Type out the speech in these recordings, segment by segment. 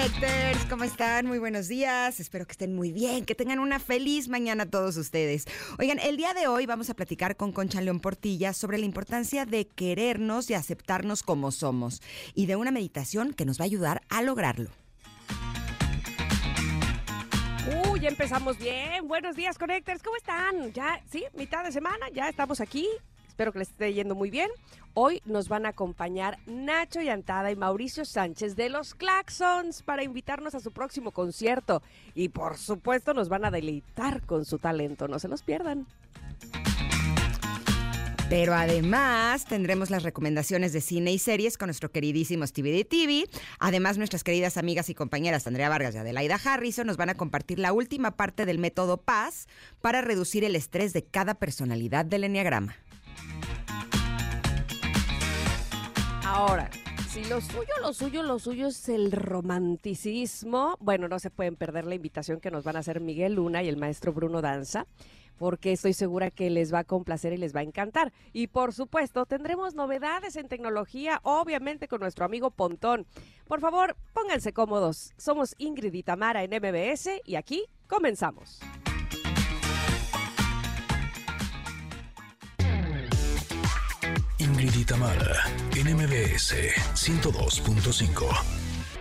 Connectors, ¿cómo están? Muy buenos días. Espero que estén muy bien, que tengan una feliz mañana todos ustedes. Oigan, el día de hoy vamos a platicar con Concha León Portilla sobre la importancia de querernos y aceptarnos como somos y de una meditación que nos va a ayudar a lograrlo. Uy, ya empezamos bien. Buenos días, Connectors. ¿Cómo están? Ya, sí, mitad de semana, ya estamos aquí. Espero que les esté yendo muy bien. Hoy nos van a acompañar Nacho Yantada y Mauricio Sánchez de los Claxons para invitarnos a su próximo concierto. Y por supuesto nos van a deleitar con su talento. No se los pierdan. Pero además tendremos las recomendaciones de cine y series con nuestro queridísimo Stevie de TV. Además, nuestras queridas amigas y compañeras Andrea Vargas y Adelaida Harrison nos van a compartir la última parte del método Paz para reducir el estrés de cada personalidad del Enneagrama. Ahora, si lo suyo, lo suyo, lo suyo es el romanticismo, bueno, no se pueden perder la invitación que nos van a hacer Miguel Luna y el maestro Bruno Danza, porque estoy segura que les va a complacer y les va a encantar. Y por supuesto, tendremos novedades en tecnología, obviamente con nuestro amigo Pontón. Por favor, pónganse cómodos. Somos Ingrid y Tamara en MBS y aquí comenzamos. Ingrid y Tamara en MBS 102.5.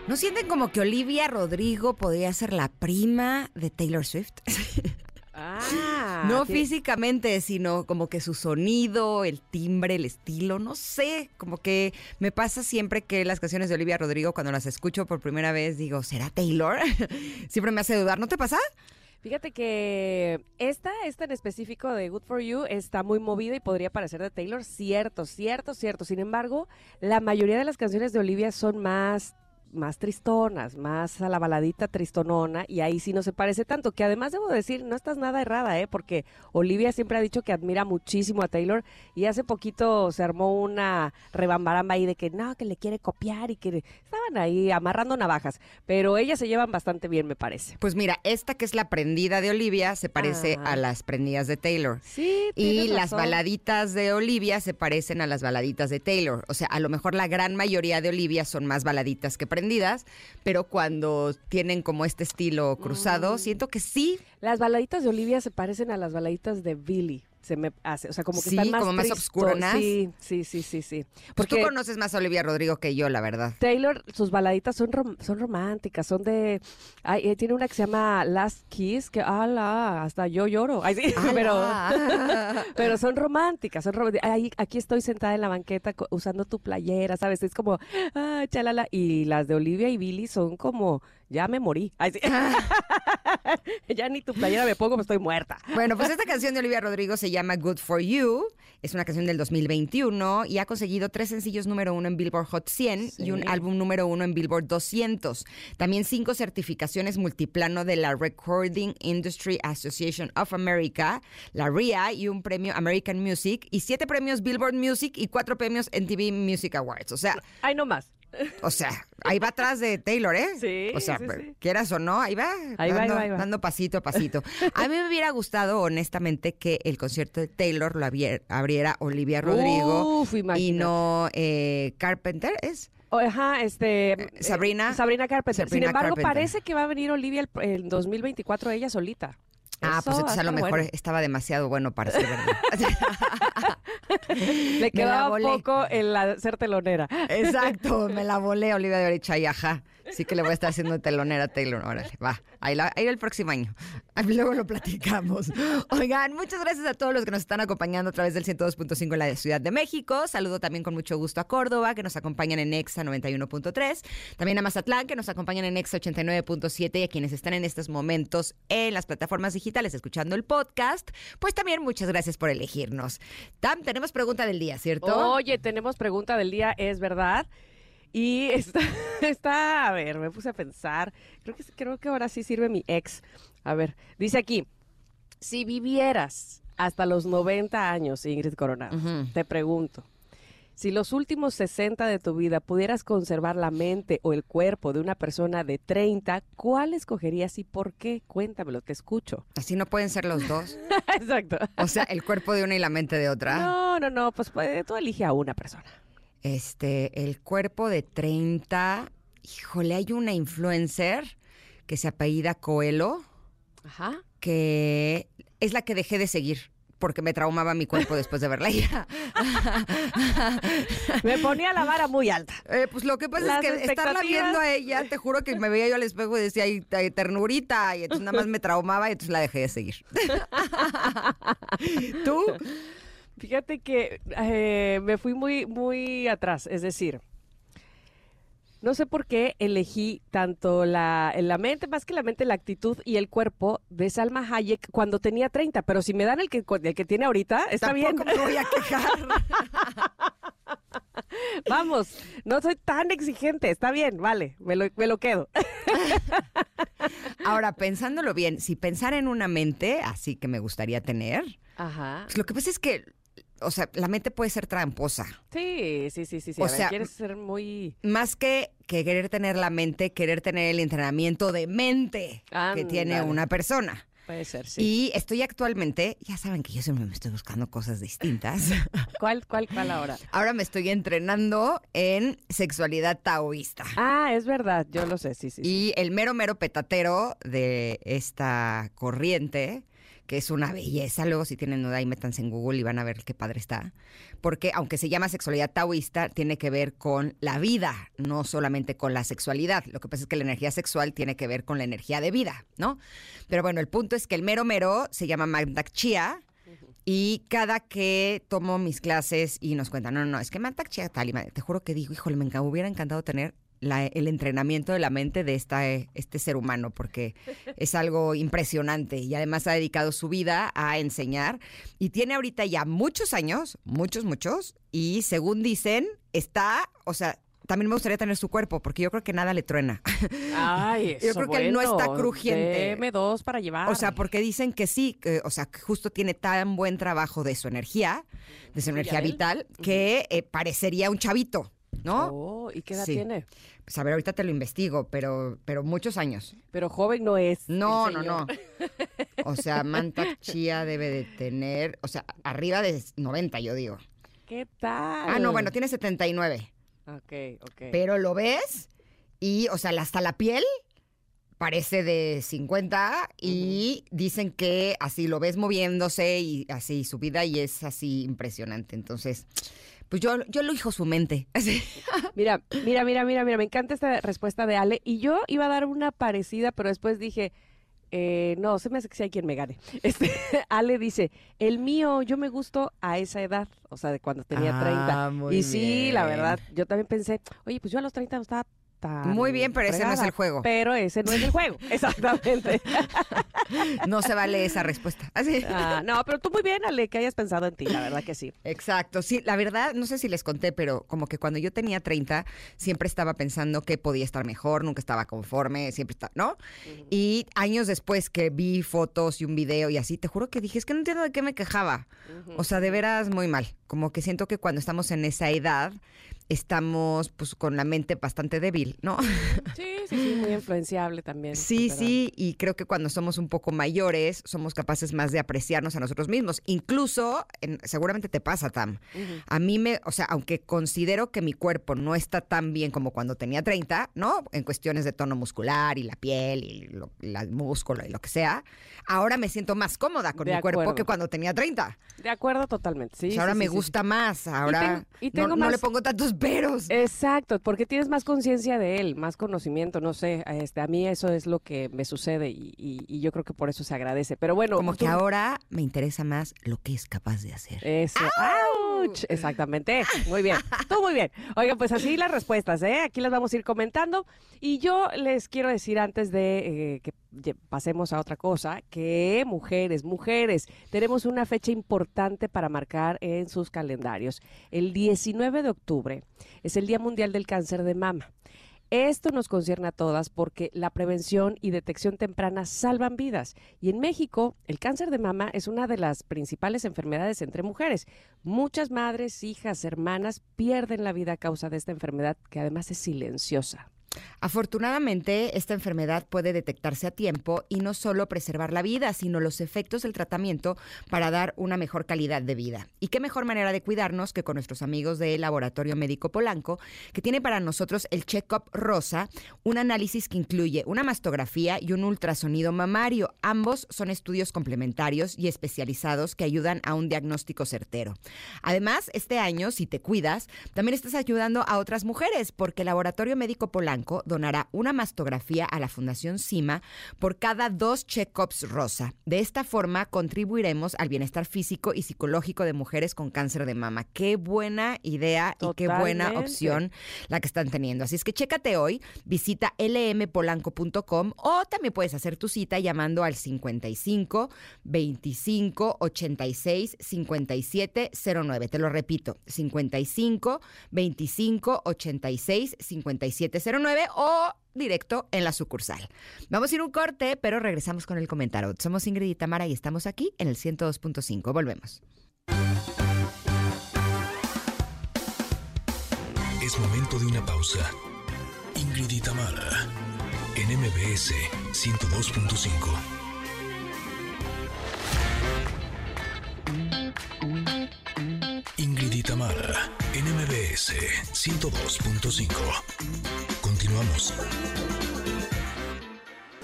¿No sienten como que Olivia Rodrigo podría ser la prima de Taylor Swift? Ah, no qué- físicamente, sino como que su sonido, el timbre, el estilo, no sé, como que me pasa siempre que las canciones de Olivia Rodrigo, cuando las escucho por primera vez, digo, ¿será Taylor? siempre me hace dudar, ¿no te pasa? Fíjate que esta, esta en específico de Good For You está muy movida y podría parecer de Taylor. Cierto, cierto, cierto. Sin embargo, la mayoría de las canciones de Olivia son más más tristonas, más a la baladita tristonona y ahí sí no se parece tanto, que además debo decir, no estás nada errada, ¿eh? porque Olivia siempre ha dicho que admira muchísimo a Taylor y hace poquito se armó una rebambaramba ahí de que no, que le quiere copiar y que estaban ahí amarrando navajas, pero ellas se llevan bastante bien, me parece. Pues mira, esta que es la prendida de Olivia se parece Ah. a las prendidas de Taylor. Sí, Y las baladitas de Olivia se parecen a las baladitas de Taylor. O sea, a lo mejor la gran mayoría de Olivia son más baladitas que prendidas, pero cuando tienen como este estilo cruzado, Mm. siento que sí, Las baladitas de Olivia se parecen a las baladitas de Billy. Se me hace, o sea, como que Sí, están más como más obscuronas. Sí, sí, sí, sí, sí. Pues tú Porque conoces más a Olivia Rodrigo que yo, la verdad. Taylor, sus baladitas son rom- son románticas, son de ay, eh, tiene una que se llama Last Kiss que ala, hasta yo lloro. Ay, sí, pero pero son románticas, son románticas. Ay, aquí estoy sentada en la banqueta usando tu playera, ¿sabes? Es como, ah, chalala. Y las de Olivia y Billy son como, ya me morí. Ay, sí. ya ni tu playera me pongo, me estoy muerta. Bueno, pues esta canción de Olivia Rodrigo se llama Good For You. Es una canción del 2021 y ha conseguido tres sencillos número uno en Billboard Hot 100 y un álbum número uno en Billboard 200. También cinco certificaciones multiplano de la Recording Industry Association of America, la RIA, y un premio American Music, y siete premios Billboard Music y cuatro premios MTV Music Awards. O sea, Ay, no más. O sea, ahí va atrás de Taylor, ¿eh? Sí, O sea, sí, sí. quieras o no, ahí va. Ahí va, ahí dando, va, ahí va. dando pasito a pasito. A mí me hubiera gustado, honestamente, que el concierto de Taylor lo abriera Olivia Rodrigo Uf, y no eh, Carpenter, ¿es? Ajá, este. Sabrina. Sabrina Carpenter. Sabrina Sin embargo, Carpenter. parece que va a venir Olivia el, el 2024 ella solita. Ah, pues entonces a lo estar mejor bueno. estaba demasiado bueno para ser verdad. Le quedaba poco el la- ser telonera. Exacto, me la volé Olivia de Oricha y ajá. Sí que le voy a estar haciendo telonera a Taylor. Órale, va. Ahí, la- ahí el próximo año. Luego lo platicamos. Oigan, muchas gracias a todos los que nos están acompañando a través del 102.5 en la Ciudad de México. Saludo también con mucho gusto a Córdoba, que nos acompañan en EXA 91.3. También a Mazatlán, que nos acompañan en EXA 89.7. Y a quienes están en estos momentos en las plataformas digitales escuchando el podcast, pues también muchas gracias por elegirnos. Tam, tenemos pregunta del día, ¿cierto? Oye, tenemos pregunta del día, ¿es verdad? Y está, está, a ver, me puse a pensar, creo que, creo que ahora sí sirve mi ex. A ver, dice aquí, si vivieras hasta los 90 años, Ingrid Coronado, te pregunto, si los últimos 60 de tu vida pudieras conservar la mente o el cuerpo de una persona de 30, ¿cuál escogerías y por qué? Cuéntamelo, te escucho. Así no pueden ser los dos. Exacto. O sea, el cuerpo de una y la mente de otra. No, no, no, pues, pues, tú elige a una persona. Este, el cuerpo de 30. Híjole, hay una influencer que se apellida Coelho, Ajá. que es la que dejé de seguir porque me traumaba mi cuerpo después de verla. Me ponía la vara muy alta. Eh, pues lo que pasa Las es que estarla viendo a ella, te juro que me veía yo al espejo y decía, ay, ay, ternurita, y entonces nada más me traumaba y entonces la dejé de seguir. ¿Tú? Fíjate que eh, me fui muy, muy atrás, es decir, no sé por qué elegí tanto la, la mente, más que la mente, la actitud y el cuerpo de Salma Hayek cuando tenía 30, pero si me dan el que, el que tiene ahorita, está bien. Tampoco me voy a quejar. Vamos, no soy tan exigente, está bien, vale, me lo, me lo quedo. Ahora, pensándolo bien, si pensara en una mente así que me gustaría tener, Ajá. pues lo que pasa es que, o sea, la mente puede ser tramposa. Sí, sí, sí, sí, sí. O ver, sea, quieres ser muy... Más que, que querer tener la mente, querer tener el entrenamiento de mente que tiene una persona. Puede ser, sí. Y estoy actualmente, ya saben que yo siempre me estoy buscando cosas distintas. ¿Cuál, cuál, cuál ahora? Ahora me estoy entrenando en sexualidad taoísta. Ah, es verdad, yo lo sé, sí, sí. sí. Y el mero, mero petatero de esta corriente, que es una belleza, luego si tienen duda ahí métanse en Google y van a ver qué padre está, porque aunque se llama sexualidad taoísta, tiene que ver con la vida, no solamente con la sexualidad. Lo que pasa es que la energía sexual tiene que ver con la energía de vida, ¿no? Pero bueno, el punto es que el mero, mero se llama Mandak Chia. Y cada que tomo mis clases y nos cuentan, no, no, no, es que Mantak Chia tal, y te juro que digo, híjole, me hubiera encantado tener la- el entrenamiento de la mente de esta, este ser humano, porque es algo impresionante y además ha dedicado su vida a enseñar y tiene ahorita ya muchos años, muchos, muchos, y según dicen, está, o sea, también me gustaría tener su cuerpo, porque yo creo que nada le truena. Ay, Yo eso, creo que él no está crujiente. deme dos para llevar. O sea, porque dicen que sí, que, o sea, que justo tiene tan buen trabajo de su energía, de su ¿Y energía vital, que eh, parecería un chavito, ¿no? Oh, ¿y qué edad Sí. tiene? Pues a ver, ahorita te lo investigo, pero, pero muchos años. Pero joven no es. No, no, no. O sea, Mantak Chia debe de tener, o sea, arriba de 90, yo digo. ¿Qué tal? Ah, no, bueno, tiene 79. Ok, ok. Pero lo ves y, o sea, hasta la piel parece de 50 y dicen que así lo ves moviéndose y así su vida y es así impresionante. Entonces, pues yo, yo lo hijo su mente. Mira, mira, mira, mira, mira, me encanta esta respuesta de Ale. Y yo iba a dar una parecida, pero después dije, eh, no, se me hace que sea quien me gane. Este, Ale dice, el mío, yo me gusto a esa edad, o sea, de cuando tenía 30. Ah, muy y sí, la verdad, yo también pensé, oye, pues yo a los 30 no estaba Muy bien, pero ese no es fregada". el juego. Pero ese no es el juego, exactamente. No se vale esa respuesta. Así. Ah, no, pero tú muy bien, Ale, que hayas pensado en ti, la verdad que sí. Exacto, sí, la verdad, no sé si les conté, pero como que cuando yo tenía 30, siempre estaba pensando que podía estar mejor, nunca estaba conforme, siempre estaba, ¿no? Y años después que vi fotos y un video y así, te juro que dije, es que no entiendo de qué me quejaba. O sea, de veras muy mal. Como que siento que cuando estamos en esa edad, estamos pues con la mente bastante débil, ¿no? Sí, sí, muy influenciable también. Sí, sí, y creo que cuando somos un poco mayores, somos capaces más de apreciarnos a nosotros mismos. Incluso, en- seguramente te pasa, Tam. A mí me, o sea, aunque considero que mi cuerpo no está tan bien como cuando tenía 30, ¿no? En cuestiones de tono muscular y la piel y lo- la- el músculo y lo que sea, ahora me siento más cómoda con De mi cuerpo que cuando tenía 30. De acuerdo totalmente, sí. O sea, ahora sí, me sí, gusta más, ahora y no- tengo no, más- le pongo tantos peros. Exacto, porque tienes más conciencia de él, más conocimiento, no sé, este, a mí eso es lo que me sucede y, y- y yo creo que por eso se agradece. Pero bueno, Como tú- que ahora me interesa más lo que es capaz de hacer. Eso. ¡Au! Ouch. Exactamente. Muy bien. Todo muy bien. Oigan, pues así las respuestas, ¿eh? Aquí las vamos a ir comentando. Y yo les quiero decir antes de eh, que pasemos a otra cosa, que mujeres, mujeres, tenemos una fecha importante para marcar en sus calendarios. El 19 de octubre es el Día Mundial del Cáncer de Mama. Esto nos concierne a todas porque la prevención y detección temprana salvan vidas. Y en México, el cáncer de mama es una de las principales enfermedades entre mujeres. Muchas madres, hijas, hermanas pierden la vida a causa de esta enfermedad que además es silenciosa. Afortunadamente, esta enfermedad puede detectarse a tiempo y no solo preservar la vida, sino los efectos del tratamiento para dar una mejor calidad de vida. Y qué mejor manera de cuidarnos que con nuestros amigos del Laboratorio Médico Polanco, que tiene para nosotros el Check-up Rosa, un análisis que incluye una mastografía y un ultrasonido mamario. Ambos son estudios complementarios y especializados que ayudan a un diagnóstico certero. Además, este año, si te cuidas, también estás ayudando a otras mujeres, porque el Laboratorio Médico Polanco donará una mastografía a la Fundación CIMA por cada dos check-ups rosa. De esta forma, contribuiremos al bienestar físico y psicológico de mujeres con cáncer de mama. Qué buena idea y qué buena opción la que están teniendo. Así es que chécate hoy, visita lmpolanco.com o también puedes hacer tu cita llamando al 55 25 86 57 09. Te lo repito, 55 25 86 57 09 o directo en la sucursal. Vamos a ir un corte, pero regresamos con el comentario. Somos Ingrid y Tamara y estamos aquí en el 102.5. Volvemos. Es momento de una pausa. Ingrid y Tamara, en MBS 102.5. Ingrid y Tamara, en MBS 102.5. Continuamos.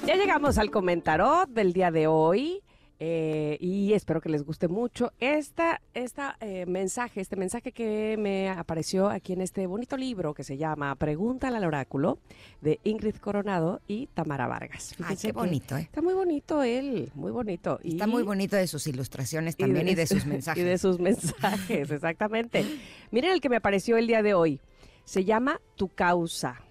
Ya llegamos al comentarot del día de hoy. eh, y espero que les guste mucho esta, esta eh, mensaje, este mensaje que me apareció aquí en este bonito libro que se llama Pregúntale al oráculo de Ingrid Coronado y Tamara Vargas. Ay, qué bonito, ¿eh? Está muy bonito él, muy bonito. Está Y- muy bonito de sus ilustraciones también y de, sus mensajes. Y de sus mensajes, exactamente. Miren el que me apareció el día de hoy. Se llama Tu causa.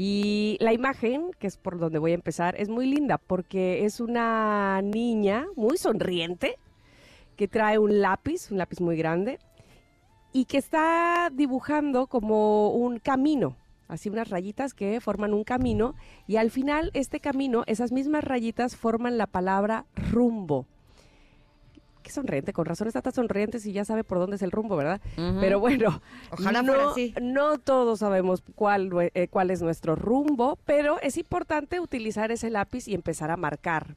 Y la imagen, que es por donde voy a empezar, es muy linda porque es una niña muy sonriente que trae un lápiz, un lápiz muy grande, y que está dibujando como un camino, así unas rayitas que forman un camino, y al final este camino, esas mismas rayitas forman la palabra rumbo. Qué sonriente, con razón está tan sonriente si ya sabe por dónde es el rumbo, ¿verdad? Pero bueno, Ojalá no, fuera así. no todos sabemos cuál, eh, cuál es nuestro rumbo, pero es importante utilizar ese lápiz y empezar a marcar.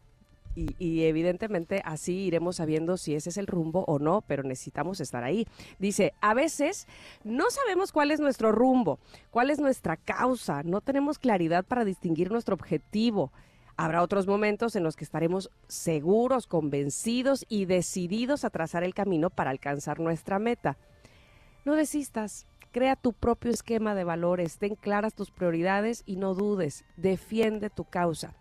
Y, y evidentemente así iremos sabiendo si ese es el rumbo o no, pero necesitamos estar ahí. Dice, a veces no sabemos cuál es nuestro rumbo, cuál es nuestra causa, no tenemos claridad para distinguir nuestro objetivo. Habrá otros momentos en los que estaremos seguros, convencidos y decididos a trazar el camino para alcanzar nuestra meta. No desistas, crea tu propio esquema de valores, ten claras tus prioridades y no dudes, defiende tu causa.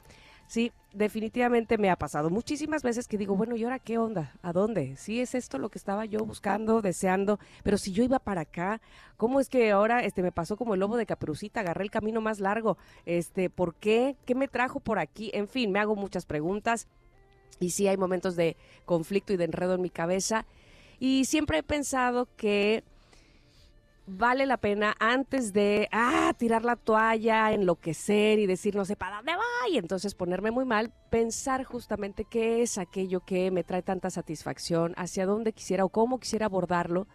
Sí, definitivamente me ha pasado muchísimas veces que digo, bueno, ¿y ahora qué onda? ¿A dónde? Sí, es esto lo que estaba yo buscando, deseando, pero si yo iba para acá, ¿cómo es que ahora este me pasó como el lobo de Caperucita, agarré el camino más largo? Este, ¿por qué? ¿Qué me trajo por aquí? En fin, me hago muchas preguntas y sí hay momentos de conflicto y de enredo en mi cabeza y siempre he pensado que vale la pena antes de ah, tirar la toalla, enloquecer y decir no sé para dónde va y entonces ponerme muy mal, pensar justamente qué es aquello que me trae tanta satisfacción, hacia dónde quisiera o cómo quisiera abordarlo,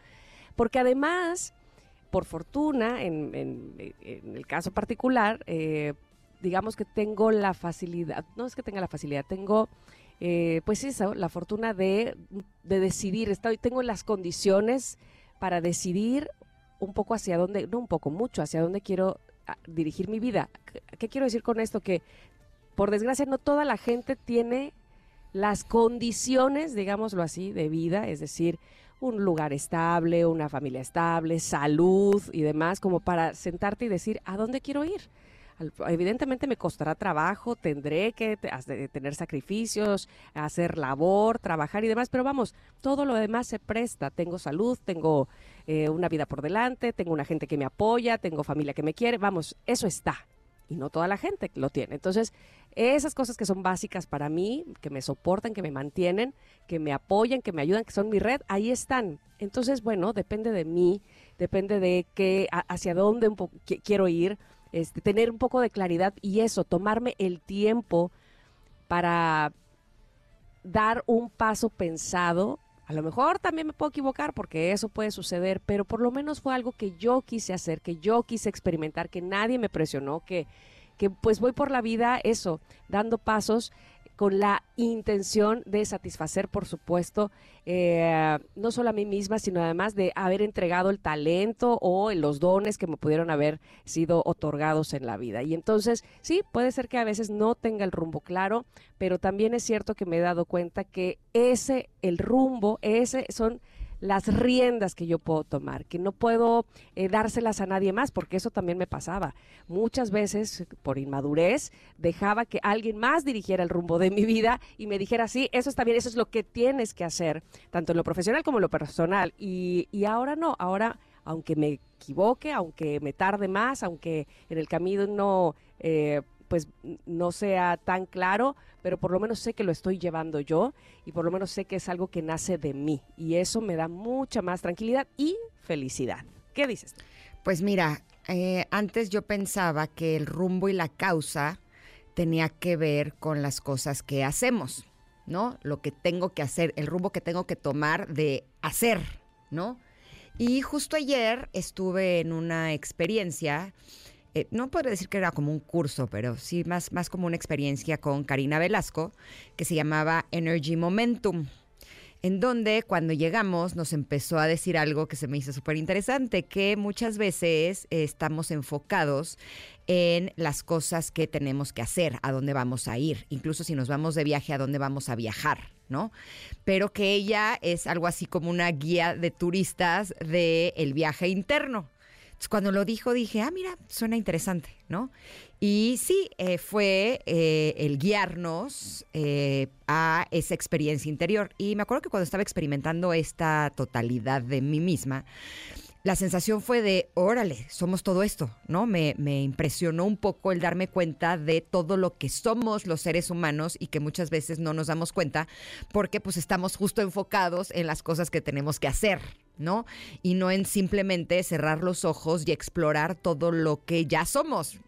porque además, por fortuna, en, el caso particular, eh, digamos que tengo la facilidad, no es que tenga la facilidad, tengo eh, pues eso, la fortuna de, de decidir, estoy, tengo las condiciones para decidir un poco hacia dónde, no un poco, mucho hacia dónde quiero ah, dirigir mi vida. ¿Qué, qué quiero decir con esto? Que por desgracia no toda la gente tiene las condiciones, digámoslo así, de vida, es decir, un lugar estable, una familia estable, salud y demás, como para sentarte y decir, ¿a dónde quiero ir? evidentemente me costará trabajo, tendré que tener sacrificios, hacer labor, trabajar y demás, pero vamos, todo lo demás se presta. Tengo salud, tengo eh, una vida por delante, tengo una gente que me apoya, tengo familia que me quiere, vamos, eso está. Y no toda la gente lo tiene. Entonces, esas cosas que son básicas para mí, que me soportan, que me mantienen, que me apoyan, que me ayudan, que son mi red, ahí están. Entonces, bueno, depende de mí, depende de qué, hacia dónde quiero ir este, tener un poco de claridad y eso, tomarme el tiempo para dar un paso pensado. A lo mejor también me puedo equivocar porque eso puede suceder, pero por lo menos fue algo que yo quise hacer, que yo quise experimentar, que nadie me presionó, que, que pues voy por la vida eso, dando pasos con la intención de satisfacer, por supuesto, eh, no solo a mí misma, sino además de haber entregado el talento o los dones que me pudieron haber sido otorgados en la vida. Y entonces, sí, puede ser que a veces no tenga el rumbo claro, pero también es cierto que me he dado cuenta que ese, el rumbo, ese son las riendas que yo puedo tomar, que no puedo eh, dárselas a nadie más, porque eso también me pasaba. Muchas veces, por inmadurez, dejaba que alguien más dirigiera el rumbo de mi vida y me dijera, sí, eso está bien, eso es lo que tienes que hacer, tanto en lo profesional como en lo personal. Y, y ahora no, ahora aunque me equivoque, aunque me tarde más, aunque en el camino no... Eh, pues no sea tan claro, pero por lo menos sé que lo estoy llevando yo y por lo menos sé que es algo que nace de mí y eso me da mucha más tranquilidad y felicidad. ¿Qué dices? Pues mira, eh, antes yo pensaba que el rumbo y la causa tenía que ver con las cosas que hacemos, ¿no? Lo que tengo que hacer, el rumbo que tengo que tomar de hacer, ¿no? Y justo ayer estuve en una experiencia eh, no podría decir que era como un curso, pero sí más, más como una experiencia con Karina Velasco, que se llamaba Energy Momentum en donde cuando llegamos nos empezó a decir algo que se me hizo súper interesante, que muchas veces estamos enfocados en las cosas que tenemos que hacer, a dónde vamos a ir, incluso si nos vamos de viaje, a dónde vamos a viajar, ¿no? Pero que ella es algo así como una guía de turistas del el viaje interno cuando lo dijo dije, ah, mira, suena interesante, ¿no? Y sí, eh, fue eh, el guiarnos eh, a esa experiencia interior. Y me acuerdo que cuando estaba experimentando esta totalidad de mí misma, la sensación fue de, órale, somos todo esto, ¿no? Me, me, impresionó un poco el darme cuenta de todo lo que somos los seres humanos y que muchas veces no nos damos cuenta porque pues estamos justo enfocados en las cosas que tenemos que hacer, ¿no? Y no en simplemente cerrar los ojos y explorar todo lo que ya somos,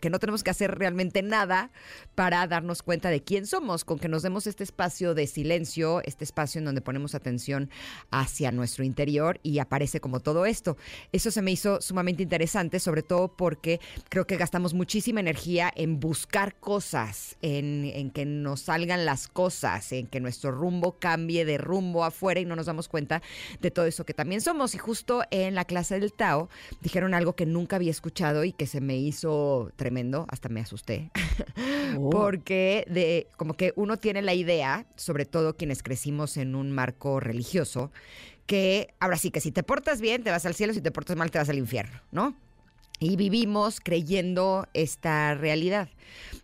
que no tenemos que hacer realmente nada para darnos cuenta de quién somos, con que nos demos este espacio de silencio, este espacio en donde ponemos atención hacia nuestro interior y aparece como todo esto. Eso se me hizo sumamente interesante, sobre todo porque creo que gastamos muchísima energía en buscar cosas, en, en que nos salgan las cosas, en que nuestro rumbo cambie de rumbo afuera y no nos damos cuenta de todo eso que también somos. Y justo en la clase del Tao dijeron algo que nunca había escuchado y que se me hizo tremendo, hasta me asusté. Oh. Porque de como que uno tiene la idea, sobre todo quienes crecimos en un marco religioso, que ahora sí que si te portas bien te vas al cielo, si te portas mal te vas al infierno, ¿no? Y vivimos creyendo esta realidad.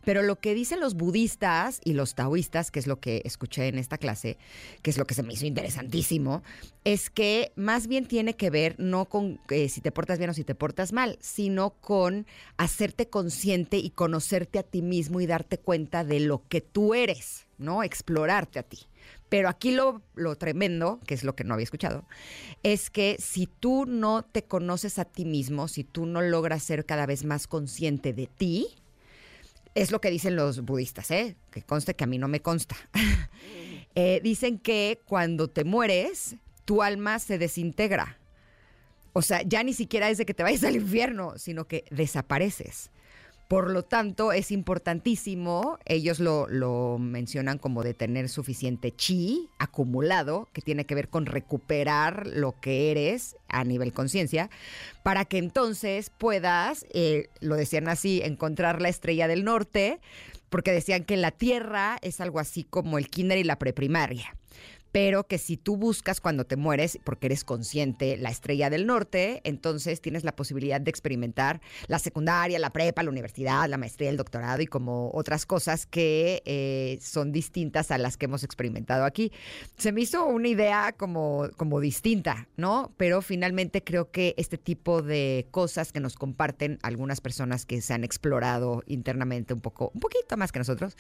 Pero lo que dicen los budistas y los taoístas, que es lo que escuché en esta clase, que es lo que se me hizo interesantísimo, es que más bien tiene que ver no con eh, si te portas bien o si te portas mal, sino con hacerte consciente y conocerte a ti mismo y darte cuenta de lo que tú eres, ¿no? Explorarte a ti. Pero aquí lo, lo, tremendo, que es lo que no había escuchado, es que si tú no te conoces a ti mismo, si tú no logras ser cada vez más consciente de ti, es lo que dicen los budistas, ¿eh? que conste que a mí no me consta. Eh, dicen que cuando te mueres, tu alma se desintegra. O sea, ya ni siquiera es de que te vayas al infierno, sino que desapareces. Por lo tanto, es importantísimo, ellos lo, mencionan como de tener suficiente chi acumulado, que tiene que ver con recuperar lo que eres a nivel conciencia, para que entonces puedas, eh, lo decían así, encontrar la estrella del norte, porque decían que la Tierra es algo así como el kinder y la preprimaria pero que si tú buscas cuando te mueres, porque eres consciente, la estrella del norte, entonces tienes la posibilidad de experimentar la secundaria, la prepa, la universidad, la maestría, el doctorado y como otras cosas que eh, son distintas a las que hemos experimentado aquí. Se me hizo una idea como, como distinta, ¿no? Pero finalmente creo que este tipo de cosas que nos comparten algunas personas que se han explorado internamente un poco, un poquito más que nosotros,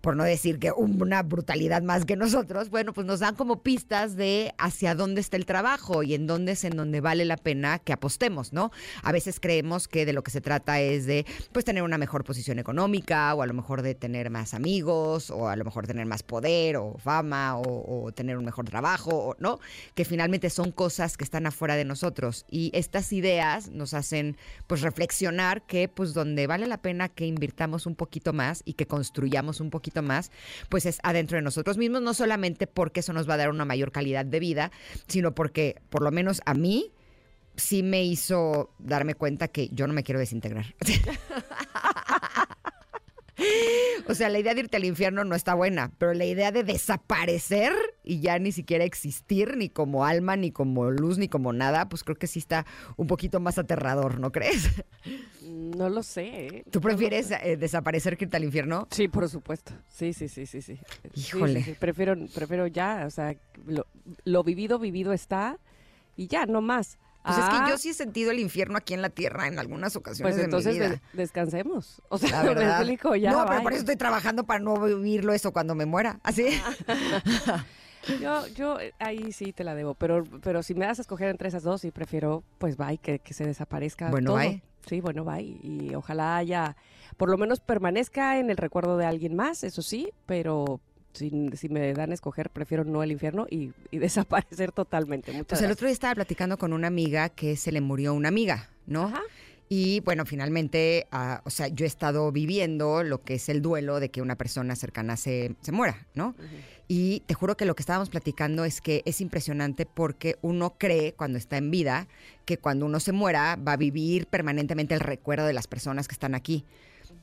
por no decir que una brutalidad más que nosotros, bueno, pues nos como pistas de hacia dónde está el trabajo y en dónde es en donde vale la pena que apostemos, ¿no? A veces creemos que de lo que se trata es de pues tener una mejor posición económica o a lo mejor de tener más amigos o a lo mejor tener más poder o fama o, tener un mejor trabajo, ¿no? Que finalmente son cosas que están afuera de nosotros y estas ideas nos hacen pues reflexionar que pues donde vale la pena que invirtamos un poquito más y que construyamos un poquito más, pues es adentro de nosotros mismos, no solamente porque eso nos va a dar una mayor calidad de vida, sino porque por lo menos a mí sí me hizo darme cuenta que yo no me quiero desintegrar. O sea, la idea de irte al infierno no está buena, pero la idea de desaparecer y ya ni siquiera existir, ni como alma, ni como luz, ni como nada, pues creo que sí está un poquito más aterrador, ¿no crees? No lo sé. ¿eh? ¿Tú prefieres eh, desaparecer que irte al infierno? Sí, por supuesto. Sí, sí, sí, sí, sí. Sí, sí, Híjole. sí. Prefiero, prefiero ya, o sea, lo, lo vivido, vivido está y ya, no más. Pues es Ah, que yo sí he sentido el infierno aquí en la tierra en algunas ocasiones Pues de entonces mi vida. des- descansemos. O sea, La me verdad. explico, ya. no, pero por eso estoy trabajando para no vivirlo eso cuando me muera. ¿Así? Yo, yo eh, ahí sí te la debo, pero, pero si me das a escoger entre esas dos, sí prefiero, pues bye, que, que se desaparezca Bueno, todo. bye. Sí, bueno, bye. Y ojalá haya, por lo menos permanezca en el recuerdo de alguien más, eso sí, pero si, si me dan a escoger, prefiero no el infierno y, y desaparecer totalmente. Muchas Pues el gracias. otro día estaba platicando con una amiga que se le murió una amiga, ¿no? Ajá. Y bueno, finalmente, ah, o sea, yo he estado viviendo lo que es el duelo de que una persona cercana se, se muera, ¿no? Y te juro que lo que estábamos platicando es que es impresionante porque uno cree cuando está en vida que cuando uno se muera va a vivir permanentemente el recuerdo de las personas que están aquí.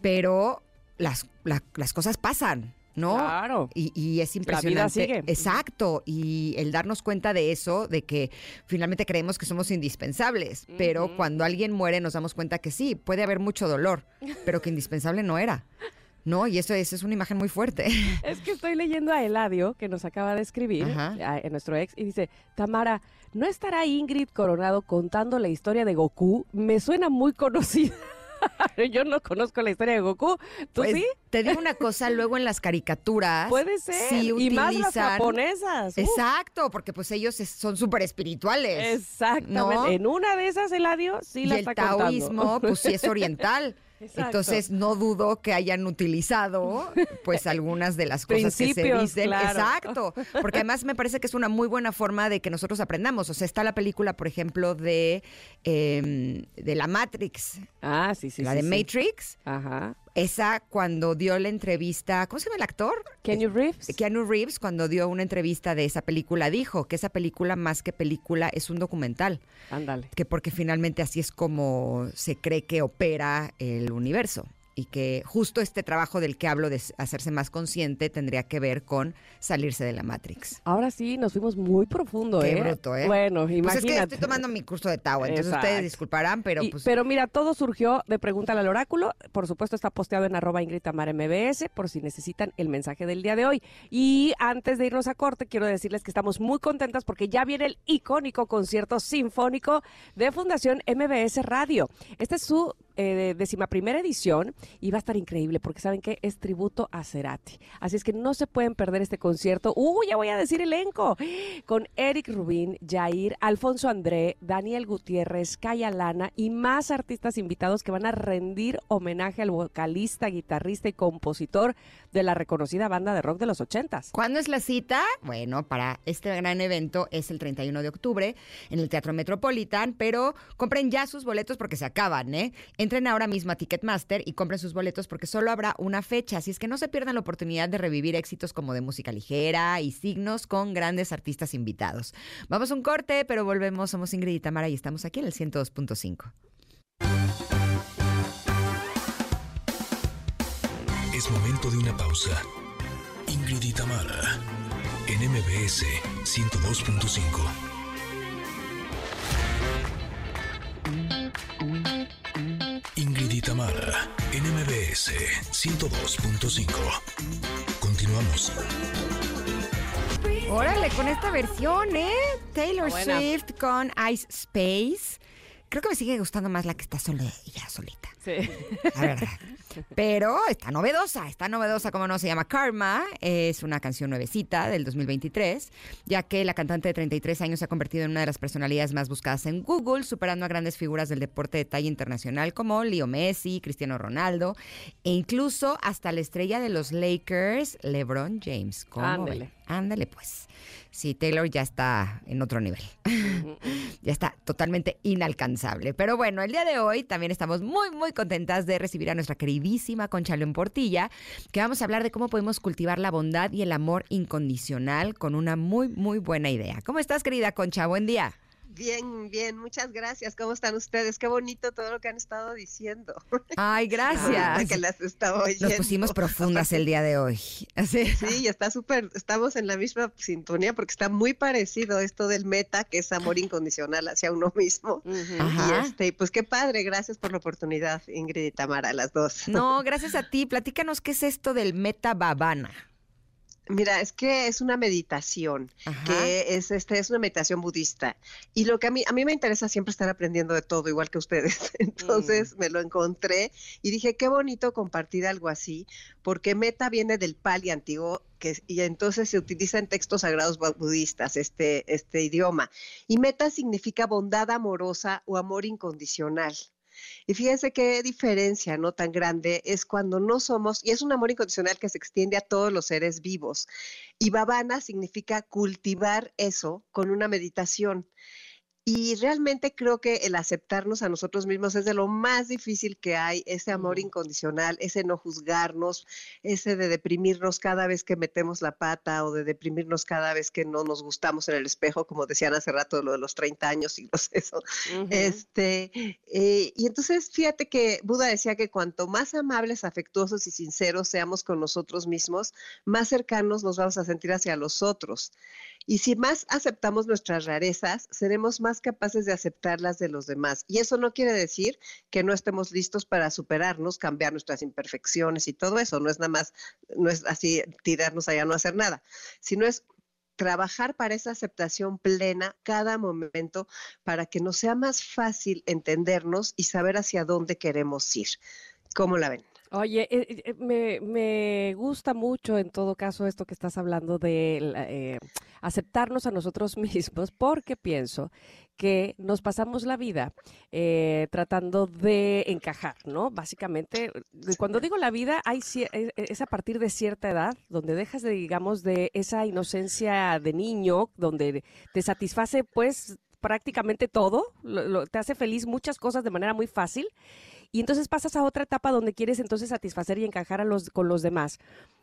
Pero las, la- las cosas pasan, ¿no? Claro. Y, y es vida impresionante. sigue. Exacto. Y el darnos cuenta de eso, de que finalmente creemos que somos indispensables. Pero cuando alguien muere nos damos cuenta que sí, puede haber mucho dolor, pero que indispensable no era. ¿No? Y eso es, es una imagen muy fuerte. Es que estoy leyendo a Eladio, que nos acaba de escribir, a, a nuestro ex, y dice, Tamara, ¿no estará Ingrid Coronado contando la historia de Goku? Me suena muy conocida. Yo no conozco la historia de Goku. ¿Tú Pues, sí? Te digo una cosa, luego en las caricaturas. Puede ser. Sí y más las utilizan- japonesas. Exacto, porque pues ellos son súper espirituales. Exactamente. ¿no? En una de esas, Eladio, sí y la el está contando. taoísmo, pues sí es oriental. Exacto. Entonces no dudo que hayan utilizado pues algunas de las cosas que se dicen. claro. Exacto. Porque además me parece que es una muy buena forma de que nosotros aprendamos. O sea, está la película, por ejemplo, de, eh, de la Matrix, Ah, sí, sí, la sí, de sí. Matrix. Ajá. Esa cuando dio la entrevista, ¿cómo se llama el actor? Kenny Reeves. Keanu Reeves, cuando dio una entrevista de esa película, dijo que esa película, más que película, es un documental. Ándale. Que porque finalmente así es como se cree que opera el universo. Y que justo este trabajo del que hablo de hacerse más consciente tendría que ver con salirse de la Matrix. Ahora sí, nos fuimos muy profundo, Qué ¿eh? bruto, ¿eh? Bueno, Pues imagínate. es que estoy tomando mi curso de Tao, entonces Exacto. ustedes disculparán, pero Y- pues pero mira, todo surgió de Pregúntale al Oráculo. Por supuesto, está posteado en arroba Ingrid Tamara MBS por si necesitan el mensaje del día de hoy. Y antes de irnos a corte, quiero decirles que estamos muy contentas porque ya viene el icónico concierto sinfónico de Fundación MBS Radio. Esta es su eh, decimaprimera edición y va a estar increíble porque saben que es tributo a Cerati. Así es que no se pueden perder este concierto. ¡Uh, ya voy a decir elenco! Con Eric Rubín, Jair, Alfonso André, Daniel Gutiérrez, Kaya Lana y más artistas invitados que van a rendir homenaje al vocalista, guitarrista y compositor de la reconocida banda de rock de los ochentas. ¿Cuándo es la cita? Bueno, para este gran evento es el 31 de octubre en el Teatro Metropolitan, pero compren ya sus boletos porque se acaban, ¿eh? Entren ahora mismo a Ticketmaster y compren sus boletos porque solo habrá una fecha, así es que no se pierdan la oportunidad de revivir éxitos como de música ligera y signos con grandes artistas invitados. Vamos a un corte, pero volvemos. Somos Ingrid y Tamara y estamos aquí en el 102.5. de una pausa. Ingrid y Tamara en MBS 102.5. Ingrid y Tamara, en MBS 102.5. Continuamos. Órale, con esta versión, ¿eh? Taylor Buena. Swift con Ice Space. Creo que me sigue gustando más la que está sola, ya solita. Sí. La verdad. Pero está novedosa, está novedosa, como no se llama Karma. Es una canción nuevecita del 2023, ya que la cantante de 33 años se ha convertido en una de las personalidades más buscadas en Google, superando a grandes figuras del deporte de talla internacional como Leo Messi, Cristiano Ronaldo e incluso hasta la estrella de los Lakers, LeBron James. ¿Cómo? Ándale, pues. Sí, Taylor ya está en otro nivel. ya está totalmente inalcanzable. Pero bueno, el día de hoy también estamos muy, muy contentas de recibir a nuestra queridísima Concha León Portilla, que vamos a hablar de cómo podemos cultivar la bondad y el amor incondicional con una muy, muy buena idea. ¿Cómo estás, querida Concha? Buen día. Bien, bien, muchas gracias. ¿Cómo están ustedes? Qué bonito todo lo que han estado diciendo. Ay, gracias. que las estaba oyendo. Nos pusimos profundas el día de hoy. Así. Sí, está súper, estamos en la misma sintonía porque está muy parecido esto del meta, que es amor incondicional hacia uno mismo. Ajá. Y este, pues qué padre, gracias por la oportunidad, Ingrid y Tamara, las dos. No, gracias a ti. Platícanos qué es esto del Meta Babana. Mira, es que es una meditación, Ajá. que es este es una meditación budista. Y lo que a mí a mí me interesa siempre estar aprendiendo de todo, igual que ustedes. Entonces me lo encontré y dije, qué bonito compartir algo así, porque meta viene del pali antiguo que y entonces se utiliza en textos sagrados bu- budistas este este idioma. Y meta significa bondad amorosa o amor incondicional. Y fíjense qué diferencia, ¿no? Tan grande es cuando no somos, y es un amor incondicional que se extiende a todos los seres vivos. Y babana significa cultivar eso con una meditación. Y realmente creo que el aceptarnos a nosotros mismos es de lo más difícil que hay, ese amor incondicional, ese no juzgarnos, ese de deprimirnos cada vez que metemos la pata o de deprimirnos cada vez que no nos gustamos en el espejo, como decían hace rato lo de los 30 años y los eso. Este, eh, y entonces fíjate que Buda decía que cuanto más amables, afectuosos y sinceros seamos con nosotros mismos, más cercanos nos vamos a sentir hacia los otros. Y si más aceptamos nuestras rarezas, seremos más capaces de aceptar las de los demás. Y eso no quiere decir que no estemos listos para superarnos, cambiar nuestras imperfecciones y todo eso. No es nada más, no es así tirarnos allá no hacer nada, sino es trabajar para esa aceptación plena cada momento para que nos sea más fácil entendernos y saber hacia dónde queremos ir. ¿Cómo la ven? Oye, eh, eh, me, me gusta mucho en todo caso esto que estás hablando de eh, aceptarnos a nosotros mismos, porque pienso que nos pasamos la vida eh, tratando de encajar, ¿no? Básicamente, eh, cuando digo la vida, hay, eh, eh, es a partir de cierta edad donde dejas de, digamos, de esa inocencia de niño, donde te satisface, pues, prácticamente todo, lo- lo- te hace feliz muchas cosas de manera muy fácil. Y entonces pasas a otra etapa donde quieres entonces satisfacer y encajar a los, con los demás.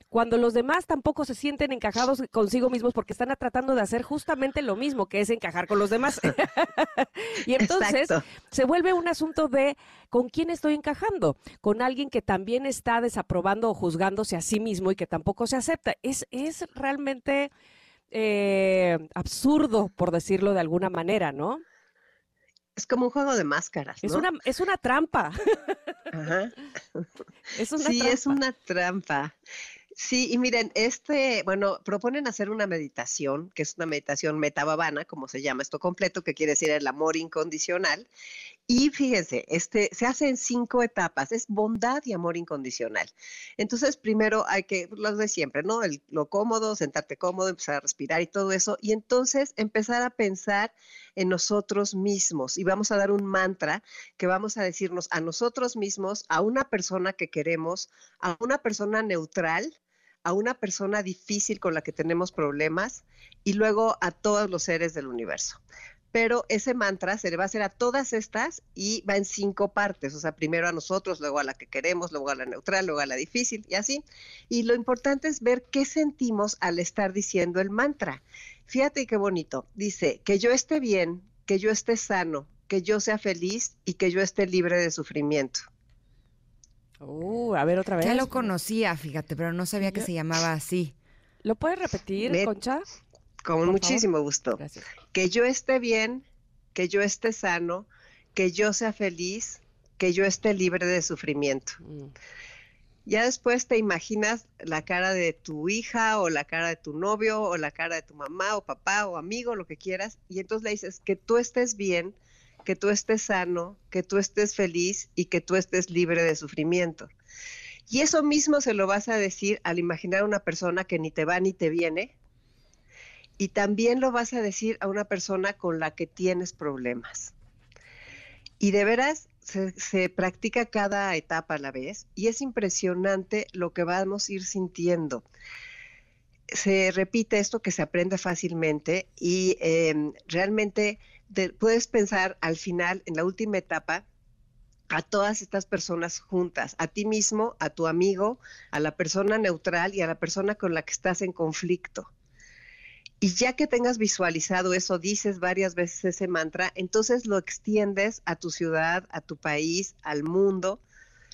Cuando los demás tampoco se sienten encajados consigo mismos porque están tratando de hacer justamente lo mismo, que es encajar con los demás. y entonces Exacto. se vuelve un asunto de con quién estoy encajando, con alguien que también está desaprobando o juzgándose a sí mismo y que tampoco se acepta. Es, es realmente eh, absurdo, por decirlo de alguna manera, ¿no? Es como un juego de máscaras, Es ¿no? una, es una trampa. Ajá. Es una sí, es una trampa. Sí, y miren, este, bueno, proponen hacer una meditación, que es una meditación metababana, como se llama esto completo, que quiere decir el amor incondicional. Y fíjense, este, se hace en cinco etapas, es bondad y amor incondicional. Entonces, primero hay que, lo de siempre, ¿no? El- lo cómodo, sentarte cómodo, empezar a respirar y todo eso, y entonces empezar a pensar en nosotros mismos. Y vamos a dar un mantra que vamos a decirnos a nosotros mismos, a una persona que queremos, a una persona neutral, a una persona difícil con la que tenemos problemas y luego a todos los seres del universo. Pero ese mantra se le va a hacer a todas estas y va en cinco partes, o sea, primero a nosotros, luego a la que queremos, luego a la neutral, luego a la difícil y así. Y lo importante es ver qué sentimos al estar diciendo el mantra. Fíjate qué bonito. Dice, que yo esté bien, que yo esté sano, que yo sea feliz y que yo esté libre de sufrimiento. Uh, a ver otra vez. Ya lo conocía, fíjate, pero no sabía que Yo- se llamaba así. ¿Lo puedes repetir, Me- Concha? Con Por favor. muchísimo gusto. Gracias. Que yo esté bien, que yo esté sano, que yo sea feliz, que yo esté libre de sufrimiento. Mm. Ya después te imaginas la cara de tu hija o la cara de tu novio o la cara de tu mamá o papá o amigo, lo que quieras, y entonces le dices que tú estés bien, que tú estés sano, que tú estés feliz y que tú estés libre de sufrimiento. Y eso mismo se lo vas a decir al imaginar a una persona que ni te va ni te viene, y también lo vas a decir a una persona con la que tienes problemas. Y de veras se, practica cada etapa a la vez y es impresionante lo que vamos a ir sintiendo. Se repite esto que se aprende fácilmente y em, realmente te- puedes pensar al final, en la última etapa, a todas estas personas juntas, a ti mismo, a tu amigo, a la persona neutral y a la persona con la que estás en conflicto. Y ya que tengas visualizado eso, dices varias veces ese mantra, entonces lo extiendes a tu ciudad, a tu país, al mundo,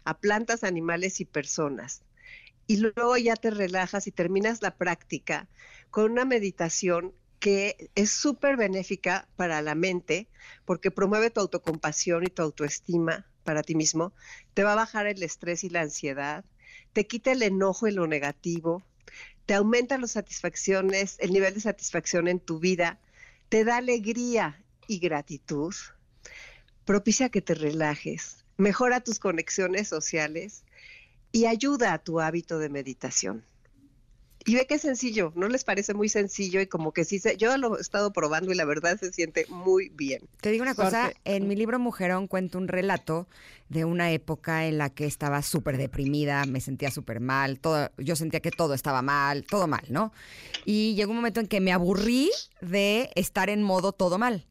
a plantas, animales y personas. Y luego ya te relajas y terminas la práctica con una meditación que es súper benéfica para la mente porque promueve tu autocompasión y tu autoestima para ti mismo, te va a bajar el estrés y la ansiedad, te quita el enojo y lo negativo, te aumenta las satisfacciones, el nivel de satisfacción en tu vida, te da alegría y gratitud, propicia que te relajes, mejora tus conexiones sociales y ayuda a tu hábito de meditación. Y ve que es sencillo, ¿no les parece muy sencillo? Y como que sí, se, yo lo he estado probando y la verdad se siente muy bien. Te digo una cosa, Porque- en mi libro Mujerón cuento un relato de una época en la que estaba súper deprimida, me sentía súper mal, todo, yo sentía que todo estaba mal, todo mal, ¿no? Y llegó un momento en que me aburrí de estar en modo todo mal,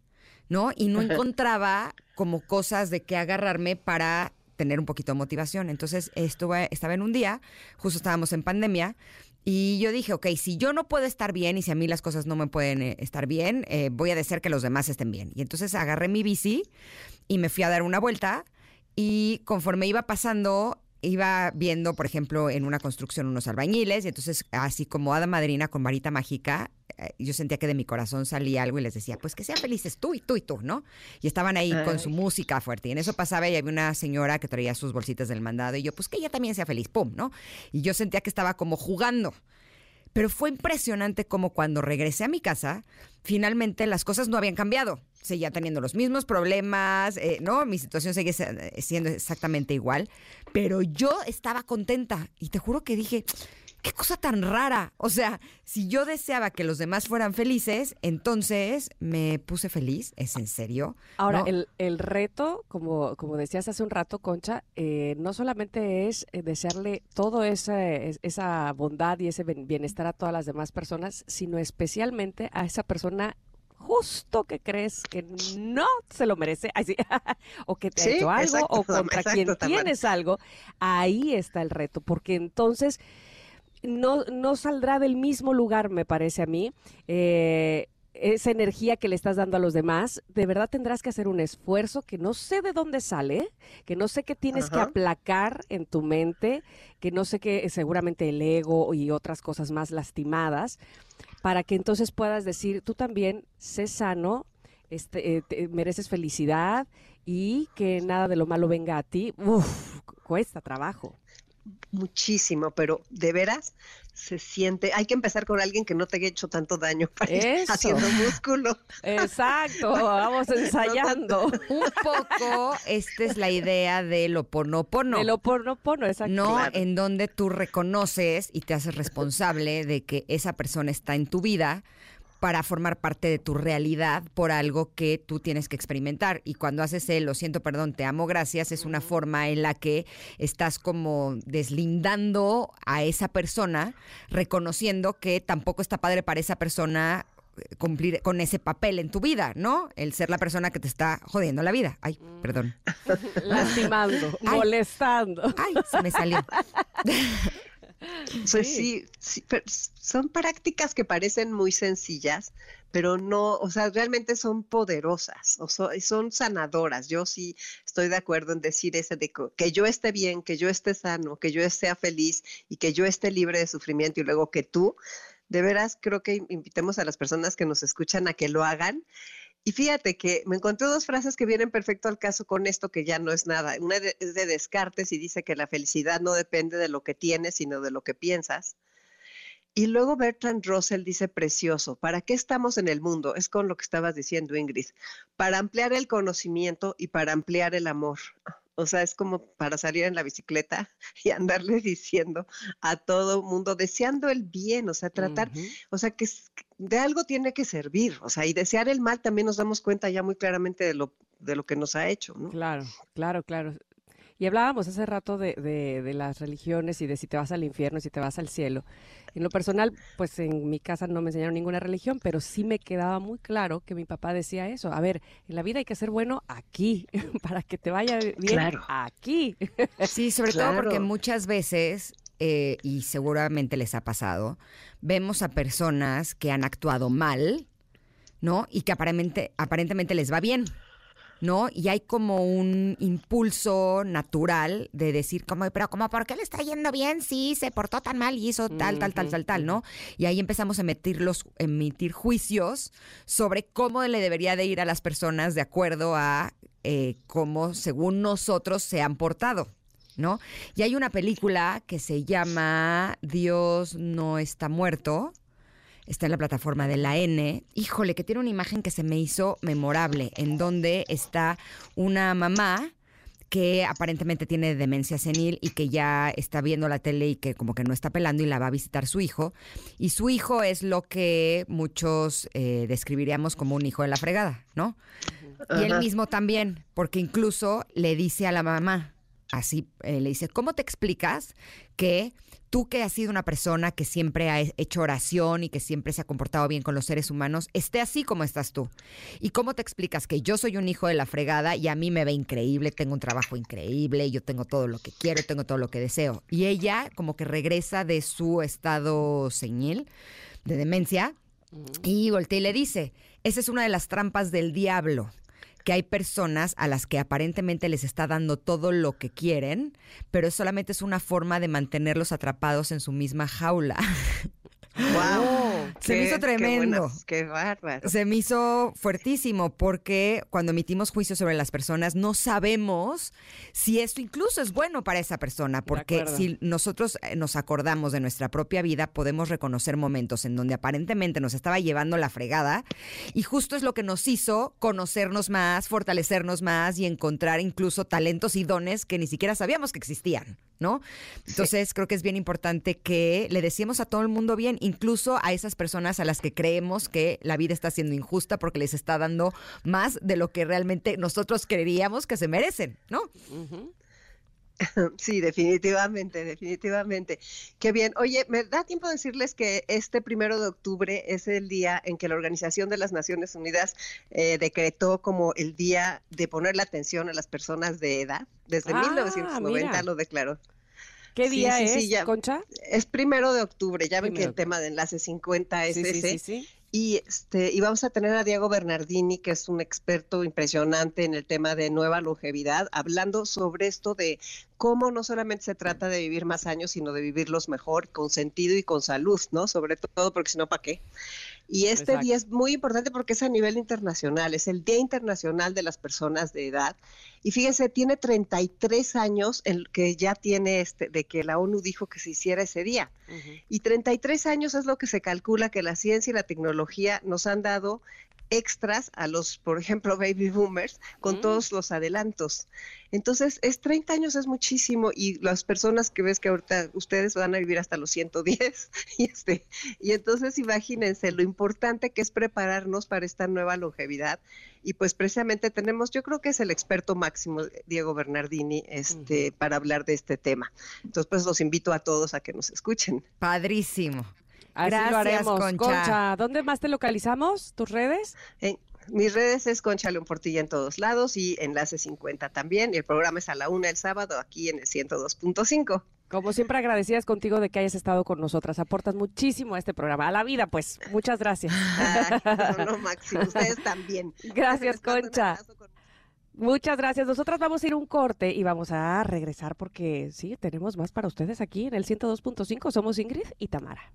¿no? Y no encontraba como cosas de qué agarrarme para tener un poquito de motivación. Entonces estuve, estaba en un día, justo estábamos en pandemia, y yo dije, ok, si yo no puedo estar bien y si a mí las cosas no me pueden eh, estar bien, eh, voy a desear que los demás estén bien. Y entonces agarré mi bici y me fui a dar una vuelta y conforme iba pasando, iba viendo, por ejemplo, en una construcción unos albañiles y entonces así como hada madrina con varita mágica, eh, yo sentía que de mi corazón salía algo y les decía, pues que sean felices tú y tú y tú, ¿no? Y estaban ahí con su música fuerte. Y en eso pasaba y había una señora que traía sus bolsitas del mandado y yo, pues que ella también sea feliz, pum, ¿no? Y yo sentía que estaba como jugando. Pero fue impresionante como cuando regresé a mi casa, finalmente las cosas no habían cambiado. Seguía teniendo los mismos problemas, eh, ¿no? Mi situación seguía se- siendo exactamente igual, pero yo estaba contenta y te juro que dije, qué cosa tan rara. O sea, si yo deseaba que los demás fueran felices, entonces me puse feliz, ¿es en serio? Ahora, ¿No? el, el reto, como, como decías hace un rato, Concha, eh, no solamente es eh, desearle todo esa, es- esa bondad y ese bienestar a todas las demás personas, sino especialmente a esa persona justo que crees que no se lo merece, o que te ha hecho algo, exacto, o contra exacto, quien tienes algo, ahí está el reto, porque entonces no, no saldrá del mismo lugar, me parece a mí. eh, esa energía que le estás dando a los demás, de verdad tendrás que hacer un esfuerzo que no sé de dónde sale, que no sé qué tienes que aplacar en tu mente, que no sé qué, seguramente el ego y otras cosas más lastimadas, para que entonces puedas decir, tú también sé sano, este, eh, te- mereces felicidad y que nada de lo malo venga a ti. Uf, cuesta trabajo. Muchísimo, pero de veras se siente. Hay que empezar con alguien que no te haya hecho tanto daño para ir Eso. haciendo músculo. Exacto, vamos ensayando. Un poco, esta es la idea del oponopono. El oponopono, exacto. No, Claro. en donde tú reconoces y te haces responsable de que esa persona está en tu vida para formar parte de tu realidad por algo que tú tienes que experimentar. Y cuando haces el lo siento, perdón, te amo, gracias, es una forma en la que estás como deslindando a esa persona, reconociendo que tampoco está padre para esa persona eh, cumplir con ese papel en tu vida, ¿no? El ser la persona que te está jodiendo la vida. Ay, perdón. Lastimando, Ay. molestando. Ay, se me salió. Pues Sí. son prácticas que parecen muy sencillas, pero no, o sea, realmente son poderosas, o so- son sanadoras. Yo sí estoy de acuerdo en decir ese de que yo esté bien, que yo esté sano, que yo sea feliz y que yo esté libre de sufrimiento y luego que tú De veras, creo que invitemos a las personas que nos escuchan a que lo hagan. Y fíjate que me encontré dos frases que vienen perfecto al caso con esto, que ya no es nada. Una es de Descartes y dice que la felicidad no depende de lo que tienes, sino de lo que piensas. Y luego Bertrand Russell dice precioso, ¿para qué estamos en el mundo? Es con lo que estabas diciendo, Ingrid. Para ampliar el conocimiento y para ampliar el amor. O sea, es como para salir en la bicicleta y andarle diciendo a todo mundo, deseando el bien, o sea, tratar, o sea, que de algo tiene que servir, o sea, y desear el mal también nos damos cuenta ya muy claramente de lo, de lo que nos ha hecho, ¿no? Claro, claro, claro. Y hablábamos hace rato de, de, las religiones y de si te vas al infierno si te vas al cielo. En lo personal, pues en mi casa no me enseñaron ninguna religión, pero sí me quedaba muy claro que mi papá decía eso. A ver, en la vida hay que ser bueno aquí, para que te vaya bien aquí. Sí, sobre todo porque muchas veces, eh, y seguramente les ha pasado, vemos a personas que han actuado mal, ¿no? Y que aparentemente, aparentemente les va bien. ¿No? Y hay como un impulso natural de decir, como, pero como, ¿por qué le está yendo bien? Sí, se portó tan mal y hizo tal, tal, tal, tal, tal, ¿no? Y ahí empezamos a emitir, los, emitir juicios sobre cómo le debería de ir a las personas de acuerdo a eh, cómo, según nosotros, se han portado. ¿No? Y hay una película que se llama Dios no está muerto, está en la plataforma de la N. Híjole, que tiene una imagen que se me hizo memorable, en donde está una mamá que aparentemente tiene demencia senil y que ya está viendo la tele y que como que no está pelando y la va a visitar su hijo. Y su hijo es lo que muchos eh, describiríamos como un hijo de la fregada, ¿no? Y él mismo también, porque incluso le dice a la mamá, así eh, le dice, ¿cómo te explicas que tú que has sido una persona que siempre ha hecho oración y que siempre se ha comportado bien con los seres humanos, esté así como estás tú. ¿Y cómo te explicas que yo soy un hijo de la fregada y a mí me ve increíble, tengo un trabajo increíble, yo tengo todo lo que quiero, tengo todo lo que deseo? Y ella como que regresa de su estado señil, de demencia, y voltea y le dice, esa es una de las trampas del diablo que hay personas a las que aparentemente les está dando todo lo que quieren, pero solamente es una forma de mantenerlos atrapados en su misma jaula. ¡Wow! Se me hizo tremendo. Qué, bárbaro. Se me hizo fuertísimo porque cuando emitimos juicios sobre las personas no sabemos si esto incluso es bueno para esa persona, porque si nosotros eh, nos acordamos de nuestra propia vida, podemos reconocer momentos en donde aparentemente nos estaba llevando la fregada y justo es lo que nos hizo conocernos más, fortalecernos más y encontrar incluso talentos y dones que ni siquiera sabíamos que existían. ¿no? Entonces creo que es bien importante que le decimos a todo el mundo bien, incluso a esas personas a las que creemos que la vida está siendo injusta porque les está dando más de lo que realmente nosotros creeríamos que se merecen, ¿no? Sí, definitivamente, definitivamente. Qué bien. Oye, me da tiempo de decirles que este primero de octubre es el día en que la Organización de las Naciones Unidas eh, decretó como el día de poner la atención a las personas de edad. Desde 1990 ah, lo declaró. ¿Qué día es, Concha? Es primero de octubre. Ya ven que el tema de enlace 50 es ese. Y, este, y vamos a tener a Diego Bernardini, que es un experto impresionante en el tema de nueva longevidad, hablando sobre esto de cómo no solamente se trata de vivir más años, sino de vivirlos mejor, con sentido y con salud, ¿no? Sobre todo porque si no, ¿para qué? Y este día es muy importante porque es a nivel internacional, es el Día Internacional de las Personas de Edad. Y fíjense, tiene 33 años el que ya tiene este, de que la ONU dijo que se hiciera ese día. Y 33 años es lo que se calcula que la ciencia y la tecnología nos han dado extras a los, por ejemplo, baby boomers con mm. todos los adelantos. Entonces, es 30 años es muchísimo y las personas que ves que ahorita ustedes van a vivir hasta los 110 y este y entonces imagínense lo importante que es prepararnos para esta nueva longevidad y pues precisamente tenemos, yo creo que es el experto máximo Diego Bernardini este para hablar de este tema. Entonces, pues los invito a todos a que nos escuchen. Padrísimo. Gracias, Concha. ¿Dónde más te localizamos? ¿Tus redes? Mis redes es Concha León Portilla en todos lados y Enlace 50 también. Y el programa es a la una el sábado aquí en el 102.5. Como siempre, agradecidas contigo de que hayas estado con nosotras. Aportas muchísimo a este programa, a la vida, pues. Muchas gracias. no, no, Maxi, ustedes también. Gracias, Concha. Muchas gracias. Nosotras vamos a ir un corte y vamos a regresar porque sí, tenemos más para ustedes aquí en el 102.5. Somos Ingrid y Tamara.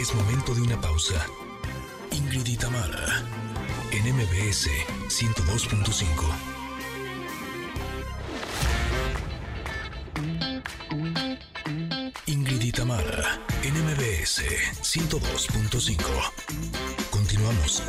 Es momento de una pausa. Ingrid en MBS 102.5. Ingrid y Tamara, en MBS 102.5. Continuamos.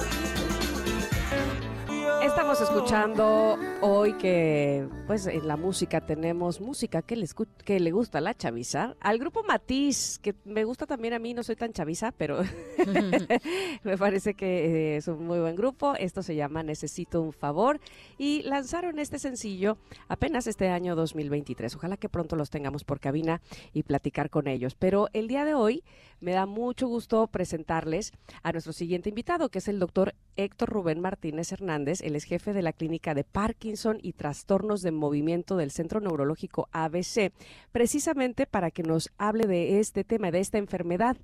Estamos escuchando hoy que, pues, en la música tenemos música que le, que le gusta a la chaviza. Al grupo Matiz, que me gusta también a mí, no soy tan chaviza, pero me parece que eh, es un muy buen grupo. Esto se llama Necesito un favor. Y lanzaron este sencillo apenas este año 2023. Ojalá que pronto los tengamos por cabina y platicar con ellos. Pero el día de hoy me da mucho gusto presentarles a nuestro siguiente invitado, que es el doctor Héctor Rubén Martínez Hernández. Él es jefe de la clínica de Parkinson y trastornos de movimiento del Centro Neurológico ABC, precisamente para que nos hable de este tema, de esta enfermedad,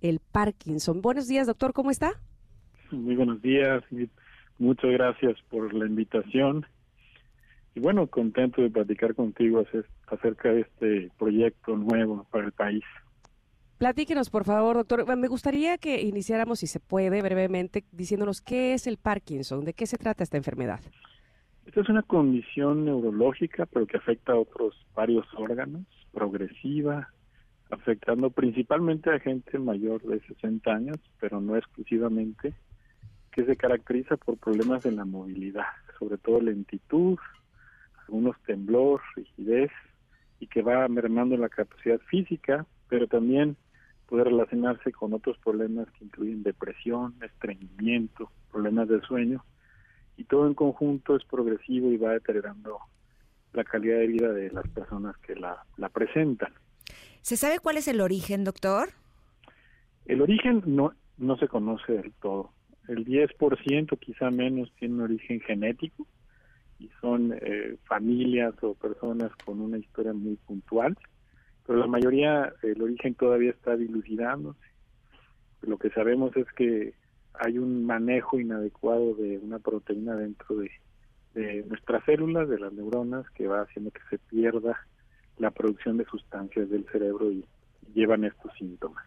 el Parkinson. Buenos días, doctor, ¿cómo está? Muy buenos días, muchas gracias por la invitación. Y bueno, contento de platicar contigo acerca de este proyecto nuevo para el país. Platíquenos, por favor, doctor. Me gustaría que iniciáramos, si se puede, brevemente, diciéndonos qué es el Parkinson, de qué se trata esta enfermedad. Esta es una condición neurológica, pero que afecta a otros varios órganos, progresiva, afectando principalmente a gente mayor de 60 años, pero no exclusivamente, que se caracteriza por problemas en la movilidad, sobre todo lentitud, algunos temblor, rigidez, y que va mermando la capacidad física, pero también puede relacionarse con otros problemas que incluyen depresión, estreñimiento, problemas de sueño, y todo en conjunto es progresivo y va deteriorando la calidad de vida de las personas que la, la presentan. ¿Se sabe cuál es el origen, doctor? El origen no, no se conoce del todo. El 10%, quizá menos, tiene un origen genético y son eh, familias o personas con una historia muy puntual pero la mayoría, el origen todavía está dilucidándose. Lo que sabemos es que hay un manejo inadecuado de una proteína dentro de, nuestras células, de las neuronas, que va haciendo que se pierda la producción de sustancias del cerebro y llevan estos síntomas.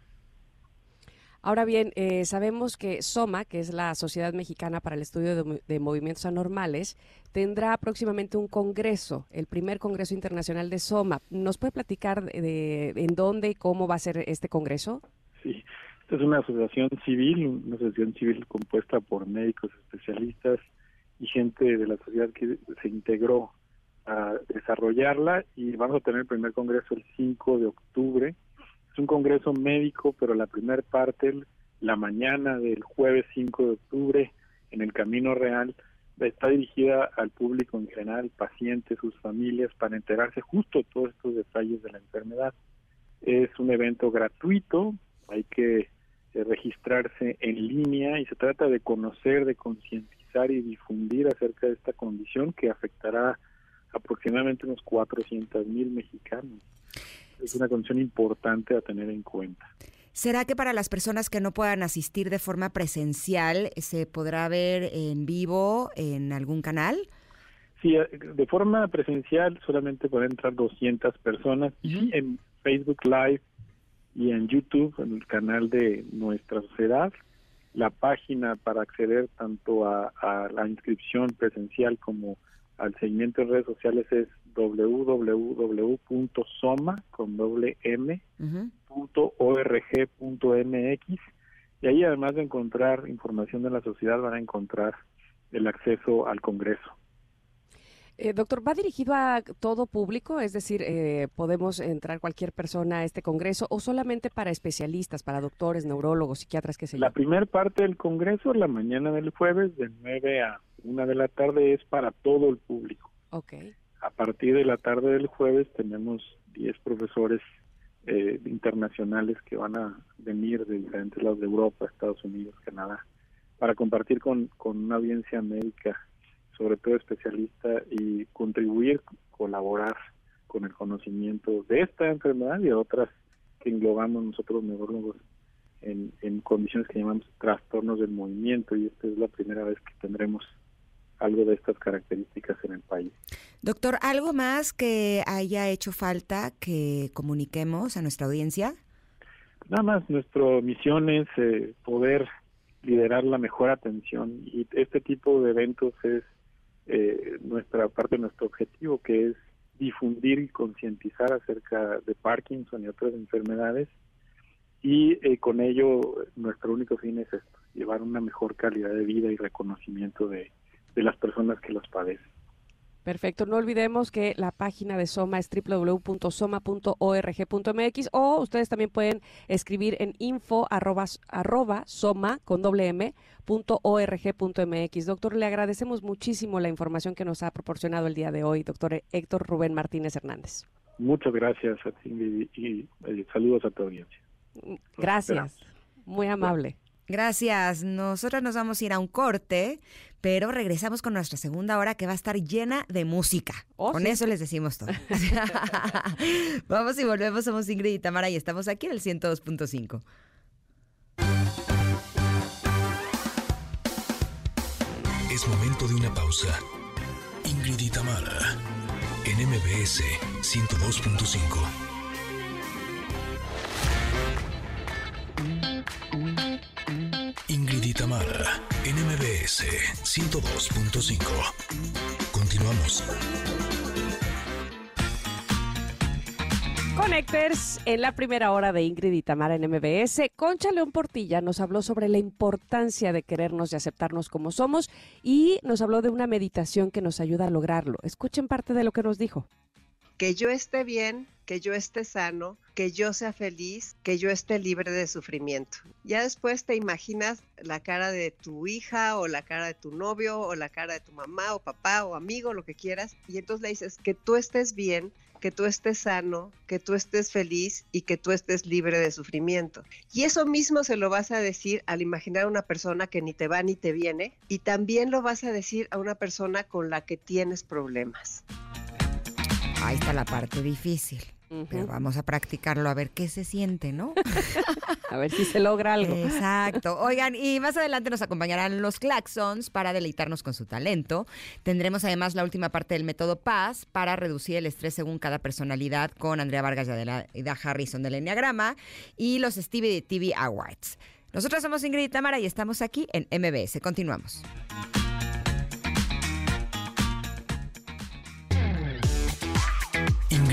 Ahora bien, eh, sabemos que SOMA, que es la Sociedad Mexicana para el Estudio de, Movimientos Anormales, tendrá próximamente un congreso, el primer congreso internacional de SOMA. ¿Nos puede platicar de, en dónde y cómo va a ser este congreso? Sí, esta es una asociación civil, una asociación civil compuesta por médicos especialistas y gente de la sociedad que se integró a desarrollarla y vamos a tener el primer congreso el 5 de octubre es un congreso médico, pero la primera parte, la mañana del jueves 5 de octubre, en el Camino Real, está dirigida al público en general, pacientes, sus familias, para enterarse justo de todos estos detalles de la enfermedad. Es un evento gratuito, hay que eh, registrarse en línea y se trata de conocer, de concientizar y difundir acerca de esta condición que afectará aproximadamente unos 400 mil mexicanos es una condición importante a tener en cuenta. ¿Será que para las personas que no puedan asistir de forma presencial se podrá ver en vivo en algún canal? Sí, eh, de forma presencial solamente pueden entrar 200 personas y en Facebook Live y en YouTube, en el canal de nuestra sociedad, la página para acceder tanto a, a la inscripción presencial como al seguimiento en redes sociales es www.soma con doble m y ahí además de encontrar información de la sociedad van a encontrar el acceso al Congreso. Eh, doctor, ¿va dirigido a todo público? Es decir, eh, ¿podemos entrar cualquier persona a este congreso o solamente para especialistas, para doctores, neurólogos, psiquiatras, qué sé yo? La primera parte del congreso, la mañana del jueves, de 9 a 1 de la tarde, es para todo el público. Okay. A partir de la tarde del jueves tenemos 10 profesores eh, internacionales que van a venir de diferentes lados de Europa, Estados Unidos, Canadá, para compartir con, una audiencia médica, sobre todo especialista, y contribuir, colaborar con el conocimiento de esta enfermedad y de otras que englobamos nosotros neurólogos en, en condiciones que llamamos trastornos del movimiento. Y esta es la primera vez que tendremos algo de estas características en el país. Doctor, ¿algo más que haya hecho falta que comuniquemos a nuestra audiencia? nada más nuestra misión es eh, poder liderar la mejor atención y este tipo de eventos es eh, nuestra parte nuestro objetivo que es difundir y concientizar acerca de Parkinson y otras enfermedades y eh, con ello nuestro único fin es esto, llevar una mejor calidad de vida y reconocimiento de, de las personas que los padecen. Perfecto. No olvidemos que la página de Soma es www.soma.org.mx o ustedes también pueden escribir en info arroba, soma con doble m punto org.mx. Doctor, le agradecemos muchísimo la información que nos ha proporcionado el día de hoy, doctor Héctor Rubén Martínez Hernández. Muchas gracias a ti y, saludos a tu audiencia. Gracias. Muy amable. Gracias. Nosotros nos vamos a ir a un corte, pero regresamos con nuestra segunda hora que va a estar llena de música. Oh, con eso les decimos todo. vamos y volvemos. Somos Ingrid y Tamara y estamos aquí en el 102.5. Es momento de una pausa. Ingrid y Tamara en MBS 102.5. Y Tamara, NMBS 102.5. Continuamos. Connectors, en la primera hora de Ingrid y Tamara en MBS, Concha León Portilla nos habló sobre la importancia de querernos y aceptarnos como somos y nos habló de una meditación que nos ayuda a lograrlo. Escuchen parte de lo que nos dijo. Que yo esté bien que yo esté sano, que yo sea feliz, que yo esté libre de sufrimiento. Ya después te imaginas la cara de tu hija o la cara de tu novio o la cara de tu mamá o papá o amigo, lo que quieras, y entonces le dices que tú estés bien, que tú estés sano, que tú estés feliz y que tú estés libre de sufrimiento. Y eso mismo se lo vas a decir al imaginar a una persona que ni te va ni te viene y también lo vas a decir a una persona con la que tienes problemas. Ahí está la parte difícil. Pero vamos a practicarlo a ver qué se siente, ¿no? a ver si se logra algo. Exacto. Oigan, y más adelante nos acompañarán los Claxons para deleitarnos con su talento. Tendremos además la última parte del método Paz para reducir el estrés según cada personalidad con Andrea Vargas y Adelaida Harrison del Enneagrama y los Stevie TV Awards. Nosotros somos Ingrid y Tamara y estamos aquí en MBS. Continuamos.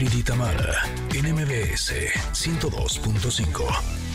Ingrid y Tamara, en MBS 102.5.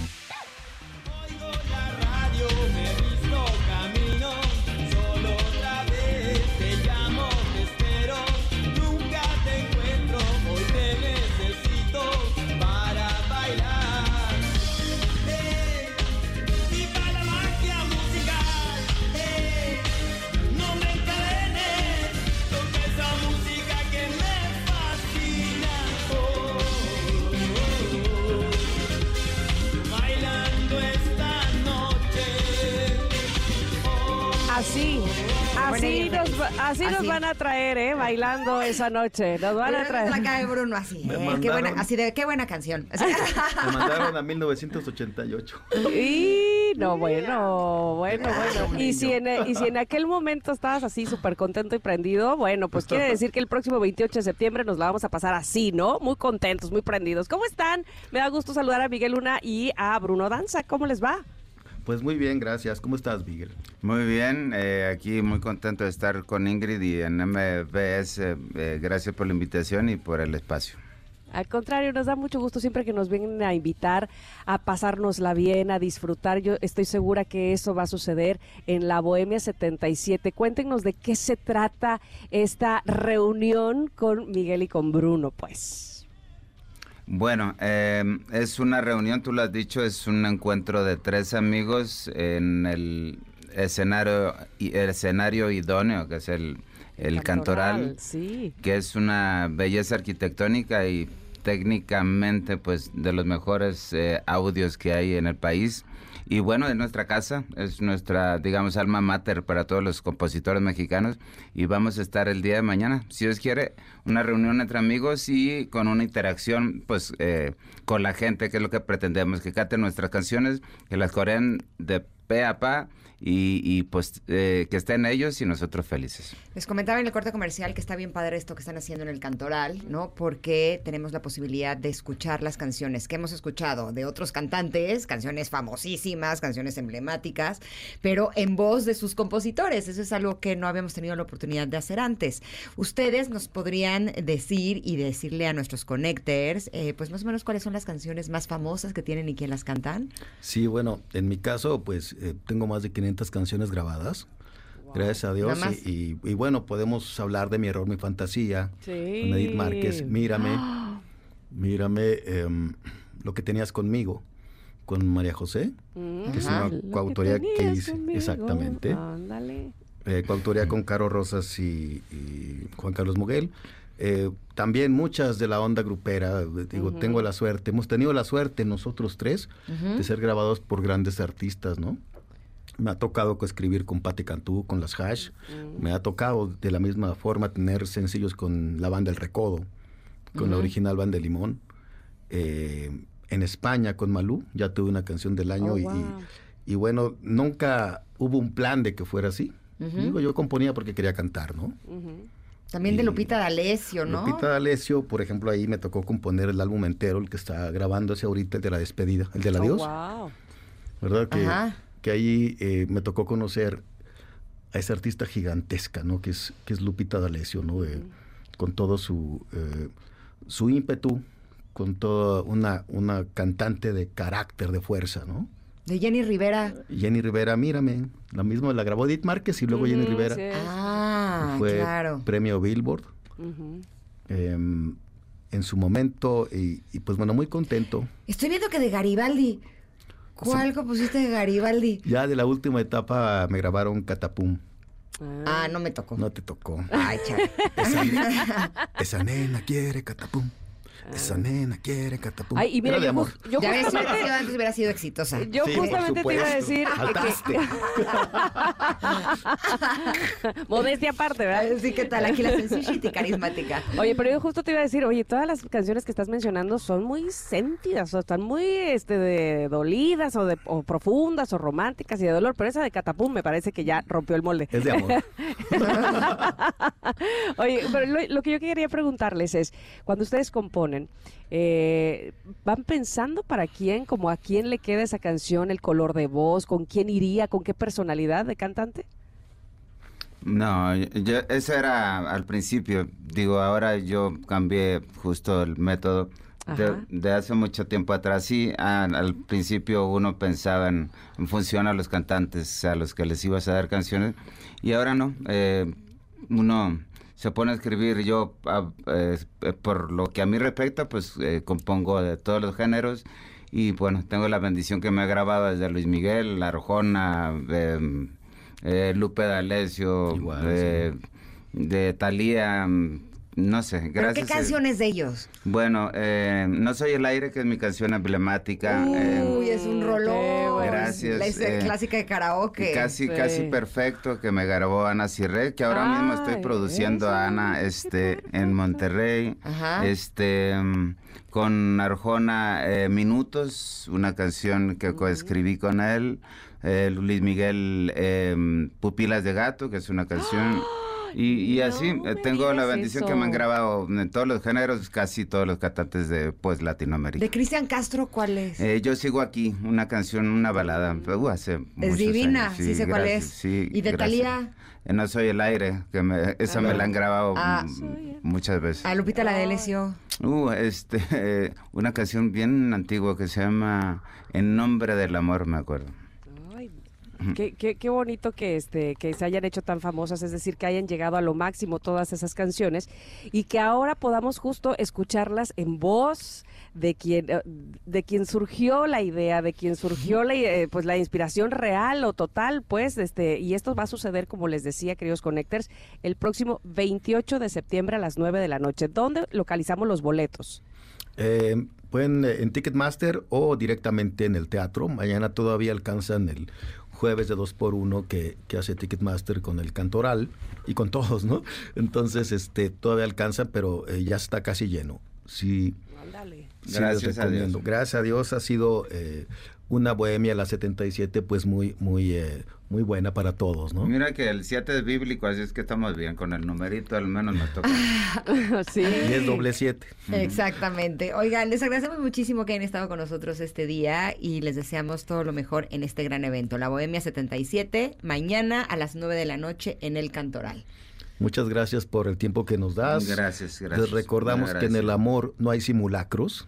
así, nos van a traer, ¿eh? Bailando esa noche. Nos van a traer. La cara de Bruno así. ¿eh? Qué buena, así de qué buena canción. Me mandaron a 1988. Y no, bueno, bueno, bueno. Y si, en, y si en aquel momento estabas así súper contento y prendido, bueno, pues quiere decir que el próximo 28 de septiembre nos la vamos a pasar así, ¿no? Muy contentos, muy prendidos. ¿Cómo están? Me da gusto saludar a Miguel Luna y a Bruno Danza. ¿Cómo les va? Pues muy bien, gracias. ¿Cómo estás, Miguel? Muy bien, eh, aquí muy contento de estar con Ingrid y en MBS. Eh, gracias por la invitación y por el espacio. Al contrario, nos da mucho gusto siempre que nos vienen a invitar a pasárnosla bien, a disfrutar. Yo estoy segura que eso va a suceder en la Bohemia 77. Cuéntenos de qué se trata esta reunión con Miguel y con Bruno, pues. Bueno, em, es una reunión, tú lo has dicho, es un encuentro de tres amigos en el escenario, el escenario idóneo, que es el, el cantoral, que es una belleza arquitectónica y técnicamente pues de los mejores eh, audios que hay en el país. Y bueno, es nuestra casa, es nuestra, digamos, alma mater para todos los compositores mexicanos. Y vamos a estar el día de mañana, si Dios quiere, una reunión entre amigos y con una interacción, pues, eh, con la gente, que es lo que pretendemos, que canten nuestras canciones, que las coreen de pe a pa y, y, pues eh, que estén ellos y nosotros felices. Les comentaba en el corte comercial que está bien padre esto que están haciendo en el Cantoral, ¿no? Porque tenemos la posibilidad de escuchar las canciones que hemos escuchado de otros cantantes, canciones famosísimas, canciones emblemáticas, pero en voz de sus compositores. Eso es algo que no habíamos tenido la oportunidad de hacer antes. Ustedes nos podrían decir y decirle a nuestros connectors, eh, pues más o menos cuáles son las canciones más famosas que tienen y quién las cantan. Sí, bueno, en mi caso, pues eh, tengo más de 500 canciones grabadas. Gracias a Dios. Y, y, bueno, podemos hablar de Mi Error, Mi Fantasía. Sí. Con Edith Márquez. Mírame. Mírame eh, lo que tenías conmigo. Con María José. Mm. Que es una coautoría que, que, hice. Conmigo. Exactamente. Ándale. Eh, coautoría con Caro Rosas y, y Juan Carlos Muguel. Eh, también muchas de la onda grupera, digo, uh -huh. tengo la suerte, hemos tenido la suerte nosotros tres uh -huh. de ser grabados por grandes artistas, ¿no? Me ha tocado escribir con Patti Cantú, con las Hash. Mm. Me ha tocado de la misma forma tener sencillos con la banda El Recodo, con uh -huh. la original banda Limón. Eh, en España con Malú, ya tuve una canción del año oh, y, wow. y, y, bueno, nunca hubo un plan de que fuera así. Uh -huh. Digo, yo componía porque quería cantar, ¿no? También de Lupita D'Alessio, ¿no? Lupita D'Alessio, por ejemplo, ahí me tocó componer el álbum entero, el que está grabándose ahorita, el de la despedida, el del adiós. Oh, wow. ¿Verdad? Que, Ajá que ahí eh, me tocó conocer a esa artista gigantesca, ¿no? Que es, que es Lupita D'Alessio, ¿no? Eh, con todo su, eh, su ímpetu, con toda una, una cantante de carácter, de fuerza, ¿no? De Jenny Rivera. Jenny Rivera, mírame. La misma la grabó Edith Márquez y luego uh -huh, Jenny Rivera. Sí. Ah, fue claro. Premio Billboard. Uh -huh. eh, en su momento y, y, pues bueno, muy contento. Estoy viendo que de Garibaldi. ¿Cuál compusiste de Garibaldi? Ya de la última etapa me grabaron Catapum. Ah, no me tocó. No te tocó. Ay, chaval. Esa, esa nena quiere Catapum. Esa nena quiere catapum. Ay, y mira, Era de yo, amor. yo ya ves, justamente, hubiera sido antes hubiera sido exitosa. yo Sí, por justamente te iba a supuesto. decir que modestia aparte, ¿verdad? Sí, ¿qué tal? Aquí la sencillita y carismática. Oye, pero yo justo te iba a decir, oye, todas las canciones que estás mencionando son muy sentidas, o están muy este de dolidas o de o profundas o románticas y de dolor, pero esa de Catapum me parece que ya rompió el molde. Es de amor. Oye, pero lo, lo que yo quería preguntarles es, cuando ustedes componen, eh, ¿van pensando para quién, como a quién le queda esa canción, el color de voz, con quién iría, con qué personalidad de cantante? No, yo, eso era al principio. Digo, ahora yo cambié justo el método. De, de hace mucho tiempo atrás, sí, a- al principio uno pensaba en, en función a los cantantes, a los que les ibas a dar canciones, y ahora no. eh, uno se pone a escribir, yo, a- eh, por lo que a mí respecta, pues eh, compongo de todos los géneros, y bueno, tengo la bendición que me ha grabado desde Luis Miguel, La Arjona, eh, Lupe D'Alessio, de Thalía, mm, no sé, ¿Pero gracias. qué a- canciones de ellos? bueno, eh, No Soy el Aire, que es mi canción emblemática. eh, Uy, es un rolón. qué. Gracias, La eh, clásica de karaoke. Casi, Sí. casi perfecto que me grabó Ana Cirre, que ahora mismo estoy produciendo eso, a Ana qué este, en Monterrey. Ajá. Este mm, con Arjona eh, Minutos, una canción que coescribí con él. Eh, Luis Miguel eh, Pupilas de Gato, que es una canción. Y, y así eh, tengo la bendición que me han grabado en todos los géneros, casi todos los cantantes de pues Latinoamérica. De Cristian Castro, ¿cuál es? Eh, yo sigo aquí, una canción, una balada, uh, hace muchos divina, años. sí sé cuál es. sí, ¿Y de. Thalía? Eh, no soy el aire, que me, esa me la han grabado Ah. mm, muchas veces. A Lupita la de Alessio. Uh, este, eh, una canción bien antigua que se llama En nombre del amor, me acuerdo. Qué, qué- qué bonito que este que se hayan hecho tan famosas, es decir, que hayan llegado a lo máximo todas esas canciones y que ahora podamos justo escucharlas en voz de quien eh, de quien surgió la idea, de quien surgió la, eh, pues la inspiración real o total, pues este y esto va a suceder como les decía, queridos connectors, el próximo 28 de septiembre a las 9 de la noche. ¿Dónde localizamos los boletos? Eh, pueden en Ticketmaster o directamente en el teatro. Mañana todavía alcanzan el jueves de 2 por 1 que, que hace Ticketmaster con el cantoral y con todos, ¿no? Entonces, este, todavía alcanzan, pero eh, ya está casi lleno. Sí, Ándale. sí Gracias a. Dios. Gracias a Dios ha sido eh, una bohemia, la 77, pues muy, muy, eh, muy buena para todos, ¿no? Mira que el 7 es bíblico, así es que estamos bien. Con el numerito al menos me toca. sí. Y es doble 7. Exactamente. Oigan, les agradecemos muchísimo que hayan estado con nosotros este día y les deseamos todo lo mejor en este gran evento. La Bohemia 77, mañana a las 9 de la noche en el Cantoral. Muchas gracias por el tiempo que nos das. Gracias, gracias. Les recordamos que en el amor no hay simulacros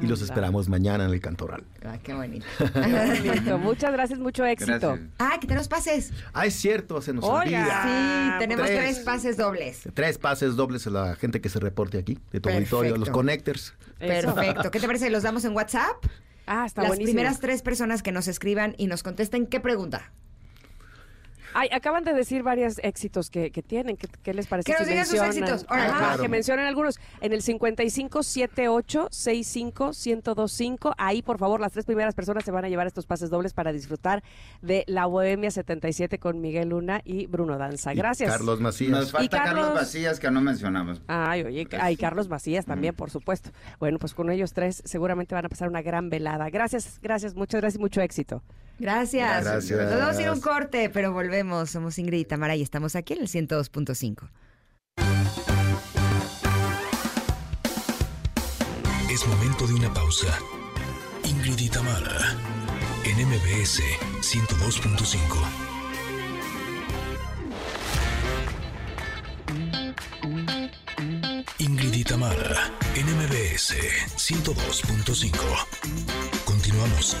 y los esperamos mañana en el Cantoral. Ah, qué bonito. Qué bonito. Muchas gracias, mucho éxito. Gracias. ah, que tenemos pases. Ah, es cierto, se nos Oiga. olvida. Sí, tenemos tres. tres pases dobles. Tres pases dobles a la gente que se reporte aquí, de tu auditorio, los Perfecto. connectors. Eso. Perfecto. ¿Qué te parece? ¿Los damos en WhatsApp? Ah, está Las buenísimo. primeras tres personas que nos escriban y nos contesten qué pregunta. Ay, acaban de decir varios éxitos que, que tienen. ¿Qué, qué les parece Que si nos digan sus mencionan? éxitos. Ajá, Claro. que mencionen algunos. En el 5578-65-1025. Ahí, por favor, las tres primeras personas se van a llevar estos pases dobles para disfrutar de la Bohemia 77 con Miguel Luna y Bruno Danza. Y Gracias. Carlos Macías. Nos falta Y Carlos- Carlos Macías que no mencionamos. Ay, oye, hay Carlos Macías también, por supuesto. Bueno, pues con ellos tres seguramente van a pasar una gran velada. Gracias, gracias, muchas gracias y mucho éxito. Gracias. Gracias. Nos vamos a ir a un corte, pero volvemos. Somos Ingrid y Tamara y estamos aquí en el 102.5. Es momento de una pausa. Ingrid y Tamara, en MBS 102.5. Ingrid y Tamara, en MBS 102.5. Continuamos.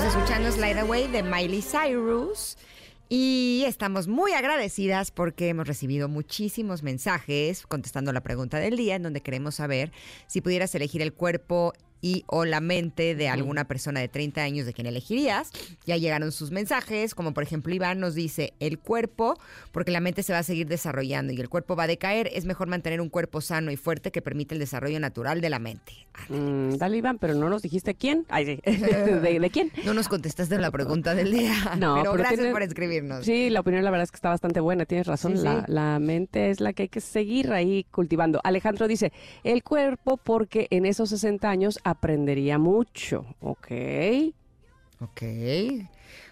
Estamos escuchando Slide Away de Miley Cyrus. Y estamos muy agradecidas porque hemos recibido muchísimos mensajes contestando la pregunta del día, en donde queremos saber si pudieras elegir el cuerpo y o la mente de alguna persona de 30 años de quien elegirías. Ya llegaron sus mensajes, como por ejemplo Iván nos dice, el cuerpo, porque la mente se va a seguir desarrollando y el cuerpo va a decaer, es mejor mantener un cuerpo sano y fuerte que permite el desarrollo natural de la mente. Mm, dale, Iván, pero no nos dijiste quién. Ay, sí. ¿De, de quién? No nos contestaste la pregunta del día, No, pero, pero gracias tiene- por escribirnos. Sí, la opinión la verdad es que está bastante buena, tienes razón, Sí, la, sí. la mente es la que hay que seguir ahí cultivando. Alejandro dice, el cuerpo porque en esos 60 años aprendería mucho, ¿ok? Ok.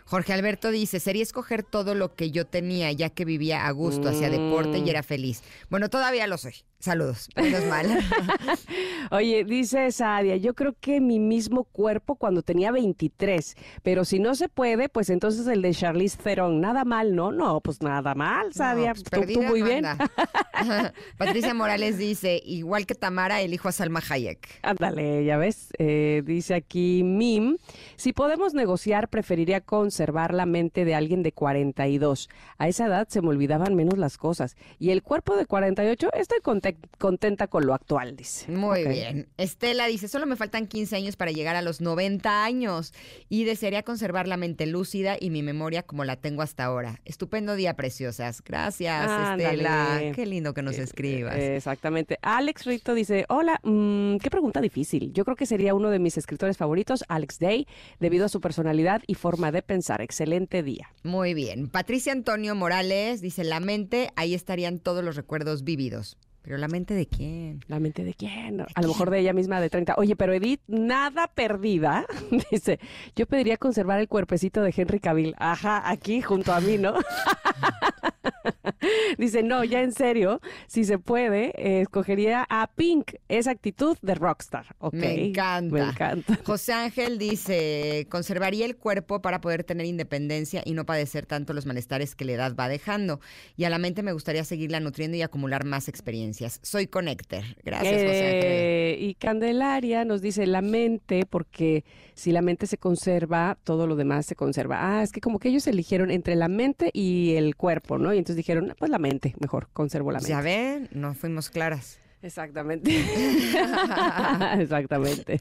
Jorge Alberto dice, sería escoger todo lo que yo tenía ya que vivía a gusto, hacía deporte y era feliz. Bueno, todavía lo soy. Saludos. Menos mal. Oye, dice Sadia, yo creo que mi mismo cuerpo cuando tenía 23, pero si no se puede, pues entonces el de Charlize Theron, nada mal, ¿no? No, pues nada mal, Sadia, No, pues, tú, tú perdida muy bien. Patricia Morales dice, igual que Tamara, elijo a Salma Hayek. Ándale, ya ves, eh, dice aquí Mim, si podemos negociar, preferiría conservar la mente de alguien de 42. A esa edad se me olvidaban menos las cosas. Y el cuerpo de 48, estoy conte- contenta con lo actual, dice. Muy bien. Estela dice, solo me faltan 15 años para llegar a los 90 años y desearía conservar la mente lúcida y mi memoria como la tengo hasta ahora. Estupendo día, preciosas. Gracias. Estela. Qué lindo que nos Eh, escribas. eh, Exactamente. Alex Rito dice, hola, mm, qué pregunta difícil. Yo creo que sería uno de mis escritores favoritos, Alex Day, debido a su personalidad y forma de pensar. Excelente día. Muy bien. Patricia Antonio Morales dice, la mente, ahí estarían todos los recuerdos vividos. Pero la mente de quién? ¿La mente de quién? A lo mejor de ella misma de 30. Oye, pero Edith, nada perdida. Dice, yo pediría conservar el cuerpecito de Henry Cavill. Ajá, aquí junto a mí, ¿no? Dice, no, ya en serio, si se puede, eh, escogería a Pink, esa actitud de rockstar. Ok, Me encanta. Me encanta. José Ángel dice, conservaría el cuerpo para poder tener independencia y no padecer tanto los malestares que la edad va dejando. Y a la mente me gustaría seguirla nutriendo y acumular más experiencias. Soy Connector. Gracias, José Ángel. Eh, y Candelaria nos dice la mente, porque si la mente se conserva, todo lo demás se conserva. Ah, es que como que ellos eligieron entre la mente y el cuerpo, ¿no? Y entonces dijeron, "Ah, pues la mente, mejor, conservo la mente. Ya ven, no fuimos claras. Exactamente. Exactamente.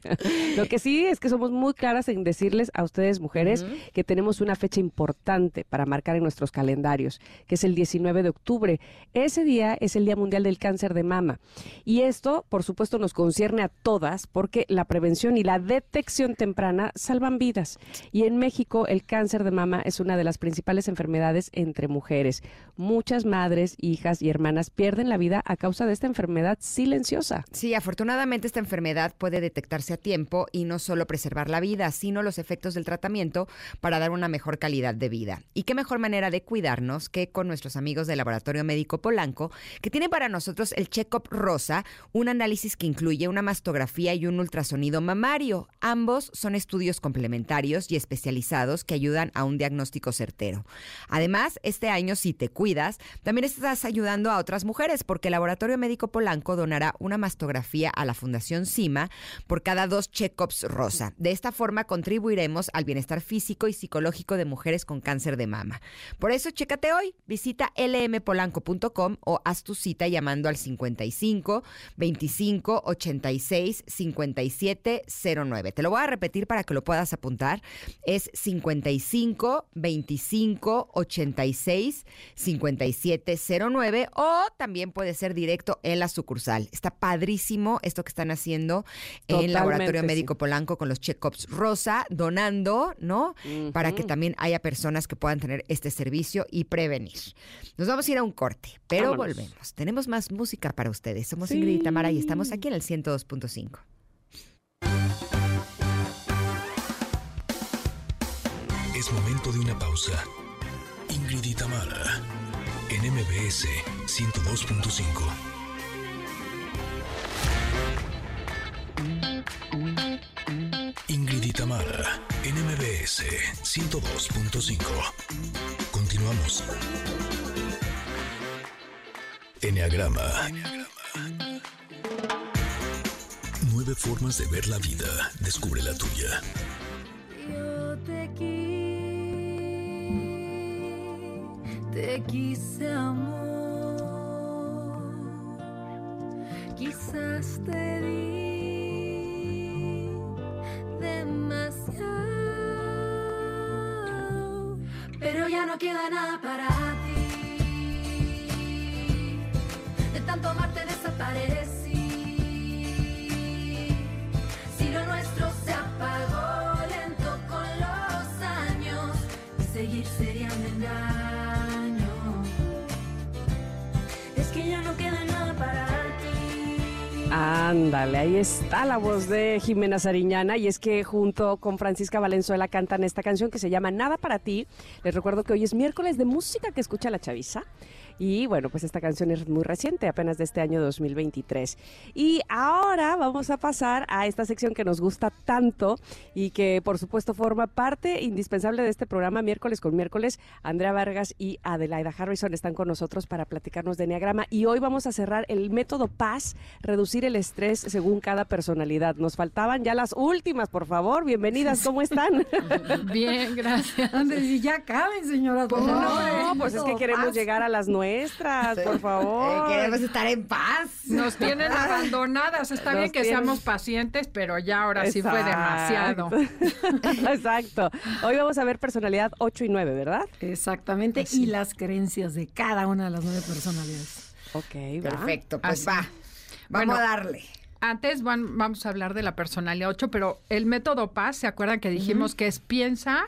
Lo que sí es que somos muy claras en decirles a ustedes, mujeres, que tenemos una fecha importante para marcar en nuestros calendarios, que es el 19 de octubre. Ese día es el Día Mundial del Cáncer de Mama. Y esto, por supuesto, nos concierne a todas porque la prevención y la detección temprana salvan vidas. Y en México, el cáncer de mama es una de las principales enfermedades entre mujeres. Muchas madres, hijas y hermanas pierden la vida a causa de esta enfermedad silenciosa. Sí, afortunadamente esta enfermedad puede detectarse a tiempo y no solo preservar la vida, sino los efectos del tratamiento para dar una mejor calidad de vida. Y qué mejor manera de cuidarnos que con nuestros amigos del Laboratorio Médico Polanco, que tienen para nosotros el Check-up Rosa, un análisis que incluye una mastografía y un ultrasonido mamario. Ambos son estudios complementarios y especializados que ayudan a un diagnóstico certero. Además, este año, si te cuidas, también estás ayudando a otras mujeres, porque el Laboratorio Médico Polanco donará una mastografía a la Fundación CIMA por cada dos check-ups rosa. De esta forma contribuiremos al bienestar físico y psicológico de mujeres con cáncer de mama. Por eso, chécate hoy, visita lmpolanco.com o haz tu cita llamando al 55 25 86 57 09. Te lo voy a repetir para que lo puedas apuntar. Es 55 25 86 57 09 o también puede ser directo en la sucursal. Está padrísimo esto que están haciendo en el Laboratorio Totalmente, Médico sí. Polanco con los check-ups rosa, donando, ¿no? Para que también haya personas que puedan tener este servicio y prevenir. Nos vamos a ir a un corte, pero Vámonos. volvemos. Tenemos más música para ustedes. Somos Sí. Ingrid y Tamara y estamos aquí en el 102.5. Es momento de una pausa. Ingrid y Tamara, en MBS 102.5. Ingrid y Tamara, en MBS 102.5. Continuamos. Enneagrama. Nueve formas de ver la vida. Descubre la tuya. Yo te quise, te quise amor. Quizás te di demasiado, pero ya no queda nada para ti. De tanto amarte desaparecí. Ándale, ahí está la voz de Jimena Sariñana y es que junto con Francisca Valenzuela cantan esta canción que se llama Nada para ti. Les recuerdo que hoy es miércoles de música que escucha la chaviza. Y bueno, pues esta canción es muy reciente, apenas de este año 2023. Y ahora vamos a pasar a esta sección que nos gusta tanto y que por supuesto forma parte indispensable de este programa miércoles con miércoles. Andrea Vargas y Adelaida Harrison están con nosotros para platicarnos de Enneagrama y hoy vamos a cerrar el método Paz, reducir el estrés según cada personalidad. Nos faltaban ya las últimas, por favor. Bienvenidas, ¿cómo están? Bien, gracias. Y ya caben, señora. ¿Cómo? No, pues es que queremos Paz. llegar a las nuestras, por favor. Eh, queremos estar en paz. Nos tienen abandonadas. Está Nos bien que tienen- seamos pacientes, pero ya ahora sí fue demasiado. Exacto. Hoy vamos a ver personalidad 8 y 9, ¿verdad? Exactamente. Y las creencias de cada una de las nueve personalidades. Ok, va. Perfecto, pues Así. va. Vamos Bueno, a darle. Antes van- vamos a hablar de la personalidad 8, pero el método PAS, ¿se acuerdan que dijimos que es piensa,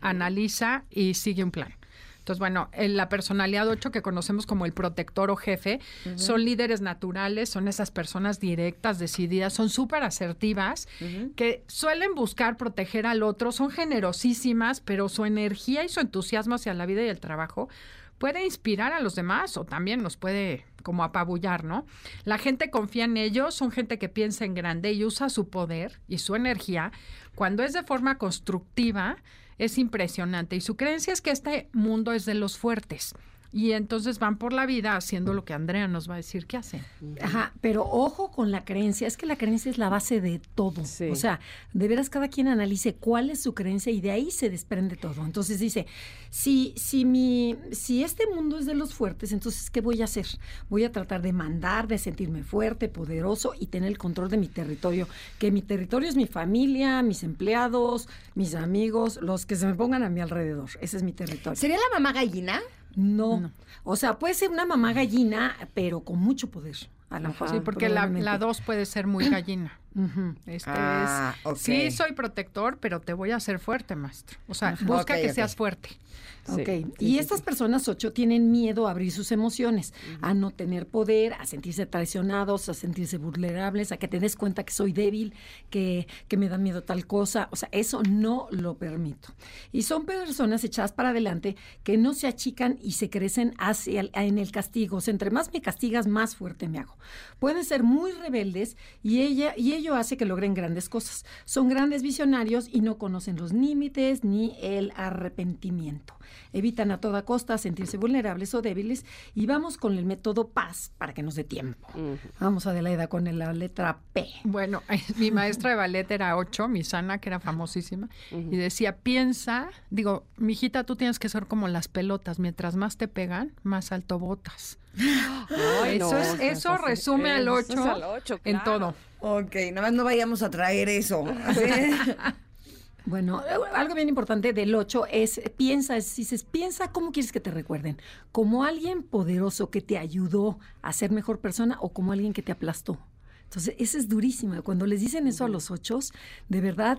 analiza y sigue un plan? Entonces, bueno, en la personalidad 8 que conocemos como el protector o jefe, son líderes naturales, son esas personas directas, decididas, son súper asertivas, que suelen buscar proteger al otro, son generosísimas, pero su energía y su entusiasmo hacia la vida y el trabajo puede inspirar a los demás o también nos puede como apabullar, ¿no? La gente confía en ellos, son gente que piensa en grande y usa su poder y su energía cuando es de forma constructiva, es impresionante y su creencia es que este mundo es de los fuertes. Y entonces van por la vida haciendo lo que Andrea nos va a decir que hacen. Ajá, pero ojo con la creencia, es que la creencia es la base de todo. Sí. O sea, de veras cada quien analice cuál es su creencia y de ahí se desprende todo. Entonces dice, si, si mi, si este mundo es de los fuertes, entonces ¿qué voy a hacer? Voy a tratar de mandar, de sentirme fuerte, poderoso y tener el control de mi territorio. Que mi territorio es mi familia, mis empleados, mis amigos, los que se me pongan a mi alrededor. Ese es mi territorio. ¿Sería la mamá gallina? No. O sea, puede ser una mamá gallina, pero con mucho poder. A lo mejor, Sí, porque la, la dos puede ser muy gallina. Este Ah, es, sí soy protector, pero te voy a hacer fuerte, maestro. O sea, Ajá. busca que seas fuerte. Sí, Ok, sí, y sí, estas sí. personas ocho tienen miedo a abrir sus emociones, a no tener poder, a sentirse traicionados, a sentirse vulnerables, a que te des cuenta que soy débil, que, que me da miedo tal cosa. O sea, eso no lo permito. Y son personas echadas para adelante que no se achican y se crecen hacia el- en el castigo. O sea, entre más me castigas, más fuerte me hago. Pueden ser muy rebeldes y, ella, y ello hace que logren grandes cosas. Son grandes visionarios y no conocen los límites ni el arrepentimiento. Evitan a toda costa sentirse vulnerables o débiles y vamos con el método paz para que nos dé tiempo. Vamos Adelaida con la letra P. Bueno, mi maestra de ballet era ocho, mi sana, que era famosísima, y decía, piensa, digo, mijita, tú tienes que ser como las pelotas, mientras más te pegan, más alto botas. Ay, eso no, es, eso sí, resume al eso es ocho al ocho, en claro. todo. Ok, nada más no vayamos a traer eso. Bueno, eh, algo bien importante del 8 es piensa, es- dices, piensa cómo quieres que te recuerden, como alguien poderoso que te ayudó a ser mejor persona o como alguien que te aplastó. Entonces, eso es durísimo. Cuando les dicen eso a los ochos, de verdad,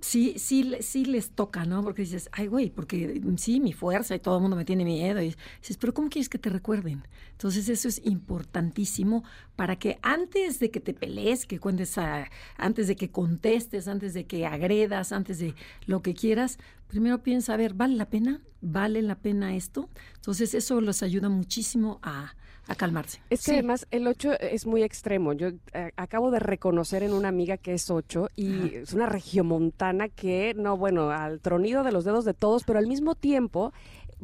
sí, sí, sí les toca, ¿no? Porque dices, ay, güey, porque mm, sí, mi fuerza y todo el mundo me tiene miedo. Y dices, pero ¿cómo quieres que te recuerden? Entonces, eso es importantísimo para que antes de que te pelees, que cuentes, a- antes de que contestes, antes de que agredas, antes de lo que quieras, primero piensa, a ver, ¿vale la pena? ¿Vale la pena esto? Entonces, eso los ayuda muchísimo a, a calmarse. Es que Sí. además el 8 es muy extremo. Yo eh, acabo de reconocer en una amiga que es 8 y es una regiomontana que, no, bueno, al tronido de los dedos de todos, pero al mismo tiempo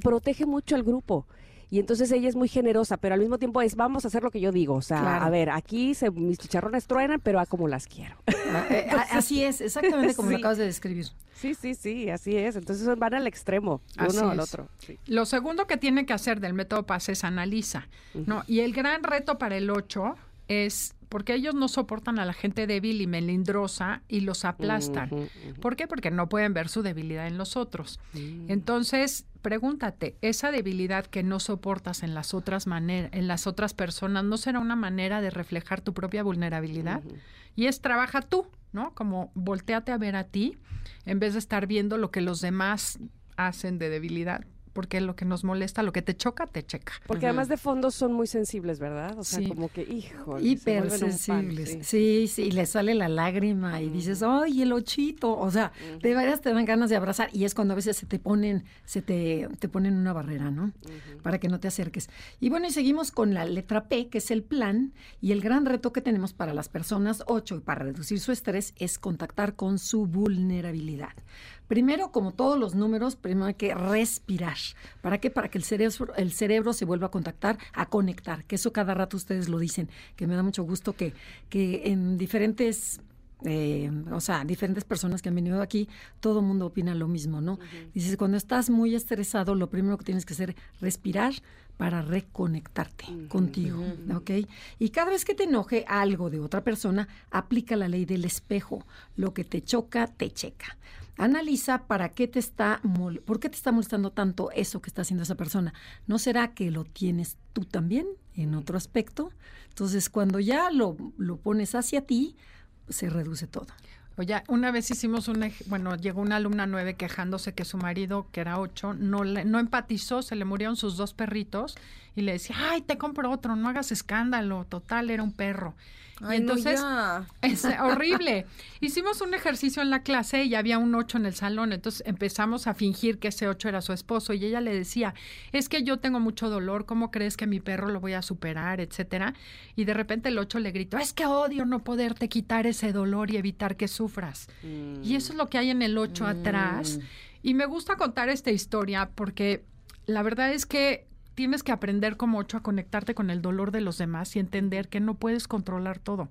protege mucho al grupo. Y entonces ella es muy generosa, pero al mismo tiempo es vamos a hacer lo que yo digo. O sea, Claro. a ver, aquí se, mis chicharrones truenan, pero a como las quiero. Ah, eh, así es, exactamente como lo acabas de describir. Sí, sí, sí, así es. Entonces van al extremo, Así uno al otro. Sí. Lo segundo que tiene que hacer del método PAS es analiza, ¿no? Y el gran reto para el 8 es porque ellos no soportan a la gente débil y melindrosa y los aplastan. ¿Por qué? Porque no pueden ver su debilidad en los otros. Entonces, pregúntate, esa debilidad que no soportas en las otras maneras, en las otras personas, ¿no será una manera de reflejar tu propia vulnerabilidad? Y es trabaja tú, ¿no? Como volteate a ver a ti en vez de estar viendo lo que los demás hacen de debilidad, porque lo que nos molesta, lo que te choca, te checa. Porque además de fondo son muy sensibles, ¿verdad? O sea, Sí. como que, hijo. Hipersensibles. Sí, sí, y le sale la lágrima y dices, ¡ay, el ochito! O sea, de veras te dan ganas de abrazar y es cuando a veces se te ponen, se te, te ponen una barrera, ¿no? Para que no te acerques. Y bueno, y seguimos con la letra P, que es el plan, y el gran reto que tenemos para las personas 8 y para reducir su estrés es contactar con su vulnerabilidad. Primero, como todos los números, primero hay que respirar. ¿Para qué? Para que el cerebro, el cerebro se vuelva a contactar, a conectar, que eso cada rato ustedes lo dicen, que me da mucho gusto que, que en diferentes eh, o sea, diferentes personas que han venido aquí, todo el mundo opina lo mismo, ¿no? Dices, cuando estás muy estresado, lo primero que tienes que hacer es respirar para reconectarte contigo, ¿ok? Y cada vez que te enoje algo de otra persona, aplica la ley del espejo. Lo que te choca, te checa. Analiza para qué te está mol- por qué te está molestando tanto eso que está haciendo esa persona. ¿No será que lo tienes tú también en otro aspecto? Entonces, cuando ya lo, lo pones hacia ti, se reduce todo. Oye, una vez hicimos un, bueno, llegó una alumna nueve quejándose que su marido, que era ocho, no, le- no empatizó, se le murieron sus dos perritos y le decía, ay, te compro otro, no hagas escándalo, total, era un perro. Ay, y entonces, es horrible. Hicimos un ejercicio en la clase y había un ocho en el salón, entonces empezamos a fingir que ese ocho era su esposo y ella le decía, es que yo tengo mucho dolor, ¿cómo crees que mi perro lo voy a superar, etcétera? Y de repente el ocho le gritó, es que odio no poderte quitar ese dolor y evitar que sufras. Y eso es lo que hay en el ocho atrás. Y me gusta contar esta historia porque la verdad es que tienes que aprender como ocho a conectarte con el dolor de los demás y entender que no puedes controlar todo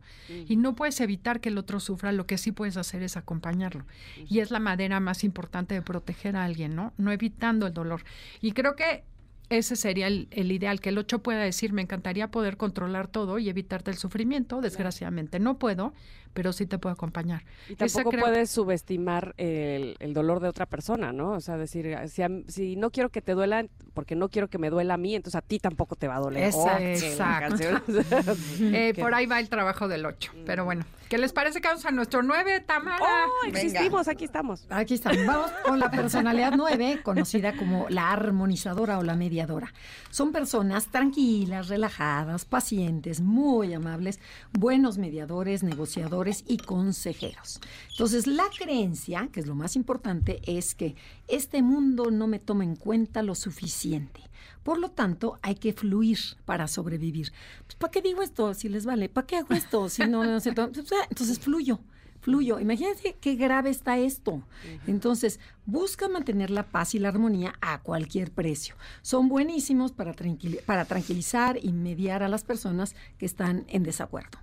y no puedes evitar que el otro sufra, lo que sí puedes hacer es acompañarlo. Y es la manera más importante de proteger a alguien, ¿no? No evitando el dolor. Y creo que ese sería el, el ideal, que el 8 pueda decir, me encantaría poder controlar todo y evitarte el sufrimiento, desgraciadamente no puedo, pero sí te puede acompañar. Y tampoco creo- puedes subestimar el, el dolor de otra persona, ¿no? O sea, decir, si, a- si no quiero que te duela, porque no quiero que me duela a mí, entonces a ti tampoco te va a doler. Exacto. Oh, Exacto. Eh, por ahí va el trabajo del 8. Pero bueno, ¿qué les parece que vamos a nuestro 9, Tamara? ¡Oh, existimos! Aquí estamos. Aquí estamos. Vamos con la personalidad 9, conocida como la armonizadora o la mediadora. Son personas tranquilas, relajadas, pacientes, muy amables, buenos mediadores, negociadores y consejeros. Entonces, la creencia, que es lo más importante, es que este mundo no me toma en cuenta lo suficiente. Por lo tanto, hay que fluir para sobrevivir. Pues, ¿Para qué digo esto si les vale? ¿Para qué hago esto si no, no sé Entonces, fluyo fluyo. Imagínate qué grave está esto. Entonces, busca mantener la paz y la armonía a cualquier precio. Son buenísimos para, tranquili- para tranquilizar y mediar a las personas que están en desacuerdo.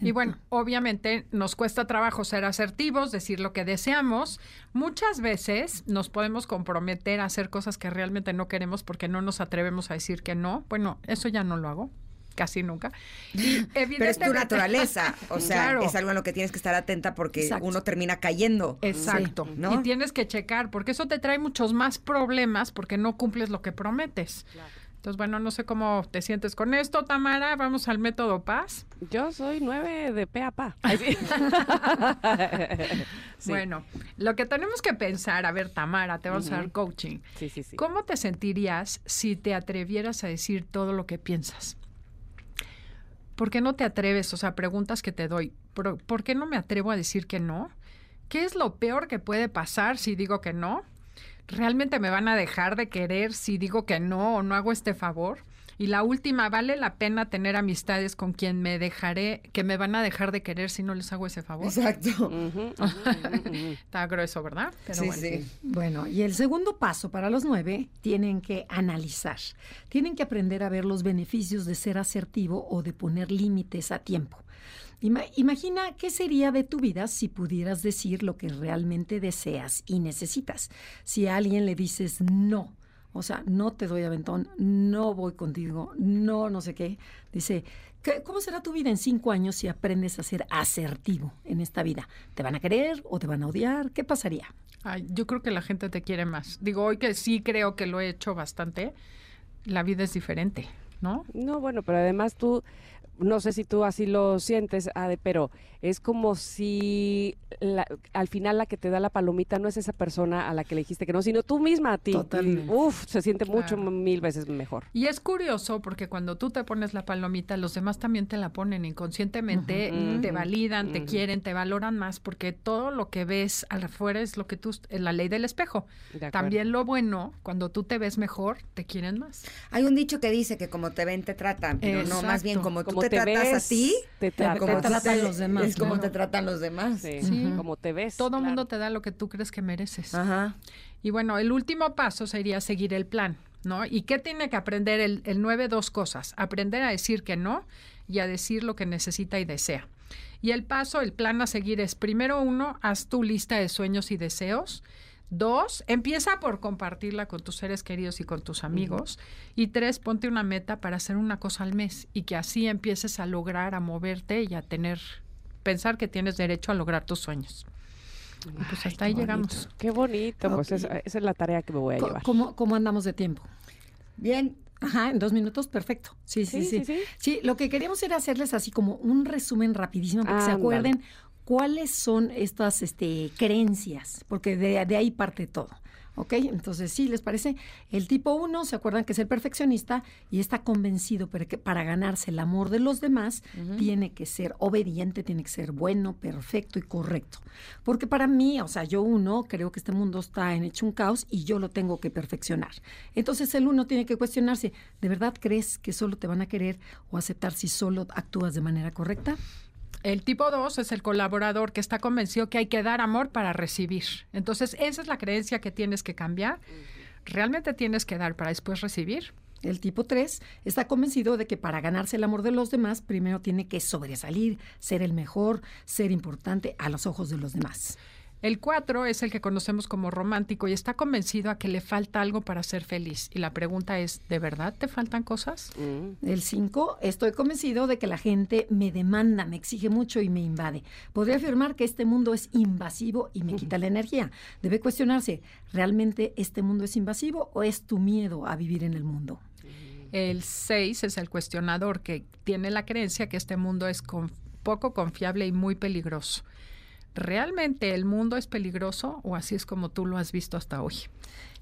Y bueno, obviamente nos cuesta trabajo ser asertivos, decir lo que deseamos. Muchas veces nos podemos comprometer a hacer cosas que realmente no queremos porque no nos atrevemos a decir que no. Bueno, eso ya no lo hago, casi nunca. Y Pero es tu naturaleza. O sea, Claro. es algo en lo que tienes que estar atenta porque Exacto. uno termina cayendo. Exacto. ¿no? Y tienes que checar, porque eso te trae muchos más problemas porque no cumples lo que prometes. Entonces, bueno, no sé cómo te sientes con esto, Tamara. Vamos al método Paz. Yo soy nueve de pe a pa. Ay, sí. Sí. Bueno, lo que tenemos que pensar, a ver, Tamara, te vamos a dar coaching. Sí, sí, sí. ¿Cómo te sentirías si te atrevieras a decir todo lo que piensas? ¿Por qué no te atreves? O sea, preguntas que te doy. ¿Por, por qué no me atrevo a decir que no? ¿Qué es lo peor que puede pasar si digo que no? ¿Realmente me van a dejar de querer si digo que no o no hago este favor? Y la última, ¿vale la pena tener amistades con quien me dejaré, que me van a dejar de querer si no les hago ese favor? Exacto. Está grueso, ¿verdad? Pero sí, bueno. sí. Bueno, y el segundo paso para los nueve, tienen que analizar. Tienen que aprender a ver los beneficios de ser asertivo o de poner límites a tiempo. Ima- imagina qué sería de tu vida si pudieras decir lo que realmente deseas y necesitas. Si a alguien le dices no, o sea, no te doy aventón, no voy contigo, no, no sé qué, dice, ¿qué- ¿cómo será tu vida en cinco años si aprendes a ser asertivo en esta vida? ¿Te van a querer o te van a odiar? ¿Qué pasaría? Ay, yo creo que la gente te quiere más. Digo, hoy que sí creo que lo he hecho bastante, la vida es diferente, ¿no? No, bueno, pero además tú, no sé si tú así lo sientes, Ade, pero es como si la- al final la que te da la palomita no es esa persona a la que le dijiste que no, sino tú misma a ti. Totalmente. Uf, se siente mucho mil veces mejor. Y es curioso porque cuando tú te pones la palomita, los demás también te la ponen inconscientemente, te validan, te quieren, te valoran más porque todo lo que ves al afuera es lo que tú, es la ley del espejo. De. También lo bueno, cuando tú te ves mejor, te quieren más. Hay un dicho que dice que como te ven, te tratan. Pero no, más bien como tú Como te, te tratas a ti, te tratan. como Te tratan los demás, Es como claro. te tratan los demás. Sí, Sí. como te ves. Todo el claro. mundo te da lo que tú crees que mereces. Ajá. Y bueno, el último paso sería seguir el plan, ¿no? ¿Y qué tiene que aprender el, el 9? Dos cosas. Aprender a decir que no y a decir lo que necesita y desea. Y el paso, el plan a seguir es, primero uno, haz tu lista de sueños y deseos. Dos, empieza por compartirla con tus seres queridos y con tus amigos. Y tres, ponte una meta para hacer una cosa al mes y que así empieces a lograr, a moverte y a tener, pensar que tienes derecho a lograr tus sueños. Y pues hasta ahí llegamos. Qué bonito, pues esa, esa es la tarea que me voy a llevar. ¿Cómo, cómo andamos de tiempo? Bien. Ajá, en dos minutos, perfecto. Sí, sí, sí. Sí, sí, Sí, sí. lo que queríamos era hacerles así como un resumen rapidísimo para que se acuerden cuáles son estas este, creencias, porque de, de ahí parte todo. ¿Ok? Entonces, sí, ¿les parece? El tipo uno, ¿se acuerdan que es el perfeccionista y está convencido para ganarse el amor de los demás tiene que ser obediente, tiene que ser bueno, perfecto y correcto? Porque para mí, o sea, yo uno, creo que este mundo está en hecho un caos y yo lo tengo que perfeccionar. Entonces, el uno tiene que cuestionarse, ¿de verdad crees que solo te van a querer o aceptar si solo actúas de manera correcta? El tipo 2 es el colaborador que está convencido que hay que dar amor para recibir. Entonces, esa es la creencia que tienes que cambiar. Realmente tienes que dar para después recibir. El tipo 3 está convencido de que para ganarse el amor de los demás, primero tiene que sobresalir, ser el mejor, ser importante a los ojos de los demás. El 4 es el que conocemos como romántico y está convencido a que le falta algo para ser feliz. Y la pregunta es, ¿de verdad te faltan cosas? Mm. El 5, estoy convencido de que la gente me demanda, me exige mucho y me invade. Podría afirmar que este mundo es invasivo y me quita la energía. Debe cuestionarse, ¿realmente este mundo es invasivo o es tu miedo a vivir en el mundo? El 6 es el cuestionador que tiene la creencia que este mundo es con- poco confiable y muy peligroso. ¿Realmente el mundo es peligroso o así es como tú lo has visto hasta hoy?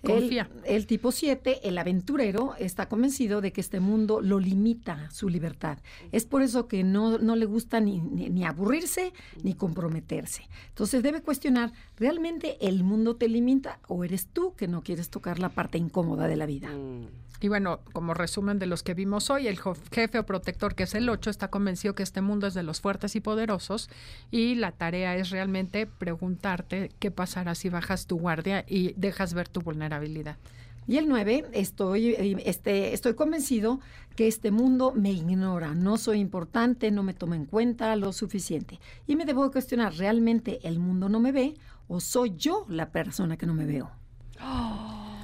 Confía. El, el tipo 7, el aventurero, está convencido de que este mundo lo limita su libertad. Es por eso que no, no le gusta ni, ni- ni aburrirse ni comprometerse. Entonces debe cuestionar, ¿realmente el mundo te limita o eres tú que no quieres tocar la parte incómoda de la vida? Mm. Y bueno, como resumen de los que vimos hoy, el jefe o protector, que es el 8, está convencido que este mundo es de los fuertes y poderosos y la tarea es realmente preguntarte qué pasará si bajas tu guardia y dejas ver tu vulnerabilidad. Y el 9, estoy, eh, este, estoy convencido que este mundo me ignora, no soy importante, no me toma en cuenta lo suficiente. Y me debo cuestionar, ¿realmente el mundo no me ve o soy yo la persona que no me veo?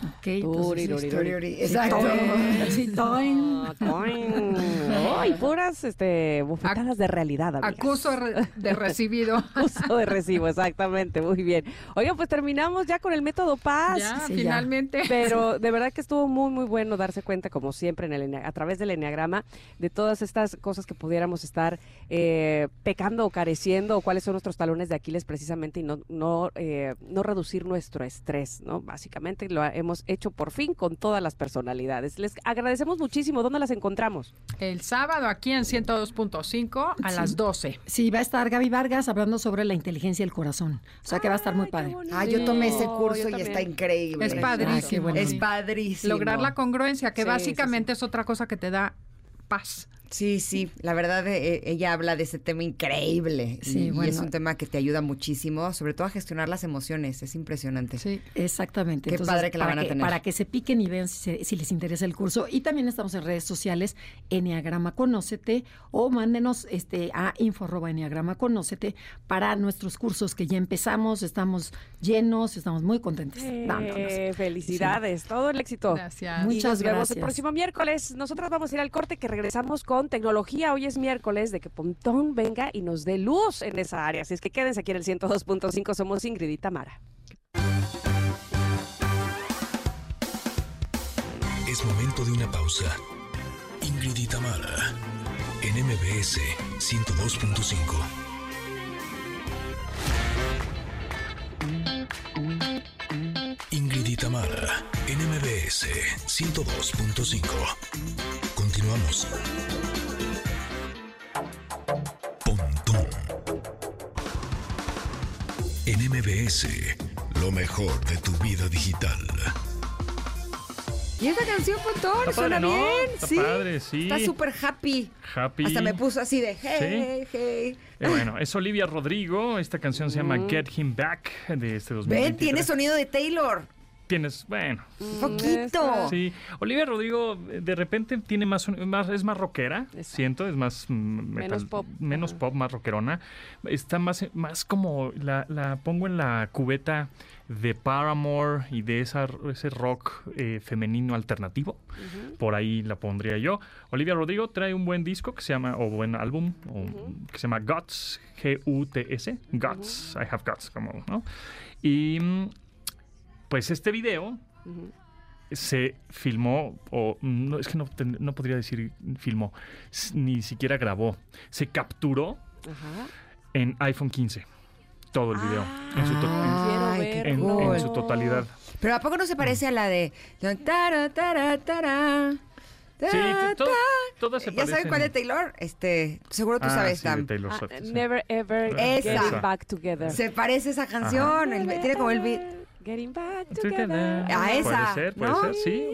Ok, entonces, Turi, turi, sí, Exacto. toin, sí, toin. Ah. Ay, puras este, bofetadas de realidad, amigas. Acuso de recibido. Acuso de recibo, exactamente, muy bien. Oigan, pues terminamos ya con el método Paz. ya, sí, ya. finalmente. Pero de verdad que estuvo muy, muy bueno darse cuenta, como siempre, en el, a través del enneagrama, de todas estas cosas que pudiéramos estar eh, pecando o careciendo, o cuáles son nuestros talones de Aquiles precisamente, y no, no, eh, no reducir nuestro estrés, ¿no? Básicamente lo ha- hemos hecho por fin con todas las personalidades. Les agradecemos muchísimo. ¿Dónde las encontramos? El sábado aquí en 102.5 a Sí. las 12. Sí, va a estar Gaby Vargas hablando sobre la inteligencia del corazón. O sea que va a estar muy padre. Ah, yo tomé ese curso y está increíble. Es padrísimo. Ah, bueno. Es sí. padrísimo. Lograr la congruencia, que Sí, sí, básicamente es otra cosa que te da paz. Sí, sí, la verdad eh, ella habla de ese tema increíble Sí, y, es un tema que te ayuda muchísimo, sobre todo a gestionar las emociones, es impresionante. Sí. Exactamente. Qué padre que la para van a tener. Para que se piquen y vean si, se- si les interesa el curso. Y también estamos en redes sociales, Enneagrama Conócete, o mándenos este, a info arroba Enneagrama Conócete para nuestros cursos que ya empezamos, estamos llenos, estamos muy contentos. dándonos. Eh, felicidades, todo el éxito. Gracias. Y Muchas nos vemos gracias. el próximo miércoles. Nosotros vamos a ir al corte que regresamos con tecnología. Hoy es miércoles de que Pontón venga y nos dé luz en esa área. Así es que quédense aquí en el 102.5. Somos Ingrid y Tamara. Es momento de una pausa. Ingrid y Tamara, en MBS 102.5. Ingrid y Tamara, en MBS 102.5. Continuamos. Pontón. En lo mejor de tu vida digital. Y esta canción, Pontón, Está suena padre, ¿no? bien. Está sí. padre, sí. Está súper happy. Happy. Hasta me puso así de hey, hey. Eh, bueno, es Olivia Rodrigo. Esta canción se llama Get Him Back de este 2023. Ven, tiene sonido de Taylor. Tienes, bueno, Poquito. sí. Olivia Rodrigo de repente tiene más, es más rockera, Exacto. siento, es más mm, Menos pop. menos pop, más rockerona. Está más, más como la, la pongo en la cubeta de Paramore y de esa, ese rock eh, femenino alternativo. Por ahí la pondría yo. Olivia Rodrigo trae un buen disco que se llama, o buen álbum, o, que se llama Guts, G-U-T-S, Guts, I have guts, como, ¿no? Y mm, pues este video se filmó, o no, es que no, no podría decir filmó, ni siquiera grabó, se capturó Ajá. en iPhone 15, todo el video, en, su to- Ah, Ay, en- verlo. en su totalidad. Pero ¿a poco no se parece a la de... Tara, tara, tara, Sí, ta, to- ta? todas se ¿Ya saben parecen. cuál de Taylor? Este, seguro tú Ah, sabes, sí, Tam. Taylor Swift, sí. never ever Esa. getting back together. Se parece esa canción. el- tiene como el beat. Getting back Together. together. Ah, esa, Puede ser, puede ¿no? ser, sí.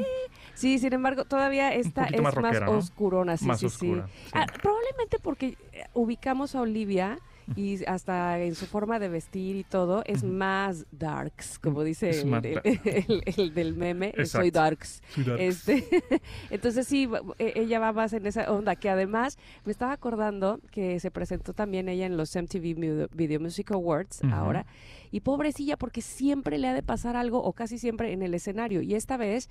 Sí, sin embargo, todavía esta es más más, rockera, ¿no? oscurona, sí, Más sí, oscura, sí. sí. Ah, probablemente porque ubicamos a Olivia y hasta en su forma de vestir y todo es más darks, como dice el, más el- dark. el- el del meme, eh, soy darks. Soy darks. Este, entonces sí, e- ella va más en esa onda, que además me estaba acordando que se presentó también ella en los MTV Video Music Awards ahora, y pobrecilla porque siempre le ha de pasar algo, o casi siempre en el escenario, y esta vez...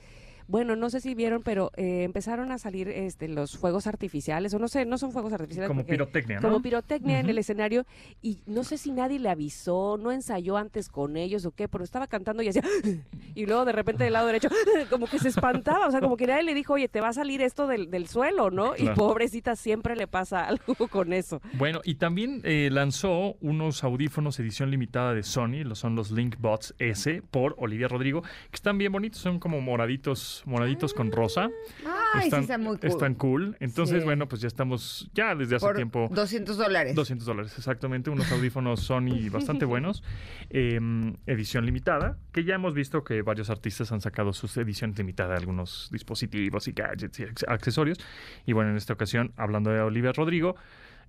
Bueno, no sé si vieron, pero eh, empezaron a salir este, los fuegos artificiales, o no sé, no son fuegos artificiales. Como porque- pirotecnia, ¿no? Como pirotecnia en el escenario, y no sé si nadie le avisó, no ensayó antes con ellos o qué, pero estaba cantando y hacía, y luego de repente del lado derecho, como que se espantaba, o sea, como que nadie le dijo, oye, te va a salir esto del, del suelo, ¿no? Y pobrecita siempre le pasa algo con eso. Bueno, y también eh, lanzó unos audífonos edición limitada de Sony, los son los LinkBots S por Olivia Rodrigo, que están bien bonitos, son como moraditos, moraditos con rosa. Ay, sí, están, están muy cool. están cool. Entonces, Sí. bueno, pues ya estamos, ya desde hace Por tiempo. 200 dólares. 200 dólares, exactamente. Unos audífonos Sony bastante buenos. eh, edición limitada, que ya hemos visto que varios artistas han sacado sus ediciones limitadas algunos dispositivos y gadgets y acce- accesorios. Y bueno, en esta ocasión, hablando de Olivia Rodrigo,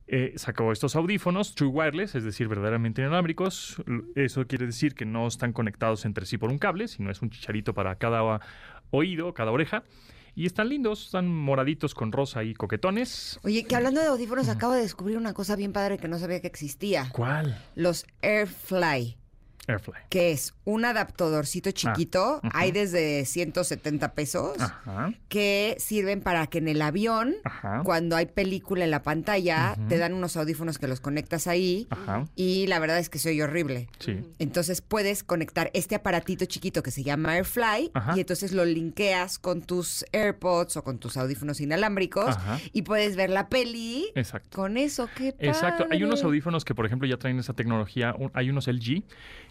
eh, sacó estos audífonos True Wireless, es decir, verdaderamente inalámbricos. Eso quiere decir que no están conectados entre sí por un cable, sino es un chicharito para cada oído, cada oreja. Y están lindos, están moraditos con rosa y coquetones. Oye, que hablando de audífonos, acabo de descubrir una cosa bien padre que no sabía que existía. ¿Cuál? Los Airfly, Airfly. que es un adaptadorcito chiquito, ujú. hay desde 170 pesos, Ajá. que sirven para que en el avión, Ajá. cuando hay película en la pantalla, te dan unos audífonos que los conectas ahí Ajá. y la verdad es que se oye horrible. Sí. Entonces puedes conectar este aparatito chiquito que se llama Airfly Ajá. y entonces lo linkeas con tus AirPods o con tus audífonos inalámbricos Ajá. y puedes ver la peli Exacto. con eso. ¡Qué Exacto. Hay unos padre! audífonos que, por ejemplo, ya traen esa tecnología. Hay unos LG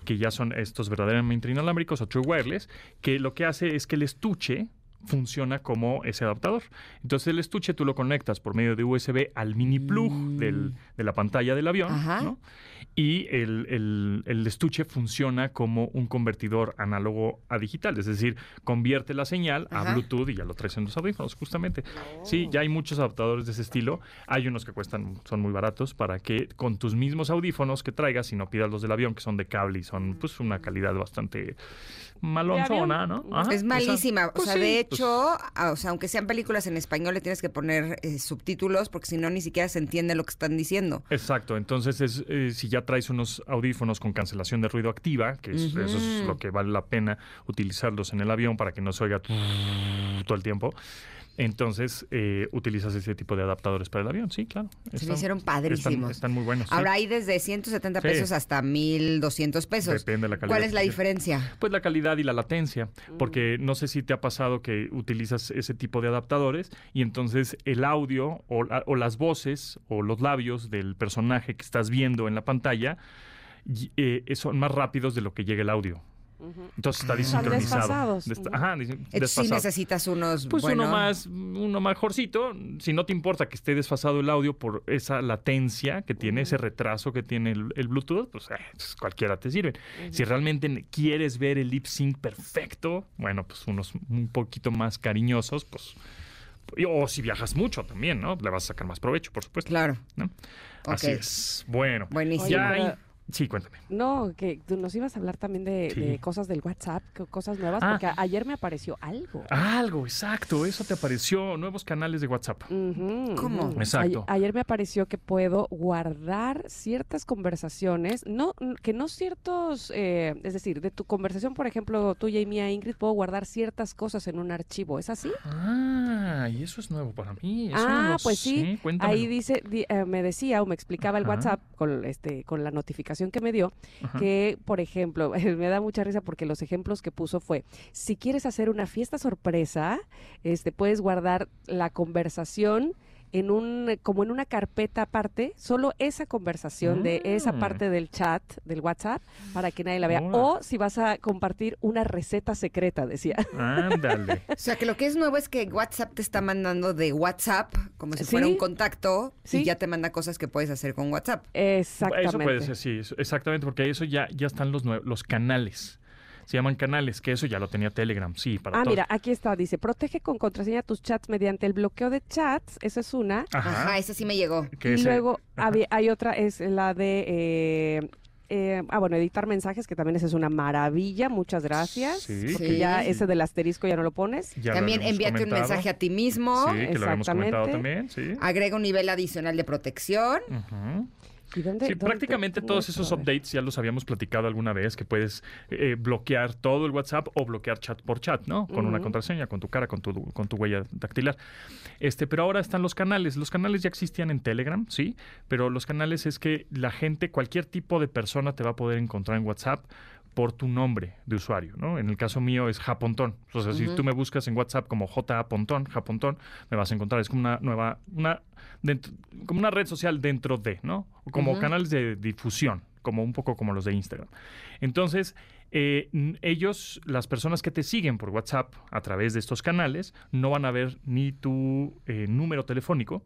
que ya son estos verdaderamente inalámbricos o True Wireless, que lo que hace es que el estuche funciona como ese adaptador. Entonces el estuche tú lo conectas por medio de USB al mini plug del- de la pantalla del avión. ¿no? Y el, el- el estuche funciona como un convertidor análogo a digital, es decir, convierte la señal a. Bluetooth y ya lo traes en los audífonos, justamente. Sí, ya hay muchos adaptadores de ese estilo. Hay unos que cuestan, son muy baratos para que con tus mismos audífonos que traigas y no pidas los del avión, que son de cable y son pues una calidad bastante malonzona, ¿no? Ajá, Es malísima. pues o sea, sí, de pues, hecho, o sea, aunque sean películas en español, le tienes que poner eh, subtítulos porque si no, ni siquiera se entiende lo que están diciendo. Exacto, entonces es, eh, si ya traes unos audífonos con cancelación de ruido activa, que es- eso es lo que vale la pena utilizarlos en el avión para que no se oiga todo el tiempo, entonces eh, utilizas ese tipo de adaptadores para el avión, sí, claro. Se me hicieron padrísimos. están muy buenos. sí. Ahora hay desde 170 Sí. pesos hasta 1200 pesos. Depende de la calidad ¿Cuál es la diferencia? Pues la calidad y la latencia, porque no sé si te ha pasado que utilizas ese tipo de adaptadores y entonces el audio o, la- o las voces o los labios del personaje que estás viendo en la pantalla eh, son más rápidos de lo que llega el audio. Entonces está Están desincronizado. Ujú. Ajá, sí desfasado. necesitas unos Pues bueno, uno más, uno mejorcito. Si no te importa que esté desfasado el audio por esa latencia que tiene, ese retraso que tiene el, el Bluetooth, pues, eh, pues, cualquiera te sirve. Si realmente quieres ver el lip sync perfecto, bueno, pues unos un poquito más cariñosos, pues. O si viajas mucho también, ¿no? Le vas a sacar más provecho, por supuesto. Claro. ¿no? Así es. Bueno. Buenísimo. Ya Sí, cuéntame. No, que tú nos ibas a hablar también de, Sí. de cosas del WhatsApp, que- cosas nuevas, Ah. porque ayer me apareció algo. Algo, exacto. Eso te apareció. Nuevos canales de WhatsApp. ¿Cómo? Exacto. Ay- ayer me apareció que puedo guardar ciertas conversaciones, no que no ciertos, eh, es decir, de tu conversación, por ejemplo, tuya y mía, Ingrid, puedo guardar ciertas cosas en un archivo. ¿Es así? Ah, y eso es nuevo para mí. Eso ah, no pues sí. cuéntamelo. Ahí dice, di- eh, me decía o me explicaba el. WhatsApp con este, con la notificación que me dio, Ajá. que, por ejemplo, me da mucha risa porque los ejemplos que puso fue, si quieres hacer una fiesta sorpresa, este, puedes guardar la conversación en un, como en una carpeta aparte, solo esa conversación de esa Mm. parte del chat, del WhatsApp, para que nadie la vea. O si vas a compartir una receta secreta, decía. Ándale. O sea, que lo que es nuevo es que WhatsApp te está mandando de WhatsApp como si Sí. fuera un contacto Sí. y ya te manda cosas que puedes hacer con WhatsApp. Exactamente. Eso puede ser, sí, exactamente, porque eso ya, ya están los, los canales. Se llaman canales, que eso ya lo tenía Telegram, sí, para Ah, todos. mira, aquí está, dice, protege con contraseña tus chats mediante el bloqueo de chats, esa es una. Ajá. Ajá, ese sí me llegó. que Y ese- luego ajá. había- hay otra, es la de... eh, eh, ah, bueno, editar mensajes, que también esa es una maravilla, muchas gracias. Sí. Porque Sí. ya ese del asterisco ya no lo pones. Ya lo También habíamos envíate un comentado. mensaje a ti mismo. Sí, que lo habíamos comentado Exactamente. también, sí. Agrega un nivel adicional de protección. Ujú. ¿Y dónde- Sí, dónde prácticamente todos esos updates ya los habíamos platicado alguna vez, que puedes eh, bloquear todo el WhatsApp o bloquear chat por chat, ¿no? Con una contraseña, con tu cara, con tu, con tu huella dactilar. Este, pero ahora están los canales. Los canales ya existían en Telegram, sí, pero los canales es que la gente, cualquier tipo de persona te va a poder encontrar en WhatsApp por tu nombre de usuario, ¿no? En el caso mío es Japontón. O sea, si tú me buscas en WhatsApp como J Pontón, Japontón, me vas a encontrar. Es como una nueva, una, dentro- como una red social dentro de, ¿no? Como canales de difusión, como un poco como los de Instagram. Entonces, eh, ellos, las personas que te siguen por WhatsApp a través de estos canales, no van a ver ni tu eh, número telefónico,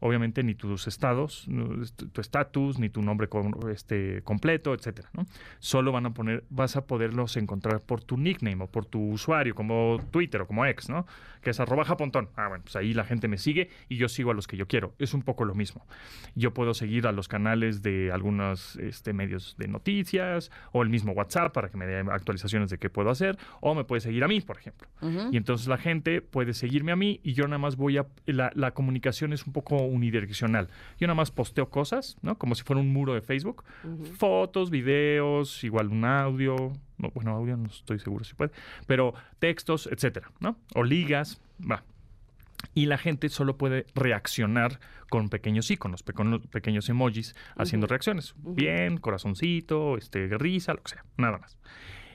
obviamente ni tus estados, tu estatus, ni tu nombre com- este, completo, etcétera, ¿no? Solo van a poner, vas a poderlos encontrar por tu nickname o por tu usuario, como Twitter o como ex, ¿no? Que es arroba japontón. Ah, bueno, pues ahí la gente me sigue y yo sigo a los que yo quiero. Es un poco lo mismo. Yo puedo seguir a los canales de algunos este, medios de noticias o el mismo WhatsApp para que me dé actualizaciones de qué puedo hacer, o me puede seguir a mí, por ejemplo. Y entonces la gente puede seguirme a mí y yo nada más voy a... La, la comunicación es un poco unidireccional. Yo nada más posteo cosas, ¿no? Como si fuera un muro de Facebook. Fotos, videos, igual un audio. No, bueno, audio no estoy seguro si puede. Pero textos, etcétera, ¿no? O ligas, va. Y la gente solo puede reaccionar con pequeños iconos, pequeños, pequeños emojis haciendo reacciones. Bien, corazoncito, este, risa, lo que sea, nada más.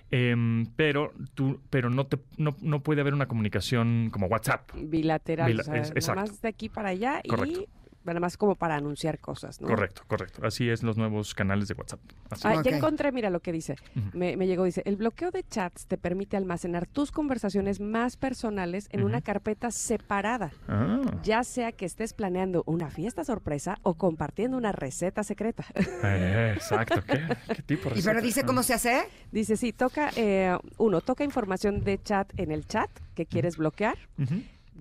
Em, pero tú, pero no te, no, no puede haber una comunicación como WhatsApp. Bilateral, Bila- o sea, es- nada más de aquí para allá Correcto. y nada más como para anunciar cosas, ¿no? Correcto, correcto. Así es los nuevos canales de WhatsApp. Así Ah. Ya encontré, mira lo que dice. Me, me llegó, dice, el bloqueo de chats te permite almacenar tus conversaciones más personales en una carpeta separada, Ah, ya sea que estés planeando una fiesta sorpresa o compartiendo una receta secreta. eh, exacto. ¿Qué, qué tipo de Y pero receta? dice cómo se hace. dice, sí, toca, eh, uno, toca información de chat en el chat que quieres bloquear.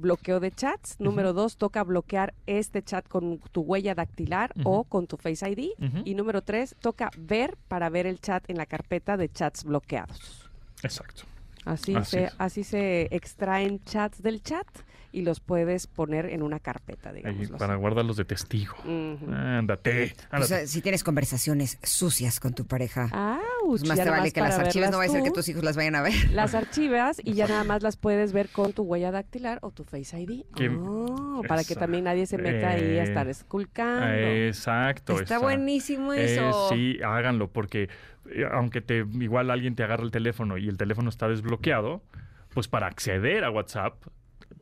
Bloqueo de chats. Número dos, toca bloquear este chat con tu huella dactilar o con tu Face ID. Y número tres, toca ver para ver el chat en la carpeta de chats bloqueados. Exacto. Así, Así se, es. así se extraen chats del chat y los puedes poner en una carpeta, Ahí, digamos. para guardarlos de testigo. Ujú. Ándate, ándate. sea, si tienes conversaciones sucias con tu pareja, Ah, pues más te vale que las para archives, no va a ser que tus hijos las vayan a ver. Las archivas y ya nada más las puedes ver con tu huella dactilar o tu Face ID. Oh, para que también nadie se meta ahí a estar eh, esculcando. Exacto. Está esa- buenísimo Eh, eso. sí, háganlo, porque eh, aunque te igual alguien te agarra el teléfono y el teléfono está desbloqueado, pues para acceder a WhatsApp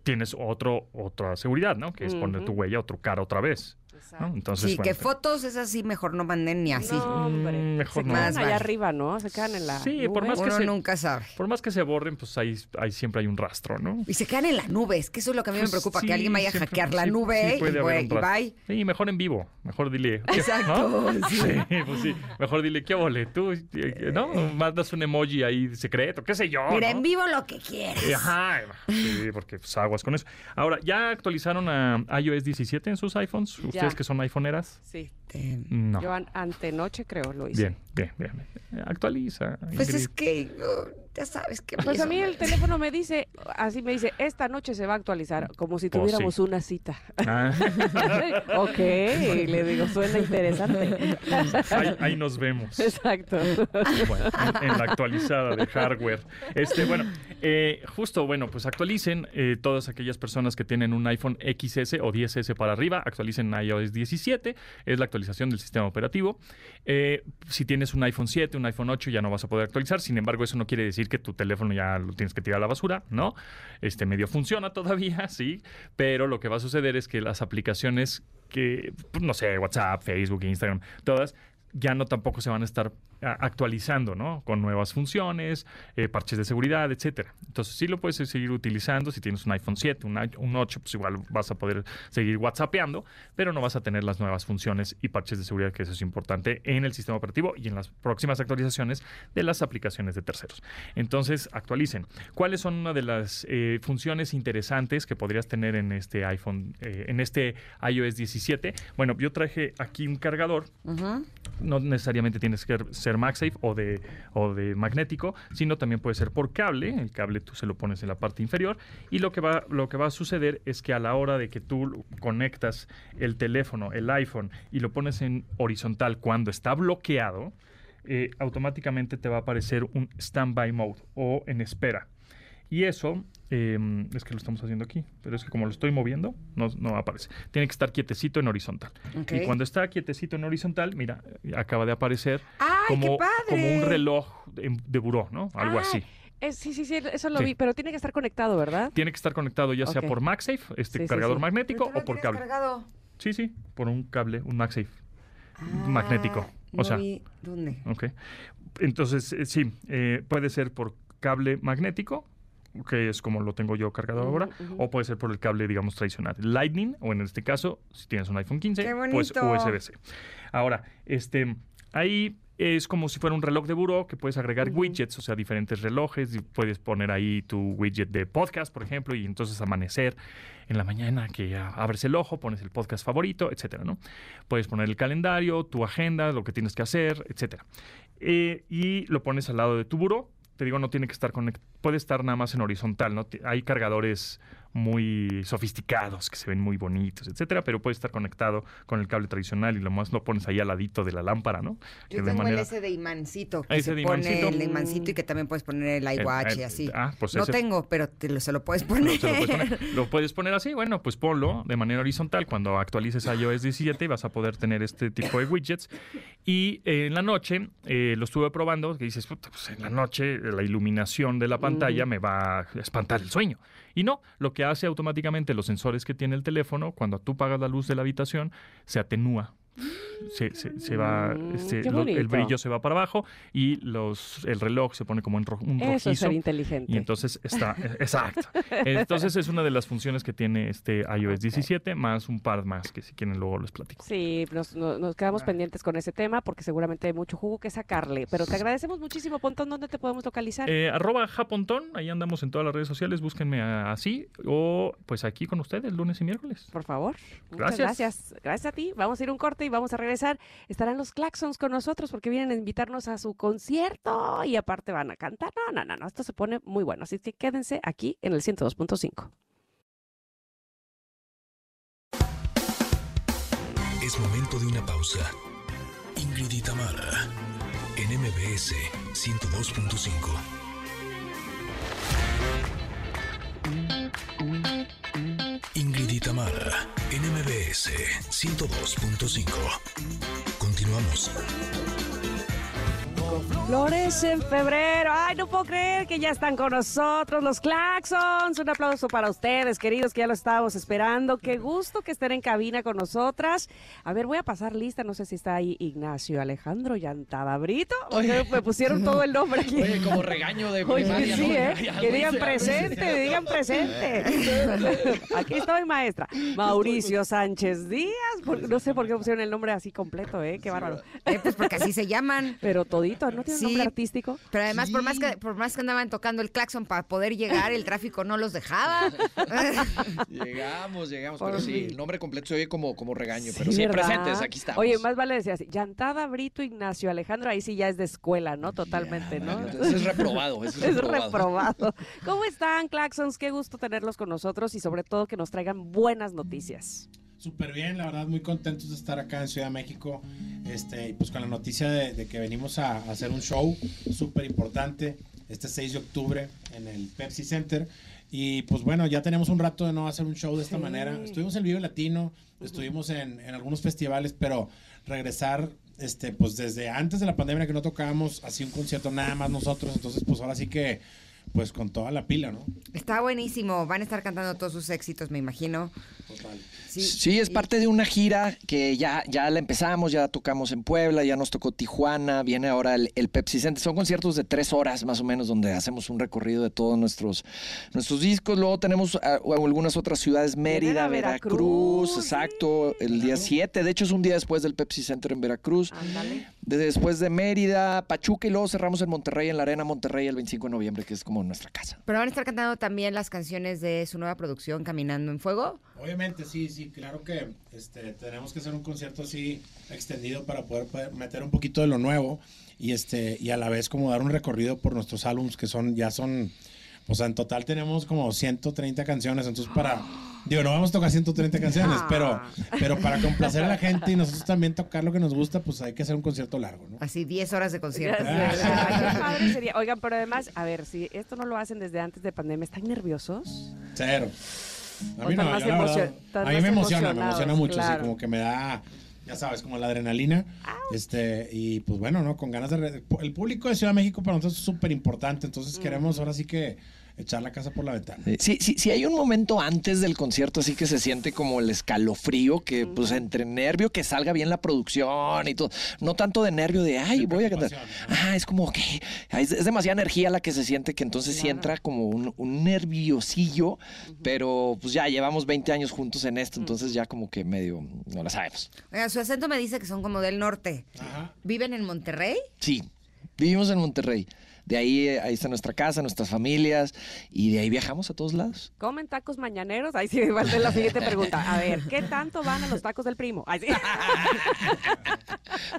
tienes otro, otra seguridad, ¿no? Que es poner tu huella o tu cara otra vez. ¿No? Entonces, sí, bueno, que fotos esas sí mejor no manden ni así. No, hombre. Mm, mejor se no. quedan Más allá arriba, ¿no? Se quedan en la Sí, por más que Uno se- nunca sabe. por más que se borren, pues ahí, ahí siempre hay un rastro, ¿no? Y se quedan en la nube, es que eso es lo que a mí Pues me preocupa, sí, que alguien vaya a hackear la sí, nube sí puede y, un y bye. Sí, mejor en vivo. Mejor dile. Exacto, ¿no? sí. Sí, pues sí. Mejor dile, ¿qué ole? Tú, eh, ¿no? Mandas un emoji ahí secreto, qué sé yo. Mira, ¿no? en vivo lo que quieras. Eh, Ajá, sí, porque pues, aguas con eso. Ahora, ¿ya actualizaron a iOS 17 en sus iPhones? ¿Ustedes Ya. Que son iPhoneeras? Sí. Eh, No. Yo an- antenoche creo lo hice. Bien, bien, bien. Actualiza. Pues es que oh, ya sabes que Pues a mí el teléfono me dice, así me dice, esta noche se va a actualizar, como si Pues tuviéramos sí. una cita. Ah, ok, le digo, suena interesante. ahí, ahí nos vemos. Exacto. Bueno, en, en la actualizada de hardware. Este, bueno, eh, justo, bueno, pues actualicen eh, todas aquellas personas que tienen un iPhone XS o 10S para arriba, actualicen iOS 17, es la actualización del sistema operativo. Eh, si tienes un iPhone 7, un iPhone 8, ya no vas a poder actualizar. Sin embargo, eso no quiere decir que tu teléfono ya lo tienes que tirar a la basura, ¿no? Este medio funciona todavía, sí, pero lo que va a suceder es que las aplicaciones que, pues, no sé, WhatsApp, Facebook, Instagram, todas ya no tampoco se van a estar a- actualizando, ¿no? Con nuevas funciones, eh, parches de seguridad, etcétera. Entonces sí lo puedes seguir utilizando. Si tienes un iPhone 7, un, un 8, pues igual vas a poder seguir WhatsAppeando, pero no vas a tener las nuevas funciones y parches de seguridad, que eso es importante en el sistema operativo y en las próximas actualizaciones de las aplicaciones de terceros. Entonces, actualicen. ¿Cuáles son una de las eh, funciones interesantes que podrías tener en este iPhone, eh, en este iOS 17? Bueno, yo traje aquí un cargador Ujú. No necesariamente tienes que ser MagSafe o de, o de magnético, sino también puede ser por cable. El cable tú se lo pones en la parte inferior y lo que va, lo que va a suceder es que a la hora de que tú conectas el teléfono, el iPhone, y lo pones en horizontal cuando está bloqueado, eh, automáticamente te va a aparecer un standby mode o en espera. Y eso, eh, es que lo estamos haciendo aquí, pero es que como lo estoy moviendo, no, no aparece. Tiene que estar quietecito en horizontal. Y cuando está quietecito en horizontal, mira, acaba de aparecer ¡Ay, qué como, como un reloj de, de buró, ¿no? Algo Ah, así. eh, sí, sí, sí, eso lo Sí. vi, pero tiene que estar conectado, ¿verdad? Tiene que estar conectado ya sea por MagSafe, este Sí, cargador sí. magnético, o por cable. cargado. Sí, sí, por un cable, un MagSafe Ah, magnético. O no sea, vi ¿Dónde? ok. Entonces, eh, sí, eh, puede ser por cable magnético, que es como lo tengo yo cargado ahora, o puede ser por el cable, digamos, tradicional. Lightning, o en este caso, si tienes un iPhone 15, ¡Qué pues! USB-C. Ahora, este, ahí es como si fuera un reloj de buró que puedes agregar widgets, o sea, diferentes relojes, y puedes poner ahí tu widget de podcast, por ejemplo, y entonces amanecer en la mañana que ya abres el ojo, pones el podcast favorito, etcétera, ¿no? Puedes poner el calendario, tu agenda, lo que tienes que hacer, etcétera. Eh, y lo pones al lado de tu buró. Te digo, no tiene que estar conectado, puede estar nada más en horizontal, ¿no? Hay cargadores muy sofisticados que se ven muy bonitos, etcétera, pero puede estar conectado con el cable tradicional y lo más lo pones ahí al ladito del lámpara, ¿no? Yo tengo el ese de imancito. Que Ese se de pone imancito. el imancito y que también puedes poner el iWatch el- y así. ah, pues no ese- tengo, pero te lo, se lo puedes No, poner. se lo, puedes poner, Lo puedes poner así, bueno, pues ponlo de manera horizontal cuando actualices a iOS 17 vas a poder tener este tipo de widgets. Y eh, en la noche eh, lo estuve probando, que dices, "Puta, pues en la noche la iluminación de la pantalla me va a espantar el sueño. Y no, lo que hace automáticamente los sensores que tiene el teléfono, cuando tú apagas la luz de la habitación, se atenúa. Se, se- se va, Mm, este, qué lo- el brillo se va para abajo y los, el reloj se pone como en ro- un Eso es ser inteligente. Y entonces está, eh, exacto. Entonces es una de las funciones que tiene este iOS 17, más un par más que si quieren luego les platico. Sí, nos, no- nos quedamos pendientes con ese tema porque seguramente hay mucho jugo que sacarle. Pero te agradecemos muchísimo, Pontón. ¿Dónde te podemos localizar? Eh, arroba Japontón, ahí andamos en todas las redes sociales, búsquenme así o pues aquí con ustedes lunes y miércoles. Por favor. Muchas Gracias. gracias. Gracias a ti. Vamos a ir un corte y vamos a regresar. Estarán los Claxons con nosotros porque vienen a invitarnos a su concierto y aparte van a cantar. No, no, no, no. Esto se pone muy bueno. Así que quédense aquí en el 102.5. Es momento de una pausa. Ingrid y en MBS 102.5. Ingrid y Tamara, en MBS 102.5. Continuamos. Flores en febrero. Ay, no puedo creer que ya están con nosotros los Claxons. Un aplauso para ustedes, queridos, que ya lo estábamos esperando. Qué gusto que estén en cabina con nosotras. A ver, voy a pasar lista. No sé si está ahí Ignacio Alejandro Yantada Brito. Me pusieron todo el nombre aquí. Oye, como regaño de Oye, primaria, sí, ¿no? ¿eh? Que digan presente, digan presente. Aquí estoy, maestra. Mauricio Sánchez Díaz. Por- no sé por qué pusieron el nombre así completo, ¿eh? Qué bárbaro. Eh, pues porque así se llaman. Pero todito, ¿no tiene Sí. nombre artístico? Pero además, por, más que, por más que andaban tocando el claxon para poder llegar, el tráfico no los dejaba. Llegamos, llegamos, Por pero sí, el nombre completo se oye como, como regaño, pero sí, ¿verdad? presentes, aquí estamos. Oye, más vale decir así, Llantada, Brito, Ignacio, Alejandro, ahí sí ya es de escuela, ¿no? Totalmente, ¿no? Es reprobado, Es reprobado. reprobado. ¿Cómo están, Claxons? Qué gusto tenerlos con nosotros y sobre todo que nos traigan buenas noticias. Súper bien, la verdad, muy contentos de estar acá en Ciudad de México. Este, y pues con la noticia de, de que venimos a, a hacer un show súper importante este 6 de octubre en el Pepsi Center. Y pues bueno, ya tenemos un rato de no hacer un show de esta Sí. manera. Estuvimos en Vivo Latino, estuvimos en, en algunos festivales, pero regresar, este, pues desde antes de la pandemia que no tocábamos así un concierto nada más nosotros. Entonces, pues ahora sí que pues con toda la pila, ¿no? Está buenísimo. Van a estar cantando todos sus éxitos, me imagino. Total. Sí, es parte de una gira que ya, ya la empezamos, ya tocamos en Puebla, ya nos tocó Tijuana, viene ahora el, el Pepsi Center. Son conciertos de tres horas más o menos donde hacemos un recorrido de todos nuestros, nuestros discos. Luego tenemos ah, algunas otras ciudades, Mérida, a Veracruz, Veracruz, exacto, el día 7. De hecho es un día después del Pepsi Center en Veracruz. Ándale. De- después de Mérida, Pachuca y luego cerramos en Monterrey, en la Arena Monterrey el 25 de noviembre, que es como nuestra casa. Pero van a estar cantando también las canciones de su nueva producción, Caminando en Fuego. Obviamente, sí, sí, claro que este, tenemos que hacer un concierto así extendido para poder, poder meter un poquito de lo nuevo y este y a la vez como dar un recorrido por nuestros álbums que son ya son o sea, en total tenemos como 130 canciones, entonces para digo, no vamos a tocar 130 canciones, pero pero para complacer a la gente y nosotros también tocar lo que nos gusta, pues hay que hacer un concierto largo, ¿no? Así, 10 horas de concierto. ay, qué padre sería. Oigan, pero además, a ver, si esto no lo hacen desde antes de pandemia, ¿están nerviosos? Cero. A mí no, más yo la verdad, a mí me emociona, me emociona mucho, claro. así como que me da, ya sabes, como la adrenalina. Este, y pues bueno, ¿no? Con ganas de... re- El público de Ciudad de México para nosotros es súper importante, entonces queremos ahora sí que echar la casa por la ventana. Sí, sí, sí hay un momento antes del concierto así que se siente como el escalofrío, que pues entre nervio que salga bien la producción y todo, no tanto de nervio de, ay, voy a cantar. Ah, es como que es, es demasiada energía la que se siente que entonces sí entra como un, un nerviosillo, pero pues ya llevamos 20 años juntos en esto, entonces ya como que medio no la sabemos. Oigan, su acento me dice que son como del norte. ¿Viven en Monterrey? Sí, vivimos en Monterrey. De ahí, eh, ahí está nuestra casa, nuestras familias, y de ahí viajamos a todos lados. ¿Comen tacos mañaneros? Ahí sí va a ser la siguiente pregunta. A ver, ¿qué tanto van a los tacos del primo? Ay, sí.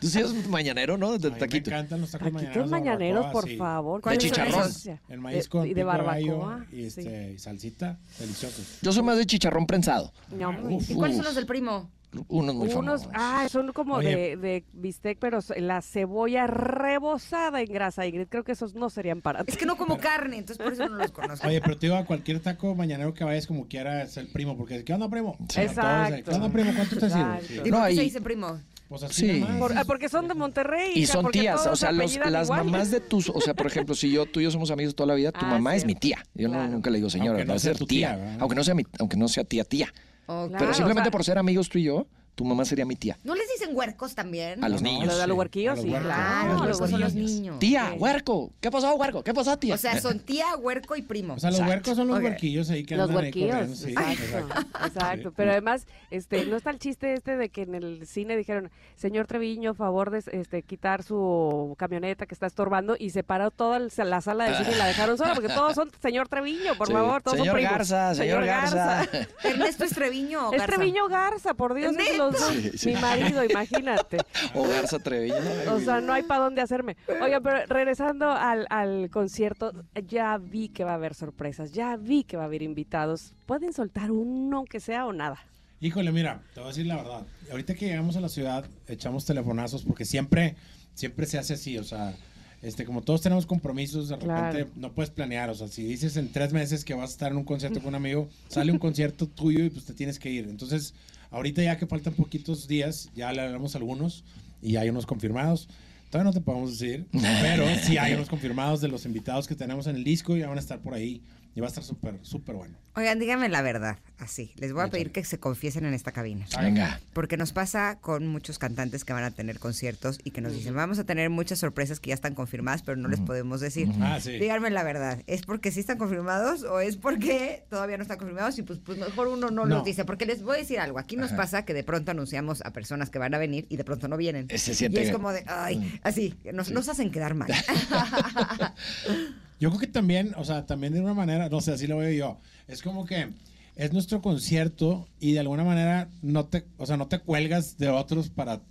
Tú sí eres mañanero, ¿no? De taquito. Me encantan los tacos Taquitos mañaneros. de por sí. favor. De ¿Cuáles son chicharrón. El maíz De- con y de pico gallo barbacoa. y, este, y salsita, deliciosos. Yo soy más de chicharrón prensado. No, ¿Y cuáles son los del primo? Unos muy Unos, famosos. ah, son como Oye. de, de bistec, pero la cebolla rebosada en grasa, Ingrid. Creo que esos no serían para ti. Es que no como carne, entonces por eso no los conozco. Oye, pero te digo, a cualquier taco mañanero que vayas como quiera es el primo, porque ¿qué onda, primo? Sí. Exacto. ¿Qué onda, primo? ¿Cuánto te sirve? Sí. ¿Y No, por qué se dice primo? Pues así Sí. Por- ah, porque son de Monterrey. Y son tías, o sea, se los, las igual. mamás de tus, o sea, por ejemplo, si yo, tú y yo somos amigos toda la vida, tu Ah, mamá es mi tía. Yo no- nunca le digo señora, Aunque no va a sea ser tía. aunque no sea mi, aunque no sea tía tía. Oh, Claro, Pero o simplemente sea- por ser amigos tú y yo, tu mamá sería mi tía. ¿No les dicen huercos también? A los No, niños. Los de los huerquillos, a los sí, huercos. Ah, claro. los son los niños. Tía, huerco. ¿Qué pasó, huerco? ¿Qué pasó, tía? O sea, son tía, huerco y primo. O sea, los Exacto. huercos son los Ok. huerquillos ahí que Los andan ahí corriendo. huerquillos, Sí, exacto, exacto. Pero además, este, no está el chiste este de que en el cine dijeron, señor Treviño, favor de este, quitar su camioneta que está estorbando y se paró toda el- la sala de cine y la dejaron sola porque todos son señor Treviño, por Sí. favor, todos Señor son primos. Garza, señor Garza. ¿Ernesto es Treviño Es Garza? Treviño Garza, por Dios, los dos. Sí, sí. Mi marido, imagínate. O Garza Treviño. O sea, no hay para dónde hacerme. Oiga, pero regresando al, al concierto, ya vi que va a haber sorpresas, ya vi que va a haber invitados. ¿Pueden soltar uno, aunque sea o nada? Híjole, mira, te voy a decir la verdad. Ahorita que llegamos a la ciudad, echamos telefonazos porque siempre, siempre se hace así, o sea, este, como todos tenemos compromisos, de repente Claro. no puedes planear, o sea, si dices en tres meses que vas a estar en un concierto con un amigo, sale un concierto tuyo y pues te tienes que ir. Entonces, ahorita ya que faltan poquitos días, ya le hablamos algunos y hay unos confirmados. Todavía no te podemos decir, pero sí hay unos confirmados de los invitados que tenemos en el disco y ya van a estar por ahí. Y va a estar súper, súper bueno. Oigan, díganme la verdad, así. Les voy a pedir que se confiesen en esta cabina. Venga. Porque nos pasa con muchos cantantes que van a tener conciertos y que nos dicen, vamos a tener muchas sorpresas que ya están confirmadas, pero no les podemos decir. Ah, sí. Díganme la verdad, ¿es porque sí están confirmados o es porque todavía no están confirmados y pues, pues mejor uno no, No. los dice? Porque les voy a decir algo, aquí nos pasa que de pronto anunciamos a personas que van a venir y de pronto no vienen. Se y siente- es como de, ay, así, nos, nos hacen quedar mal. Yo creo que también, o sea, también de una manera, no sé, así lo veo yo. Es como que es nuestro concierto y de alguna manera no te, o sea, no te cuelgas de otros para,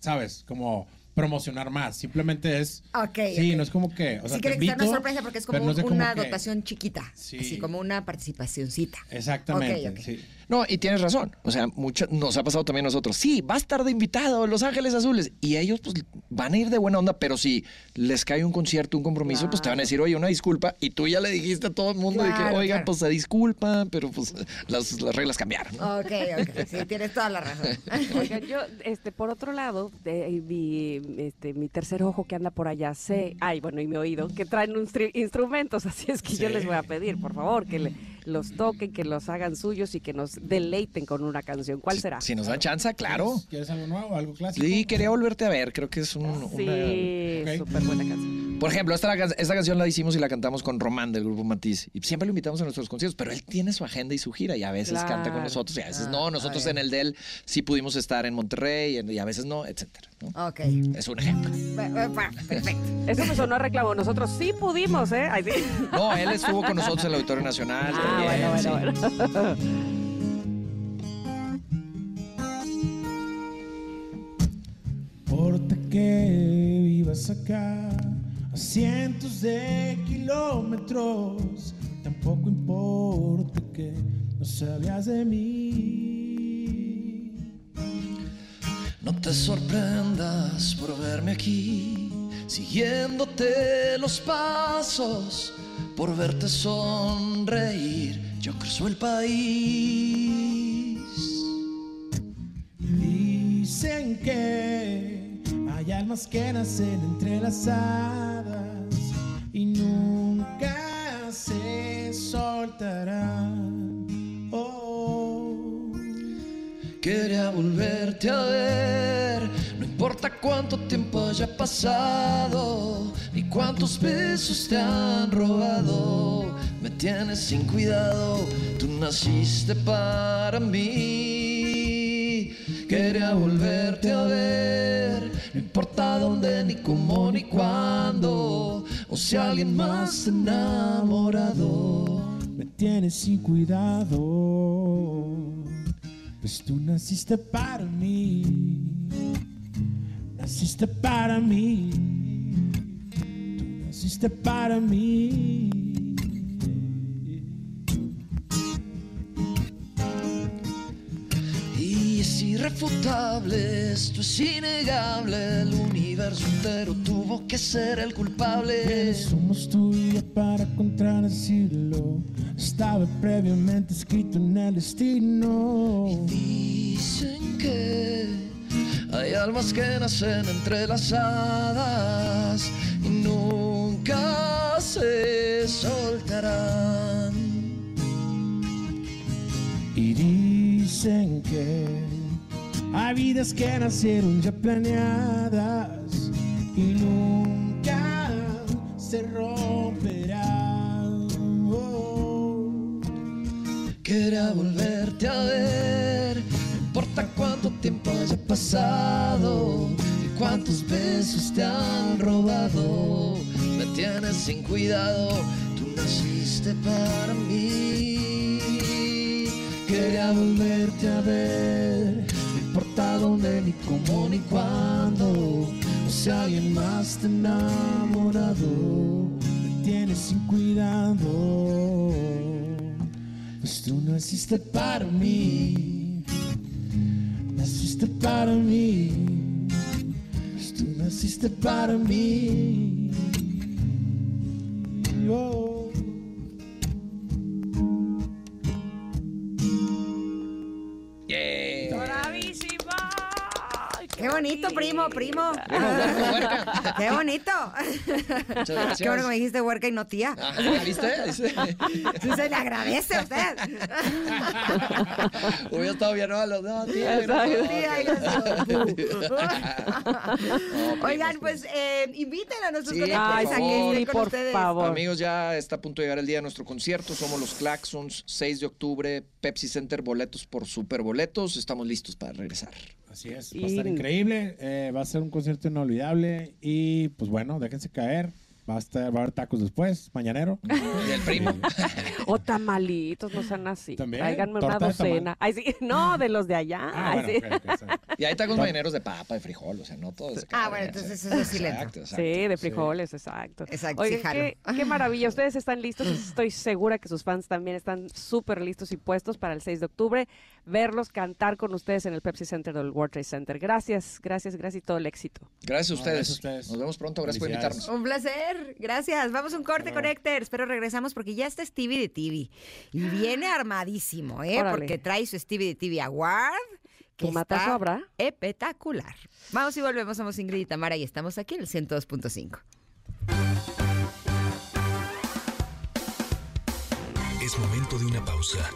¿sabes? Como promocionar más. Simplemente es. Ok, Sí, no es como que. O sea, sí que sea una invito, sorpresa porque es como no una que- dotación chiquita, Sí. así como una participacioncita. Exactamente. Ok, ok. sí. No, y tienes razón. O sea, mucho, nos ha pasado también a nosotros. Sí, va a estar de invitado Los Ángeles Azules. Y ellos, pues, van a ir de buena onda, pero si les cae un concierto, un compromiso, pues te van a decir, oye, una disculpa. Y tú ya le dijiste a todo el mundo de que, Claro, oiga, claro. pues se disculpa, pero pues las, las reglas cambiaron. ¿no? Ok, ok, sí, tienes toda la razón. Oigan, yo, este, por otro lado, de- mi, este, mi tercer ojo que anda por allá, sé, ay, bueno, y mi oído, que traen instru- instrumentos, así es que yo les voy a pedir, por favor, que le- los toquen, que los hagan suyos y que nos deleiten con una canción. ¿Cuál será? Si nos dan chance, claro. ¿Quieres algo nuevo, algo clásico? Sí, quería volverte a ver. Creo que es un, Sí, una... súper buena canción. Por ejemplo, esta, esta canción la hicimos y la cantamos con Román del grupo Matiz. Y siempre lo invitamos a nuestros conciertos, pero él tiene su agenda y su gira y a veces canta con nosotros y a veces no. Ah, Nosotros ah, en el de él sí pudimos estar en Monterrey y a veces no, etcétera. Ok. Es un ejemplo. Perfecto. Eso me sonó a reclamo. Nosotros sí pudimos, ¿eh? Ay, sí. No, él estuvo con nosotros en el Auditorio Nacional Ah, también. bueno, sí. bueno, bueno. importa que vivas acá a cientos de kilómetros, tampoco importa que no sabías de mí. No te sorprendas por verme aquí, siguiéndote los pasos, por verte sonreír. Yo cruzo el país. Dicen que hay almas que nacen entrelazadas y nunca se soltarán. Oh. Quería volverte a ver, cuánto tiempo haya pasado, ni cuántos besos te han robado, me tienes sin cuidado, tú naciste para mí. Quería volverte a ver, no importa dónde, ni cómo, ni cuándo, o si alguien más enamorado. me tienes sin cuidado. Pues tú naciste para mí, naciste para mí, tú naciste para mí. Y es irrefutable, esto es innegable. El universo entero tuvo que ser el culpable. Somos tú y yo para contradecirlo. Estaba previamente escrito en el destino. Dicen que hay almas que nacen entrelazadas y nunca se soltarán. Y dicen que hay vidas que nacieron ya planeadas y nunca se romperán. Oh. Quería volverte a ver, cuánto tiempo haya pasado y cuántos besos te han robado. Me tienes sin cuidado, tú naciste para mí. Quería volverte a ver, no importa dónde, ni cómo, ni cuándo. O si alguien más te enamorado, me tienes sin cuidado. Pues tú naciste para mí, naciste para mí, pues tú naciste para mí. Oh. Qué bonito, primo, primo. Qué bonito. Qué bueno que me dijiste huerca y no tía. Ajá, ¿viste? Dice- Sí, se le agradece a usted. Hubiera estado bien, no, los dos, tía, Exacto. no, Tía, ok. gracias. Oigan, pues eh, inviten a nuestros Sí, conectores por a que estén con por ustedes. favor. Amigos, ya está a punto de llegar el día de nuestro concierto. Somos los Claxons, 6 de octubre, Pepsi Center, boletos por super boletos. Estamos listos para regresar. Así es, va a estar Y- increíble, eh, va a ser un concierto inolvidable y pues bueno, déjense caer, va a estar, va a haber tacos después, mañanero. Y el primo. O tamalitos, no sean así. ¿También? Tráiganme una docena. Ay, sí. No, de los de allá. Ah, Ay, bueno, sí. ok, ok, sí. Y hay tacos marineros de papa, de frijol, o sea, no todos. Ah, bueno, entonces eso sí le Exacto, exacto. Sí, de frijoles, exacto. Exacto, Oigan, qué, qué maravilla. Ustedes están listos. Estoy segura que sus fans también están súper listos y puestos para el 6 de octubre. Verlos cantar con ustedes en el Pepsi Center del World Trade Center. Gracias, gracias, gracias y todo el éxito. Gracias a ustedes. gracias a ustedes. Nos vemos pronto. Gracias por invitarnos. Un placer, gracias. Vamos a un corte, Connectors, pero regresamos porque ya está Stevie de TV. Y viene armadísimo, ¿eh? Órale. Porque trae su Stevie de TV Award, que está habrá. espectacular. Vamos y volvemos, somos Ingrid y Tamara y estamos aquí en el 102.5. Es momento de una pausa.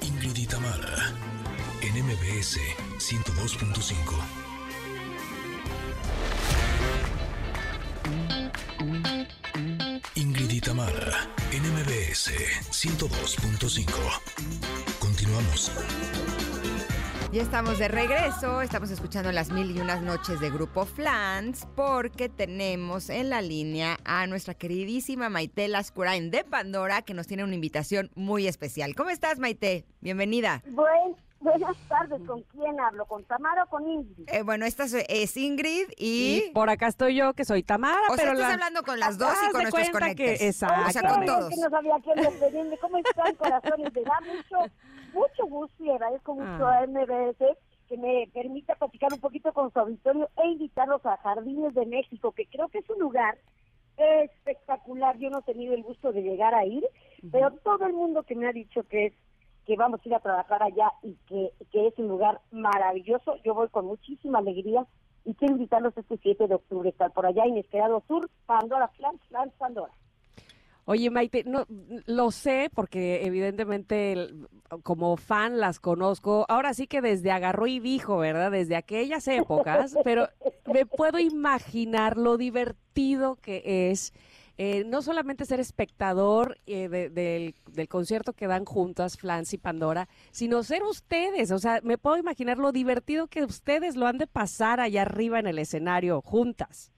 Ingrid y Tamara, en MBS 102.5. Ingrid y Tamara, en MBS 102.5. Continuamos. Ya estamos de regreso, estamos escuchando las mil y unas noches de Grupo Flans porque tenemos en la línea a nuestra queridísima Maite Lascurain de Pandora que nos tiene una invitación muy especial. ¿Cómo estás Maite? Bienvenida. Buen- buenas tardes, ¿con quién hablo? ¿Con Tamara o con Ingrid? Eh, bueno, esta es- es Ingrid y... Y por acá estoy yo, que soy Tamara, O sea, pero estás la- hablando con las dos y Haz con nuestros conectes. exacto. O sea, con todos. que no sabía quién despedirme. ¿Cómo están, corazones? Me da mucho, mucho gusto y agradezco mucho Ah. a MBS que me permita platicar un poquito con su auditorio e invitarlos a Jardines de México, que creo que es un lugar espectacular. Yo no he tenido el gusto de llegar a ir, pero todo el mundo que me ha dicho que es que vamos a ir a trabajar allá y que, que es un lugar maravilloso, yo voy con muchísima alegría y quiero invitarlos este 7 de octubre, estar por allá, Inesperado Sur, Pandora, Flans, Flans, Pandora. Oye, Maite, no, lo sé porque evidentemente como fan las conozco. Ahora sí que desde agarró y dijo, ¿verdad? Desde aquellas épocas, pero me puedo imaginar lo divertido que es eh, no solamente ser espectador eh, de- del, del concierto que dan juntas Flans y Pandora, sino ser ustedes. O sea, me puedo imaginar lo divertido que ustedes lo han de pasar allá arriba en el escenario juntas.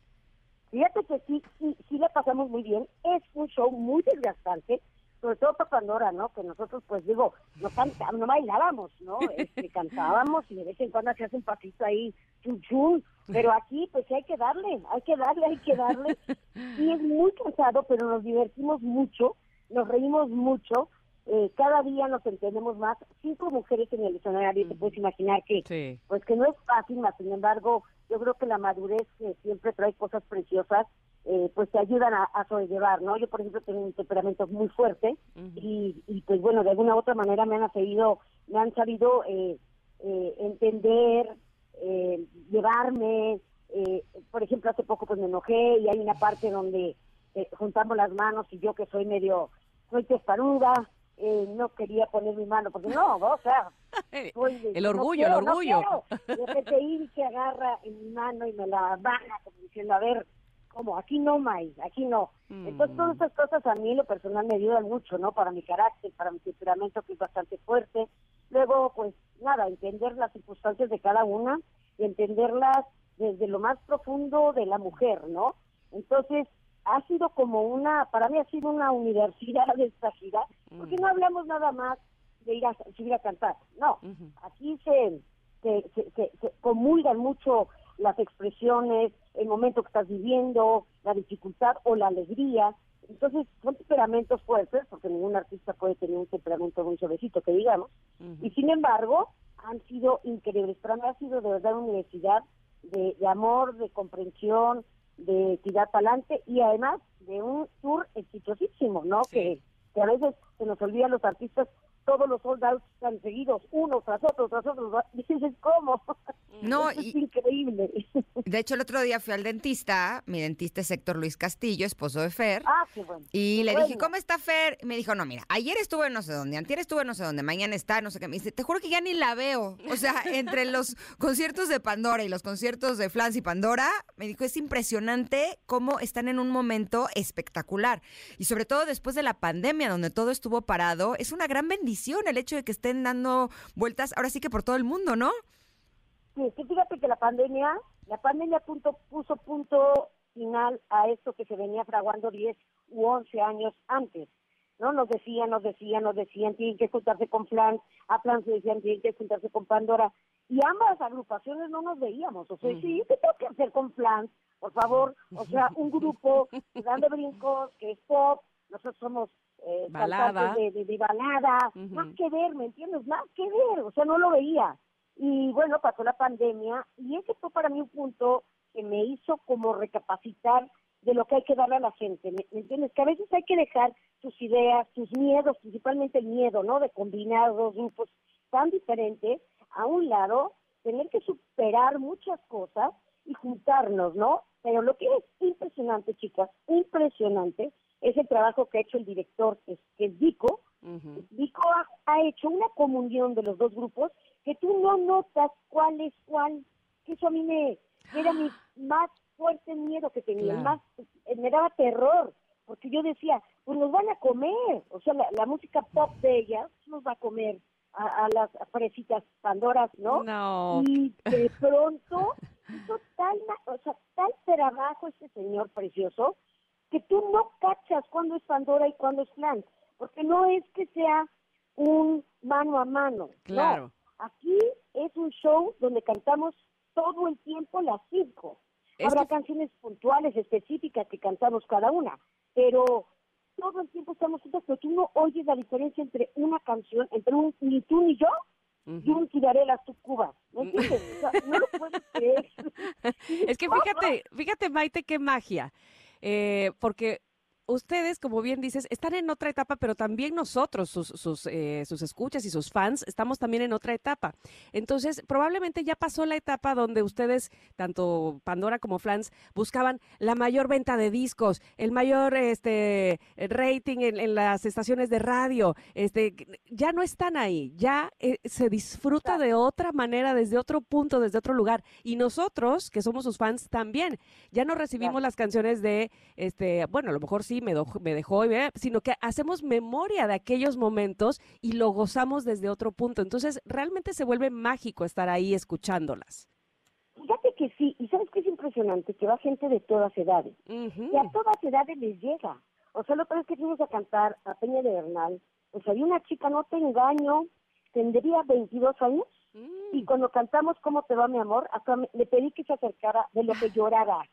Fíjate que sí, sí, sí la pasamos muy bien. Es un show muy desgastante, sobre todo Pandora, ¿no? Que nosotros, pues digo, no cantábamos, no bailábamos, ¿no? Este, cantábamos y de vez en cuando se hace un pasito ahí, chun chun. Pero aquí, pues sí hay que darle, hay que darle, hay que darle. Y es muy cansado, pero nos divertimos mucho, nos reímos mucho. eh, cada día nos entendemos más. Cinco mujeres en el escenario, te puedes imaginar que pues que no es fácil, más sin embargo, yo creo que la madurez que siempre trae cosas preciosas, eh, pues te ayudan a, a sobrellevar, ¿no? Yo, por ejemplo, tengo un temperamento muy fuerte y, y, pues bueno, de alguna u otra manera me han sabido, me han sabido eh, eh, entender, eh, llevarme, eh, por ejemplo, hace poco pues me enojé y hay una parte donde eh, juntamos las manos y yo que soy medio, soy testaruda, eh, no quería poner mi mano, porque no, o sea, soy de- El no orgullo, quiero, el no orgullo. quiero. De repente ir que agarra en mi mano y me la baja, como diciendo, a ver, como aquí no, May, aquí no. Entonces, todas estas cosas a mí, en lo personal, me ayudan mucho, ¿no? Para mi carácter, para mi temperamento, que es bastante fuerte. Luego, pues, nada, entender las circunstancias de cada una y entenderlas desde lo más profundo de la mujer, ¿no? Entonces, ha sido como una, para mí ha sido una universidad de esta gira, porque no hablamos nada más de ir a, subir a cantar, no, aquí se, se, se, se- se comulgan mucho las expresiones, el momento que estás viviendo, la dificultad o la alegría, entonces son temperamentos fuertes, porque ningún artista puede tener un temperamento muy suavecito, que digamos, y sin embargo han sido increíbles, para mí ha sido de verdad una universidad de, de amor, de comprensión, de tirar para adelante y además de un tour exitosísimo, ¿no? Que, que a veces se nos olvida a los artistas todos los soldados están seguidos, uno tras otro, tras otro, dices, ¿cómo? No, y- es increíble. De hecho, el otro día fui al dentista, mi dentista es Héctor Luis Castillo, esposo de Fer. Ah, qué bueno. Y Qué le dije. ¿cómo está Fer? Y me dijo, no, mira, ayer estuve en no sé dónde, antier estuve en no sé dónde, mañana está, no sé qué. Me dice, te juro que ya ni la veo. O sea, entre los conciertos de Pandora y los conciertos de Flans y Pandora, me dijo, es impresionante cómo están en un momento espectacular. Y sobre todo después de la pandemia, donde todo estuvo parado, es una gran bendición el hecho de que estén dando vueltas, ahora sí que por todo el mundo, ¿no? Sí, es que fíjate que la pandemia, la pandemia punto, puso punto final a esto que se venía fraguando 10 u 11 años antes. ¿no? Nos decían, nos decían, nos decían, tienen que juntarse con Flan, a Flan se decían, tienen que juntarse con Pandora. Y ambas agrupaciones no nos veíamos. O sea, sí, ¿qué tengo que hacer con Flan? Por favor, o sea, un grupo que dan de brincos, que es pop, nosotros somos eh, Balada. de, de, de balada, Ujú. más que ver, ¿me entiendes? Más que ver, o sea, no lo veía. Y bueno, pasó la pandemia y ese fue para mí un punto que me hizo como recapacitar de lo que hay que darle a la gente, ¿me, me entiendes? Que a veces hay que dejar tus ideas, tus miedos, principalmente el miedo, ¿no? De combinar dos grupos tan diferentes a un lado, tener que superar muchas cosas y juntarnos, ¿no? Pero lo que es impresionante, chicas, impresionante, es el trabajo que ha hecho el director, que es, que es Vico. Vico ha, ha hecho una comunión de los dos grupos que tú no notas cuál es cuál. Que eso a mí me era mi más fuerte miedo que tenía, Claro. más eh, me daba terror, porque yo decía, pues nos van a comer, o sea, la, la música pop de ellas nos va a comer a, a las fresitas Pandoras, ¿no? No. Y de pronto hizo tal, o sea, tal trabajo este señor precioso que tú no cachas cuándo es Pandora y cuándo es Flan, porque no es que sea un mano a mano. no. Claro. Aquí es un show donde cantamos todo el tiempo las cinco. Es Habrá que- canciones puntuales, específicas que cantamos cada una, pero todo el tiempo estamos juntas, pero tú no oyes la diferencia entre una canción, entre un ni tú ni yo, y un tiraré las tu cubas. ¿Me entiendes? O sea, no lo puedes creer. Es que fíjate, fíjate, Maite, qué magia. Eh, porque ustedes, como bien dices, están en otra etapa, pero también nosotros, sus, sus, eh, sus escuchas y sus fans, estamos también en otra etapa. Entonces, probablemente ya pasó la etapa donde ustedes, tanto Pandora como Flans, buscaban la mayor venta de discos, el mayor este rating en, en las estaciones de radio. Este, ya no están ahí, ya eh, se disfruta de otra manera, desde otro punto, desde otro lugar. Y nosotros, que somos sus fans, también. Ya no recibimos las canciones de, este, bueno, a lo mejor sí me, doj- me dejó, sino que hacemos memoria de aquellos momentos y lo gozamos desde otro punto. Entonces, realmente se vuelve mágico estar ahí escuchándolas. Fíjate que sí, y sabes que es impresionante que va gente de todas edades. Y a todas edades les llega. O sea, la otra vez que fuimos a cantar a Peña de Bernal, pues había una chica, no te engaño, tendría 22 años, y cuando cantamos ¿Cómo te va mi amor? Hasta me- le pedí que se acercara de lo que lloraba,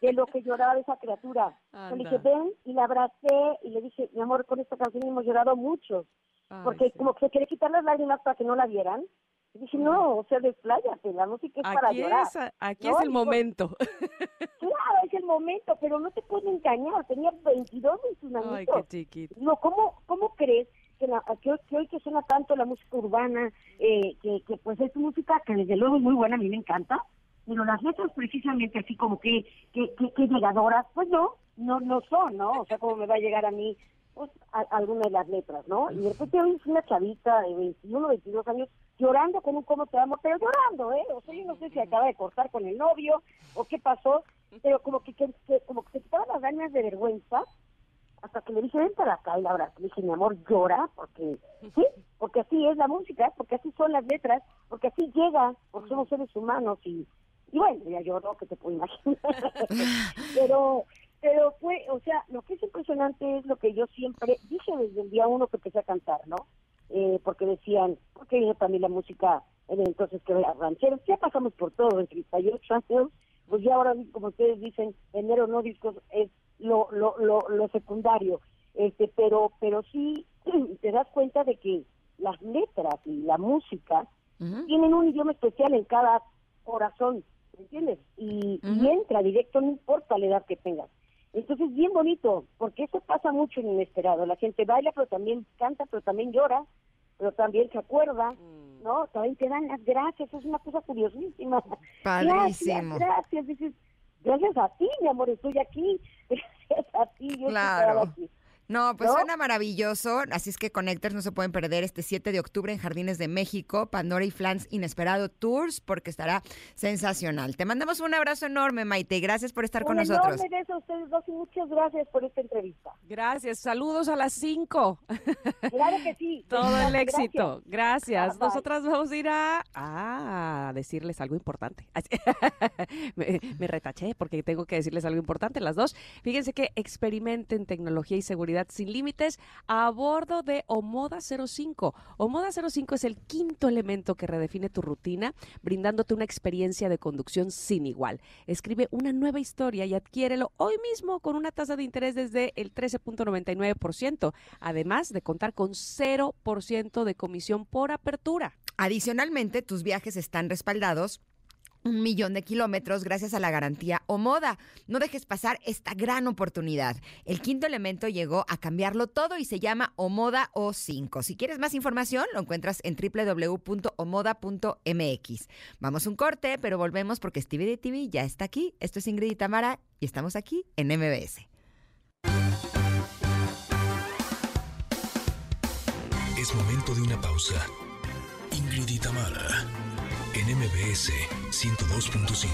de lo que lloraba esa criatura. Yo le dije, Anda. ven, y la abracé, y le dije, mi amor, con esta canción hemos llorado muchos, porque como que se quería quitar las lágrimas para que no la vieran. Y dije, no, o sea, despláyate, la música es para Aquí llorar. es, aquí ¿no? es el momento. Claro, es el momento, pero no te puedo engañar. Tenía 22, 21 Ay, añitos. qué chiquito. Digo, ¿cómo, ¿cómo crees que, la, que, hoy- que hoy que suena tanto la música urbana, eh, que, que pues es música que desde luego es muy buena, a mí me encanta, pero las letras precisamente así como que, que, que, llegadoras, pues no, no, no son, ¿no? O sea, ¿cómo me va a llegar a mí pues, a- alguna de las letras, ¿no? Y de repente hoy una chavita de 21, 22 años llorando con un cómo te amo, pero llorando, ¿eh? O sea, yo no sé si acaba de cortar con el novio o qué pasó, pero como que, que, que- como que se quitaban las ganas de vergüenza hasta que le dije, ven para acá, y la abrazo. Le dije, mi amor, llora, porque sí, porque así es la música, porque así son las letras, porque así llega, porque somos seres humanos y, y bueno, ya lloró, que te puedo imaginar. pero, pero fue, o sea, lo que es impresionante es lo que yo siempre dije desde el día uno que empecé a cantar, ¿no? Eh, porque decían, ¿por qué viene también la música en el entonces que era rancheros? Ya pasamos por todo, en 38 años, pues ya ahora, como ustedes dicen, enero no discos es lo, lo, lo, lo secundario, este, pero, pero sí te das cuenta de que las letras y la música tienen un idioma especial en cada corazón, ¿me entiendes? Y, y entra directo, no importa la edad que tengas. Entonces, bien bonito, porque eso pasa mucho en inesperado. La gente baila, pero también canta, pero también llora, pero también se acuerda, ¿no? También te dan las gracias, es una cosa curiosísima. Padrísimo. Gracias, gracias. Dices, gracias a ti, mi amor, estoy aquí. Gracias a ti, yo Claro. estaba aquí. No, pues ¿No? suena maravilloso. Así es que Connectors no se pueden perder este 7 de octubre en Jardines de México, Pandora y Flans Inesperado Tours, porque estará sensacional. Te mandamos un abrazo enorme, Maite, y gracias por estar con Un nosotros. enorme beso a ustedes dos y muchas gracias por esta entrevista. Gracias, saludos a las 5. Claro que sí. Todo el éxito. Gracias. Nosotras vamos a ir a, a decirles algo importante. Me, me retaché porque tengo que decirles algo importante las dos. Fíjense que experimenten tecnología y seguridad sin límites a bordo de Omoda 05. Omoda 05 es el quinto elemento que redefine tu rutina, brindándote una experiencia de conducción sin igual. Escribe una nueva historia y adquiérelo hoy mismo con una tasa de interés desde el 13.99%, además de contar con 0% de comisión por apertura. Adicionalmente, tus viajes están respaldados un millón de kilómetros gracias a la garantía Omoda. No dejes pasar esta gran oportunidad. El quinto elemento llegó a cambiarlo todo y se llama Omoda O5. Si quieres más información, lo encuentras en www.omoda.mx. Vamos un corte, pero volvemos porque Stevie de TV ya está aquí. Esto es Ingrid y Tamara y estamos aquí en MBS. Es momento de una pausa. Ingrid y Tamara en MBS 102.5.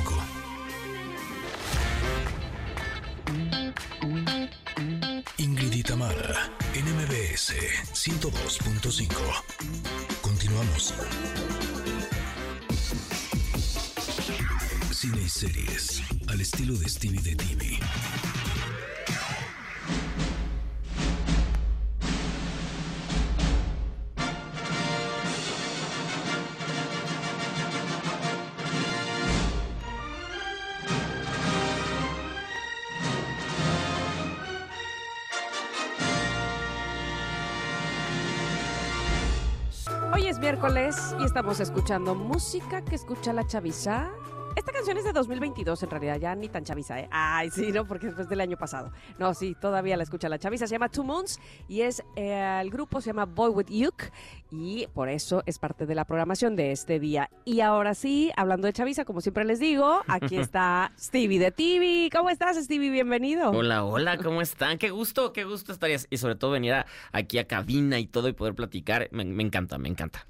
Ingrid y Tamara en MBS 102.5. Continuamos. Cine y series al estilo de Stevie de TV. Miércoles y estamos escuchando música que escucha la chaviza. Esta canción es de 2022, en realidad, ya ni tan chaviza, ¿eh? Ay, sí, ¿no? Porque es del año pasado. No, sí, todavía la escucha la chaviza. Se llama Two Moons y es eh, el grupo se llama Boy With Yuk y por eso es parte de la programación de este día. Y ahora sí, hablando de chaviza, como siempre les digo, aquí está Stevie de TV. ¿Cómo estás, Stevie? Bienvenido. Hola, hola, ¿cómo están? Qué gusto, qué gusto estarías. Y sobre todo venir a- aquí a cabina y todo y poder platicar. Me, me encanta, me encanta.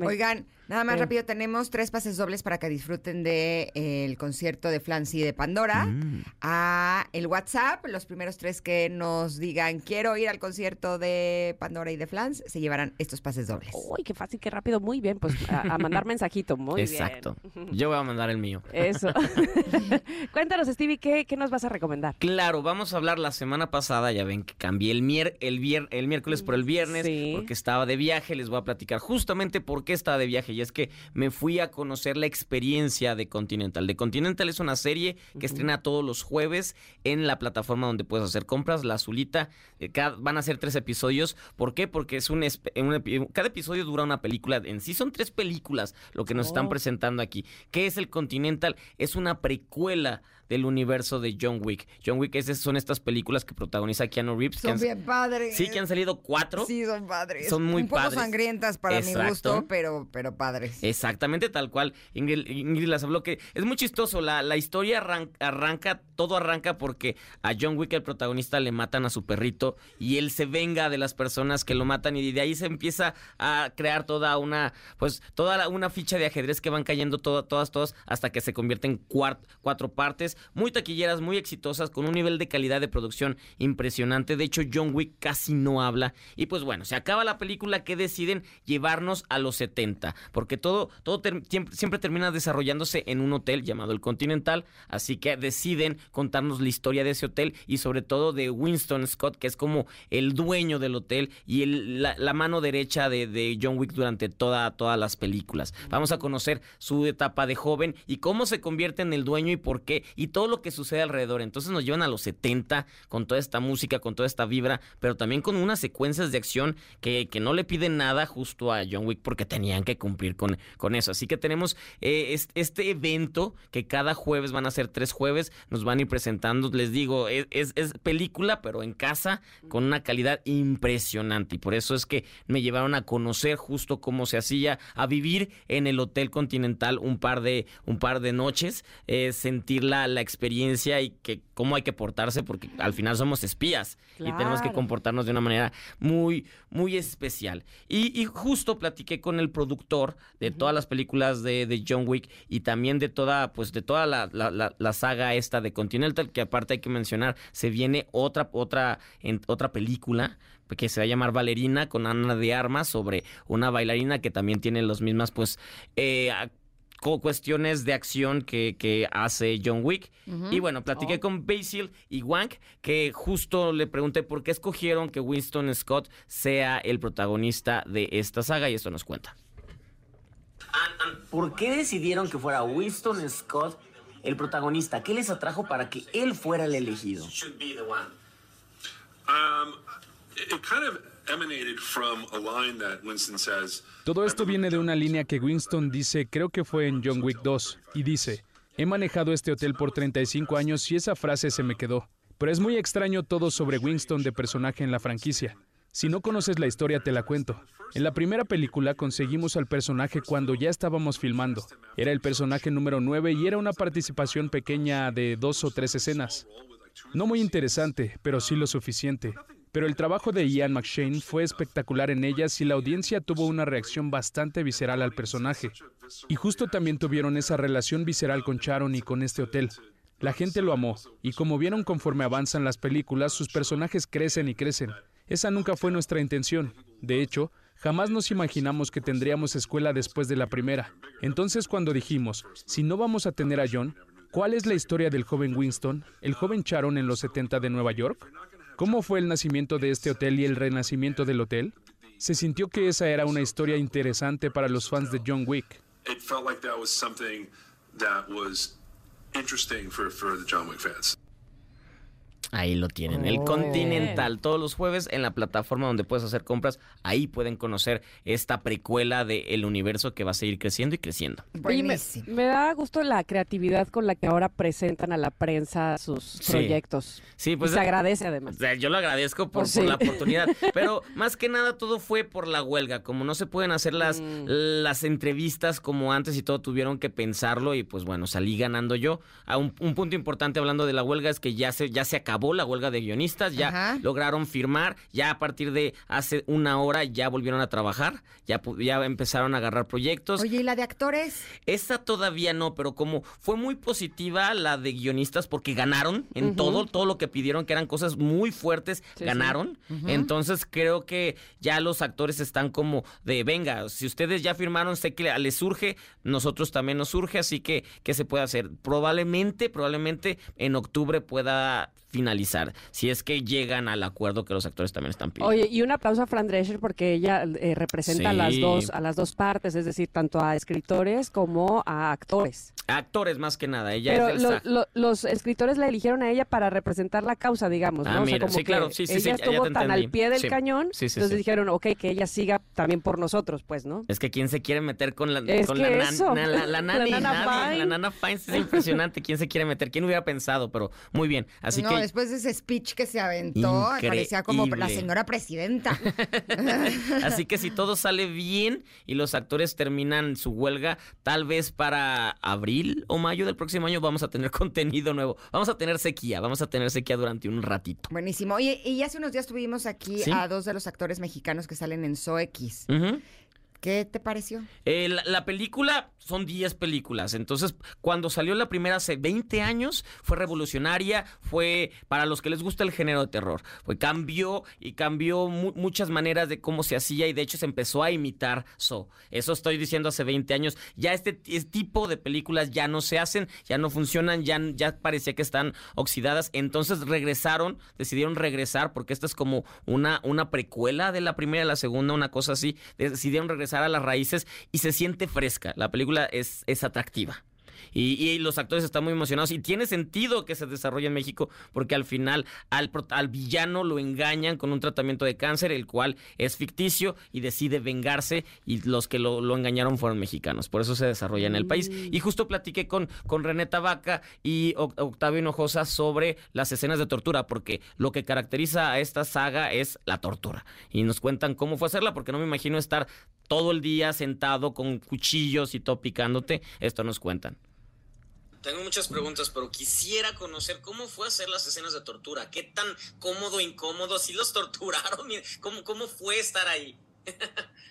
Oigan, nada más Eh. rápido, tenemos tres pases dobles para que disfruten del de, el concierto de Flancy de Pandora. Mm. A el WhatsApp, los primeros tres que nos digan quiero ir al concierto de Pandora y de Flans, se llevarán estos pases dobles. Uy, qué fácil, qué rápido. Muy bien, pues a, a mandar mensajito. Muy Exacto. bien. Yo voy a mandar el mío. Eso. Cuéntanos, Stevie, ¿qué, ¿qué nos vas a recomendar? Claro, vamos a hablar la semana pasada, ya ven que cambié el, mier el, vier el miércoles por el viernes porque estaba de viaje, les voy a platicar justamente por qué estaba de viaje y es que me fui a conocer la experiencia de Continental. De Continental es una serie que estrena todos los jueves en la plataforma donde puedes hacer compras, la azulita, Eh, cada- van a ser tres episodios, ¿por qué? Porque es un, un cada episodio dura una película, en sí son tres películas lo que nos están Oh. presentando aquí. ¿Qué es el Continental? Es una precuela del universo de John Wick. John Wick es- son estas películas que protagoniza Keanu Reeves. que Son han- bien padres. Sí, que han salido cuatro. Sí, son padres. Son muy Un poco padres. sangrientas para mi gusto, pero, pero padres. Exactamente tal cual. Ingrid, Ingrid las habló que es muy chistoso. La, la historia arran- arranca, todo arranca porque a John Wick, el protagonista, le matan a su perrito y él se venga de las personas que lo matan y de ahí se empieza a crear toda una, pues, toda la- una ficha de ajedrez que van cayendo toda- todas, todas, hasta que se convierte en cuatro partes, muy taquilleras, muy exitosas, con un nivel de calidad de producción impresionante. De hecho, John Wick casi no habla. Y pues bueno, se acaba la película que deciden llevarnos a los 70, porque todo, todo siempre, termina desarrollándose en un hotel llamado el Continental, así que deciden contarnos la historia de ese hotel y sobre todo de Winston Scott, que es como el dueño del hotel y la, mano derecha de, John Wick durante toda, todas las películas. Vamos a conocer su etapa de joven y cómo se convierte en el dueño y por qué todo lo que sucede alrededor. Entonces nos llevan a los 70 con toda esta música, con toda esta vibra, pero también con unas secuencias de acción que, que no le piden nada justo a John Wick porque tenían que cumplir con, con eso. Así que tenemos eh, es- este evento que cada jueves van a ser tres jueves, nos van a ir presentando, les digo, es, es- es película, pero en casa, con una calidad impresionante. Y por eso es que me llevaron a conocer justo cómo se hacía, a vivir en el Hotel Continental un par de, un par de noches, eh, sentir la, la experiencia y que cómo hay que portarse, porque al final somos espías y tenemos que comportarnos de una manera muy, muy especial. Y, y justo platiqué con el productor de todas las películas de, de John Wick y también de toda, pues de toda la, la- la- la saga esta de Continental, que aparte hay que mencionar, se viene otra, otra, en, otra película que se va a llamar Valerina con Ana de Armas sobre una bailarina que también tiene las mismas, pues, eh, cuestiones de acción que, que hace John Wick. Y bueno, platiqué con Basil y Wank, que justo le pregunté por qué escogieron que Winston Scott sea el protagonista de esta saga y esto nos cuenta. ¿Por qué decidieron que fuera Winston Scott el protagonista? ¿Qué les atrajo para que él fuera el elegido? Um, it kind of Todo esto viene de una línea que Winston dice, creo que fue en John Wick 2, y dice, he manejado este hotel por 35 años y esa frase se me quedó. Pero es muy extraño todo sobre Winston de personaje en la franquicia. Si no conoces la historia te la cuento. En la primera película conseguimos al personaje cuando ya estábamos filmando. Era el personaje número 9 y era una participación pequeña de dos o tres escenas. No muy interesante, pero sí lo suficiente. Pero el trabajo de Ian McShane fue espectacular en ellas y la audiencia tuvo una reacción bastante visceral al personaje. Y justo también tuvieron esa relación visceral con Sharon y con este hotel. La gente lo amó, y como vieron conforme avanzan las películas, sus personajes crecen y crecen. Esa nunca fue nuestra intención. De hecho, jamás nos imaginamos que tendríamos escuela después de la primera. Entonces cuando dijimos, si no vamos a tener a John, ¿cuál es la historia del joven Winston, el joven Sharon en los 70 de Nueva York? ¿Cómo fue el nacimiento de este hotel y el renacimiento del hotel? Se sintió que esa era una historia interesante para los fans de John Wick. John Wick. Ahí lo tienen, el Oh. Continental, todos los jueves en la plataforma donde puedes hacer compras. Ahí pueden conocer esta precuela del universo que va a seguir creciendo y creciendo. Me, me da gusto la creatividad con la que ahora presentan a la prensa sus Sí. proyectos. Sí, pues y se agradece además. Yo lo agradezco por, Pues por sí. la oportunidad. Pero más que nada todo fue por la huelga. Como no se pueden hacer las, Mm. las entrevistas como antes y todo, tuvieron que pensarlo y pues bueno, salí ganando yo. A un, un punto importante hablando de la huelga es que ya se, ya se acabó la huelga de guionistas, ya Ajá. lograron firmar, ya a partir de hace una hora ya volvieron a trabajar, ya, ya empezaron a agarrar proyectos. Oye, ¿y la de actores? Esa todavía no, pero como fue muy positiva la de guionistas porque ganaron en todo, todo lo que pidieron, que eran cosas muy fuertes, Sí, ganaron. sí. Entonces creo que ya los actores están como de, venga, si ustedes ya firmaron, sé que les surge, nosotros también nos surge, así que, ¿qué se puede hacer? Probablemente, probablemente en octubre pueda finalizar, si es que llegan al acuerdo que los actores también están pidiendo. Oye, y un aplauso a Fran Drescher porque ella eh, representa a las Sí. dos a las dos partes, es decir, tanto a escritores como a actores. Actores más que nada, ella Pero es del lo- lo- los escritores la eligieron a ella para representar la causa, digamos, Ah, ¿no? O sea, mira, como sí, claro, que sí, sí, ella sí, estuvo tan entendí. al pie del Sí. cañón, Sí, sí, entonces sí. dijeron, ok, que ella siga también por nosotros, pues, ¿no? Es que quién se quiere meter con la, Es con que la, nan- na- la, la La nani, nana nadie. Fine. La nana Fine es impresionante. ¿Quién se quiere meter? ¿Quién hubiera pensado? Pero muy bien. Así no, que después de ese speech que se aventó, parecía como la señora presidenta. Así que si todo sale bien y los actores terminan su huelga, tal vez para abril o mayo del próximo año vamos a tener contenido nuevo. Vamos a tener sequía, vamos a tener sequía durante un ratito. Buenísimo. Oye, y hace unos días tuvimos aquí Sí. a dos de los actores mexicanos que salen en SOX. Ujú. ¿Qué te pareció? Eh, la, la película son 10 películas, entonces cuando salió la primera hace 20 años fue revolucionaria, fue para los que les gusta el género de terror, fue cambió y cambió mu- muchas maneras de cómo se hacía y de hecho se empezó a imitar So. Eso estoy diciendo hace 20 años, ya este, este tipo de películas ya no se hacen, ya no funcionan, ya, ya parecía que están oxidadas, entonces regresaron, decidieron regresar porque esta es como una, una precuela de la primera y la segunda, una cosa así, decidieron regresar a las raíces y se siente fresca, la película es, es atractiva. Y, y los actores están muy emocionados y tiene sentido que se desarrolle en México porque al final al, al villano lo engañan con un tratamiento de cáncer, el cual es ficticio y decide vengarse y los que lo, lo engañaron fueron mexicanos. Por eso se desarrolla en el país. Y justo platiqué con, con René Tabaca y Oc- Octavio Hinojosa sobre las escenas de tortura porque lo que caracteriza a esta saga es la tortura. Y nos cuentan cómo fue hacerla porque no me imagino estar todo el día sentado con cuchillos y todo picándote. Esto nos cuentan. Tengo muchas preguntas, pero quisiera conocer cómo fue hacer las escenas de tortura. ¿Qué tan cómodo, incómodo? ¿Sí los torturaron? ¿Cómo, cómo fue estar ahí?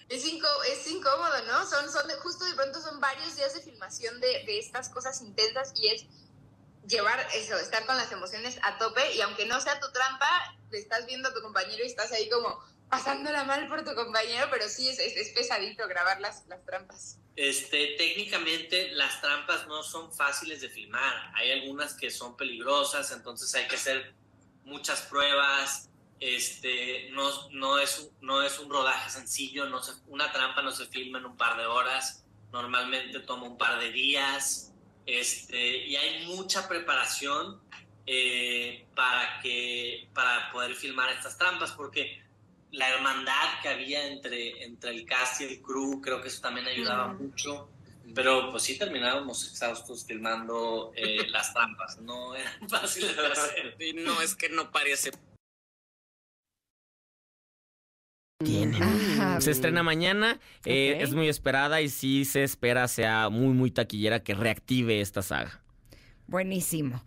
Es, incó- es incómodo, ¿no? Son, son justo de pronto son varios días de filmación de, de estas cosas intensas y es llevar eso, estar con las emociones a tope y aunque no sea tu trampa, le estás viendo a tu compañero y estás ahí como pasándola mal por tu compañero, pero sí es, es, es pesadito grabar las, las trampas. Este, técnicamente las trampas no son fáciles de filmar. Hay algunas que son peligrosas, entonces hay que hacer muchas pruebas. Este, no, es, un- rodaje sencillo, una trampa no se filma en un par de horas, normalmente toma un par de días. Este, y hay mucha preparación eh, para poder filmar estas trampas, porque la hermandad que había entre, entre el cast y el crew, creo que eso también ayudaba mucho. Pero pues sí terminábamos exhaustos filmando eh, las trampas, no eran fáciles de hacer. Y no, es que no parece. Se estrena mañana, eh, es muy esperada y sí se espera sea muy, muy taquillera que reactive esta saga. Buenísimo.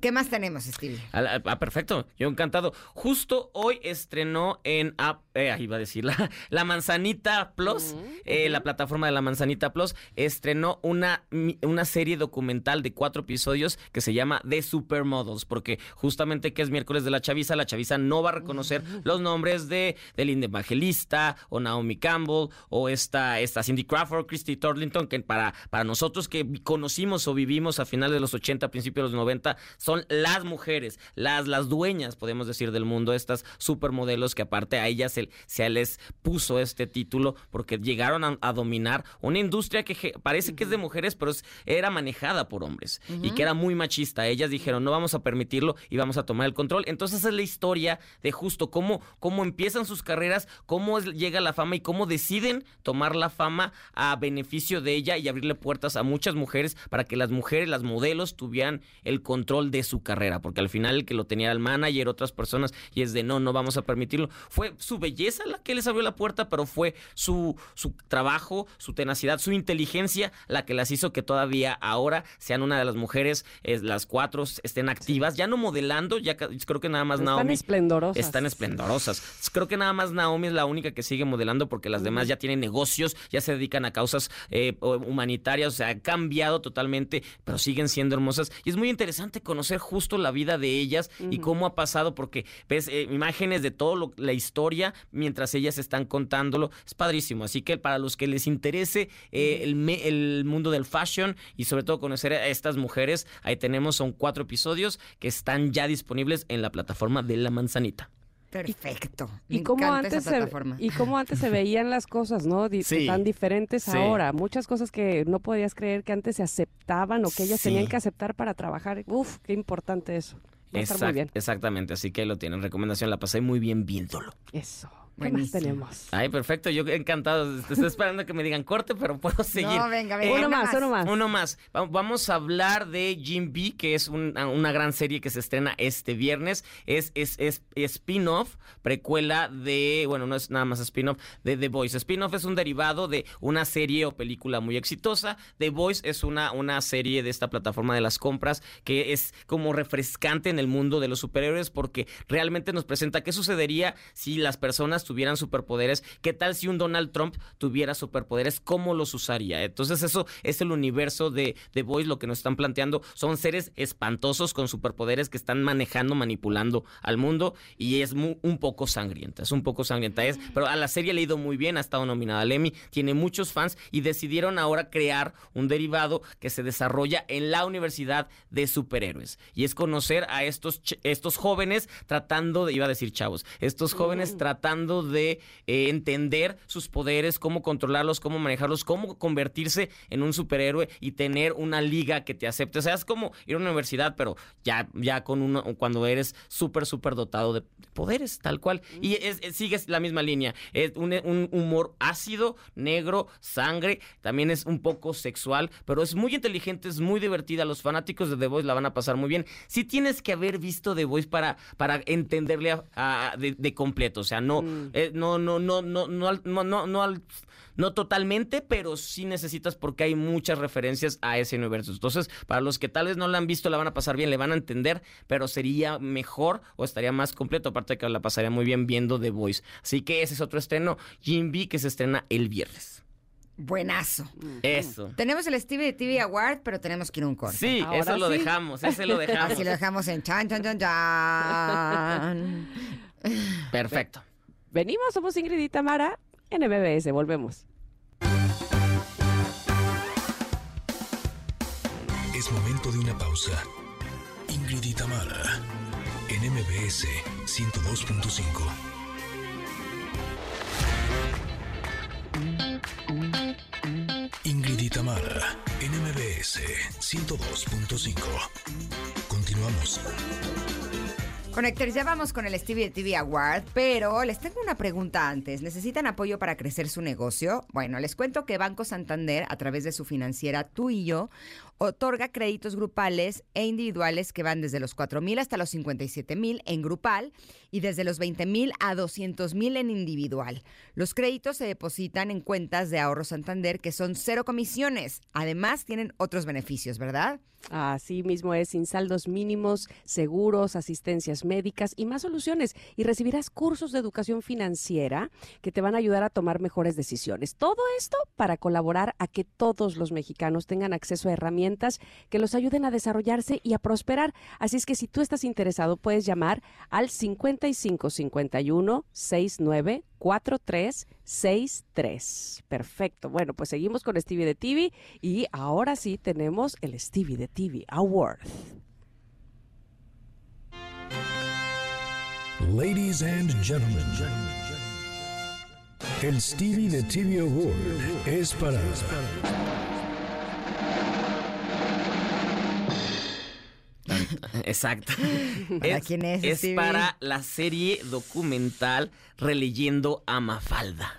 ¿Qué más tenemos, Stevie? Ah, ah, perfecto, yo encantado. Justo hoy estrenó en App, eh, iba a decir, la, la Manzanita Plus, eh, la plataforma de la Manzanita Plus, estrenó una, una serie documental de cuatro episodios que se llama The Supermodels, porque justamente que es miércoles de la chaviza, la chaviza no va a reconocer los nombres de, de Linda Evangelista, o Naomi Campbell, o esta, esta Cindy Crawford, Christy Turlington, que para, para nosotros que conocimos o vivimos a finales de los 80, principios de los 90, son las mujeres, las, las dueñas, podemos decir, del mundo, estas supermodelos que aparte a ellas se, se les puso este título porque llegaron a, a dominar una industria que je- parece que es de mujeres, pero es- era manejada por hombres y que era muy machista. Ellas dijeron, no vamos a permitirlo y vamos a tomar el control. Entonces es la historia de justo cómo, cómo empiezan sus carreras, cómo es- llega la fama y cómo deciden tomar la fama a beneficio de ella y abrirle puertas a muchas mujeres para que las mujeres, las modelos, tuvieran el control de su carrera. Porque al final el que lo tenía era el manager, otras personas, y es de no, no vamos a permitirlo. Fue su belleza la que les abrió la puerta, pero fue su, su trabajo, su tenacidad, su inteligencia la que las hizo que todavía ahora sean una de las mujeres, eh, las cuatro estén activas, ya no modelando, ya creo que nada más Están Naomi. esplendorosas. Están esplendorosas. Creo que nada más Naomi es la única que sigue modelando porque las demás ya tienen negocios, ya se dedican a causas eh, humanitarias, o sea, ha cambiado totalmente, pero siguen siendo hermosas. Y es muy interesante conocer justo la vida de ellas y cómo ha pasado, porque ves eh, imágenes de toda la historia mientras ellas están contándolo. Es padrísimo. Así que para los que les interese eh, el, me- el mundo del fashion y sobre todo conocer a estas mujeres, ahí tenemos, son cuatro episodios que están ya disponibles en la plataforma de La Manzanita. Perfecto. Y cómo, antes esa se, plataforma. y cómo antes se veían las cosas, ¿no? Sí. Tan diferentes Sí. ahora. Muchas cosas que no podías creer que antes se aceptaban o que ellas Sí. tenían que aceptar para trabajar. Uf, qué importante eso. Va a estar muy bien. Exactamente, así que lo tienen. Recomendación, la pasé muy bien viéndolo. Eso. ¿Qué más tenemos? Ay, perfecto, yo encantado. Estoy esperando que me digan corte, pero puedo seguir. No, venga, venga, Uno una más, uno más. Uno más. Va- Vamos a hablar de Jim B, que es una, una gran serie que se estrena este viernes. Es, es, es spin-off, precuela de, bueno, no es nada más spin-off, de The Voice. Spin-off es un derivado de una serie o película muy exitosa. The Voice es una, una serie de esta plataforma de las compras que es como refrescante en el mundo de los superhéroes porque realmente nos presenta qué sucedería si las personas tuvieran superpoderes, qué tal si un Donald Trump tuviera superpoderes, cómo los usaría. Entonces eso es el universo de The Voice, lo que nos están planteando. Son seres espantosos con superpoderes que están manejando, manipulando al mundo y es mu- un poco sangrienta, es un poco sangrienta, es, pero a la serie le ha ido muy bien, ha estado nominada al Emmy, tiene muchos fans y decidieron ahora crear un derivado que se desarrolla en la Universidad de Superhéroes y es conocer a estos, estos jóvenes tratando de, iba a decir chavos, estos jóvenes tratando de eh, entender sus poderes, cómo controlarlos, cómo manejarlos, cómo convertirse en un superhéroe y tener una liga que te acepte. O sea, es como ir a una universidad, pero ya, ya con uno, cuando eres súper, súper dotado de poderes, tal cual. Y es, es- sigues la misma línea. Es un, un humor ácido, negro, sangre, también es un poco sexual, pero es muy inteligente, es muy divertida. Los fanáticos de The Voice la van a pasar muy bien. Sí tienes que haber visto The Voice para, para entenderle a- a- de, de completo. O sea, no, eh, no, no, no, no, no, al- no, no, no al- no totalmente, pero sí necesitas porque hay muchas referencias a ese universo. Entonces, para los que tal vez no la han visto, la van a pasar bien, le van a entender, pero sería mejor o estaría más completo, aparte de que la pasaría muy bien viendo The Voice. Así que ese es otro estreno, Jim B, que se estrena el viernes. Buenazo. Eso. Tenemos el Stevie TV Award, pero tenemos que ir a un corte. Sí, Ahora eso lo dejamos, ese lo dejamos. Así lo dejamos en chan, chan, chan, chan. Perfecto. Venimos, somos Ingrid y Tamara en MBS. Volvemos. Es momento de una pausa. Ingrid y Tamara, en MBS 102.5. Ingrid y Tamara, en MBS 102.5. Continuamos. Connectors, ya vamos con el Stevie TV Award, pero les tengo una pregunta antes. ¿Necesitan apoyo para crecer su negocio? Bueno, les cuento que Banco Santander, a través de su financiera Tú y Yo, otorga créditos grupales e individuales que van desde los 4 mil hasta los 57 mil en grupal y desde los 20 mil a 200 mil en individual. Los créditos se depositan en cuentas de ahorro Santander que son cero comisiones. Además, tienen otros beneficios, ¿verdad? Así mismo es, sin saldos mínimos, seguros, asistencias médicas y más soluciones. Y recibirás cursos de educación financiera que te van a ayudar a tomar mejores decisiones. Todo esto para colaborar a que todos los mexicanos tengan acceso a herramientas que los ayuden a desarrollarse y a prosperar. Así es que si tú estás interesado, puedes llamar al 5551 69 4363. Perfecto. Bueno, pues seguimos con Stevie de TV y ahora sí tenemos el Stevie de TV Award. Ladies and gentlemen, el Stevie de TV Award es para... Exacto. ¿Para quién es, Es Stevie? para la serie documental Releyendo a Mafalda.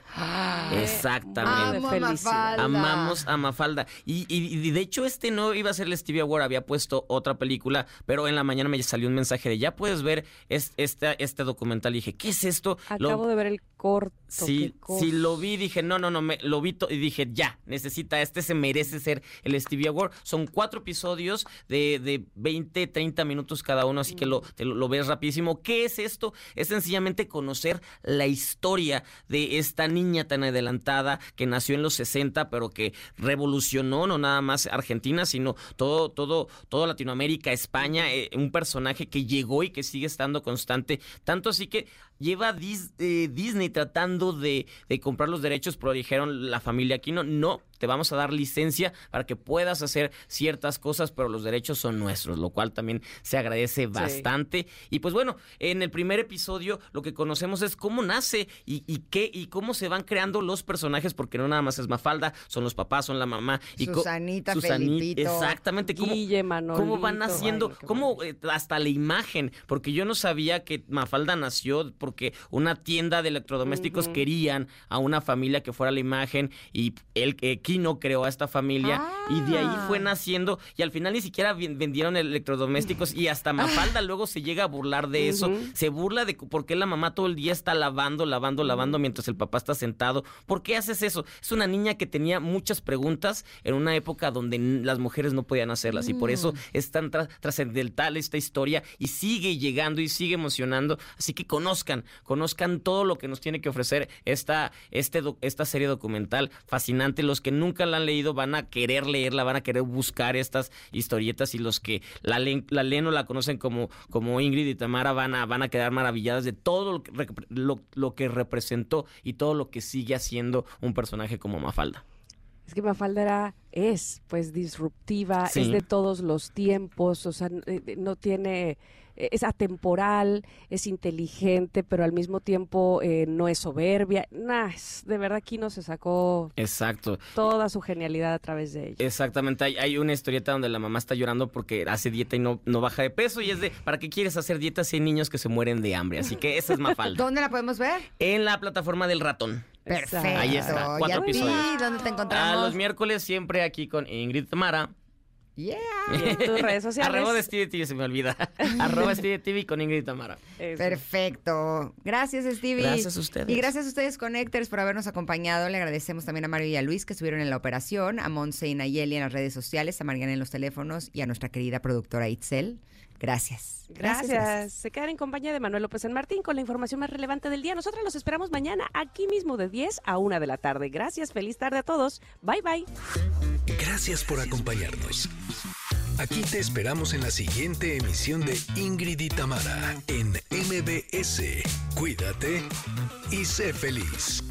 Exactamente. Amo Mafalda. Amamos a Mafalda. Y, y- y de hecho, este no iba a ser el Stevie Award, había puesto otra película, pero en la mañana me salió un mensaje de ya puedes ver es- este, este documental. Y dije, ¿qué es esto? Lo- Acabo de ver el corto. Sí, sí lo vi, dije, no, no, no, me, lo vi y dije, ya, necesita, este se merece ser el Stevie Award. Son cuatro episodios de, de 20, 30 minutos cada uno, así que lo, te lo, lo ves rapidísimo. ¿Qué es esto? Es sencillamente conocer la historia de esta niña tan adelantada que nació en los 60, pero que revolucionó no nada más Argentina, sino todo, todo, toda Latinoamérica, España, eh, un personaje que llegó y que sigue estando constante, tanto así que lleva Dis- eh, Disney tratando de, de comprar los derechos, pero dijeron la familia Aquino, no, te vamos a dar licencia para que puedas hacer ciertas cosas, pero los derechos son nuestros, lo cual también se agradece bastante. Y pues bueno, en el primer episodio lo que conocemos es cómo nace y, y qué y cómo se van creando los personajes, porque no nada más es Mafalda, son los papás, son la mamá. Y Susanita, Susani- Felipito. Exactamente. ¿Cómo, Guille, cómo van Manolito, haciendo, ay, cómo eh, hasta la imagen, porque yo no sabía que Mafalda nació porque una tienda de electrodomésticos Ujú. querían a una familia que fuera la imagen y él, eh, Kino creó a esta familia y de ahí fue naciendo y al final ni siquiera ven- vendieron electrodomésticos y hasta Mafalda luego se llega a burlar de eso, se burla de por qué la mamá todo el día está lavando, lavando, lavando mientras el papá está sentado. ¿Por qué haces eso? Es una niña que tenía muchas preguntas en una época donde las mujeres no podían hacerlas y por eso Mm. es tan tra- trascendental esta historia y sigue llegando y sigue emocionando. Así que conozcan, conozcan todo lo que nos tiene que ofrecer esta, este, esta serie documental fascinante. Los que nunca la han leído van a querer leerla, van a querer buscar estas historietas y los que la leen, la leen o la conocen como, como Ingrid y Tamara van a, van a quedar maravilladas de todo lo que, rep- lo- lo que representó y todo lo que sigue haciendo un personaje como Mafalda. Es que Mafalda era, es pues disruptiva, Sí. es de todos los tiempos, o sea, eh, no tiene, es atemporal, es inteligente, pero al mismo tiempo eh, no es soberbia. Nah, es- de verdad aquí no se sacó Exacto. toda su genialidad a través de ella. Exactamente, hay, hay una historieta donde la mamá está llorando porque hace dieta y no, no baja de peso y es de, ¿para qué quieres hacer dieta si hay niños que se mueren de hambre? Así que esa es Mafalda. ¿Dónde la podemos ver? en la plataforma del ratón. Perfecto. Ahí está, ¿Y cuatro a ti? episodios. ¿Dónde te A encontramos? los miércoles siempre aquí con Ingrid Tamara. Yeah. Y en tus redes sociales. Arroba de Stevie TV, se me olvida. Arroba Stevie TV con Ingrid Tamara. Perfecto. Gracias, Stevie. Gracias a ustedes. Y gracias a ustedes, Connectors, por habernos acompañado. Le agradecemos también a Mario y a Luis que estuvieron en la operación, a Monse y Nayeli en las redes sociales, a Mariana en los teléfonos y a nuestra querida productora Itzel. Gracias. Gracias. Se quedan en compañía de Manuel López San Martín con la información más relevante del día. Nosotros los esperamos mañana aquí mismo de 10 a 1 de la tarde. Gracias. Feliz tarde a todos. Bye bye. Gracias por acompañarnos. Aquí te esperamos en la siguiente emisión de Ingrid y Tamara en MBS. Cuídate y sé feliz.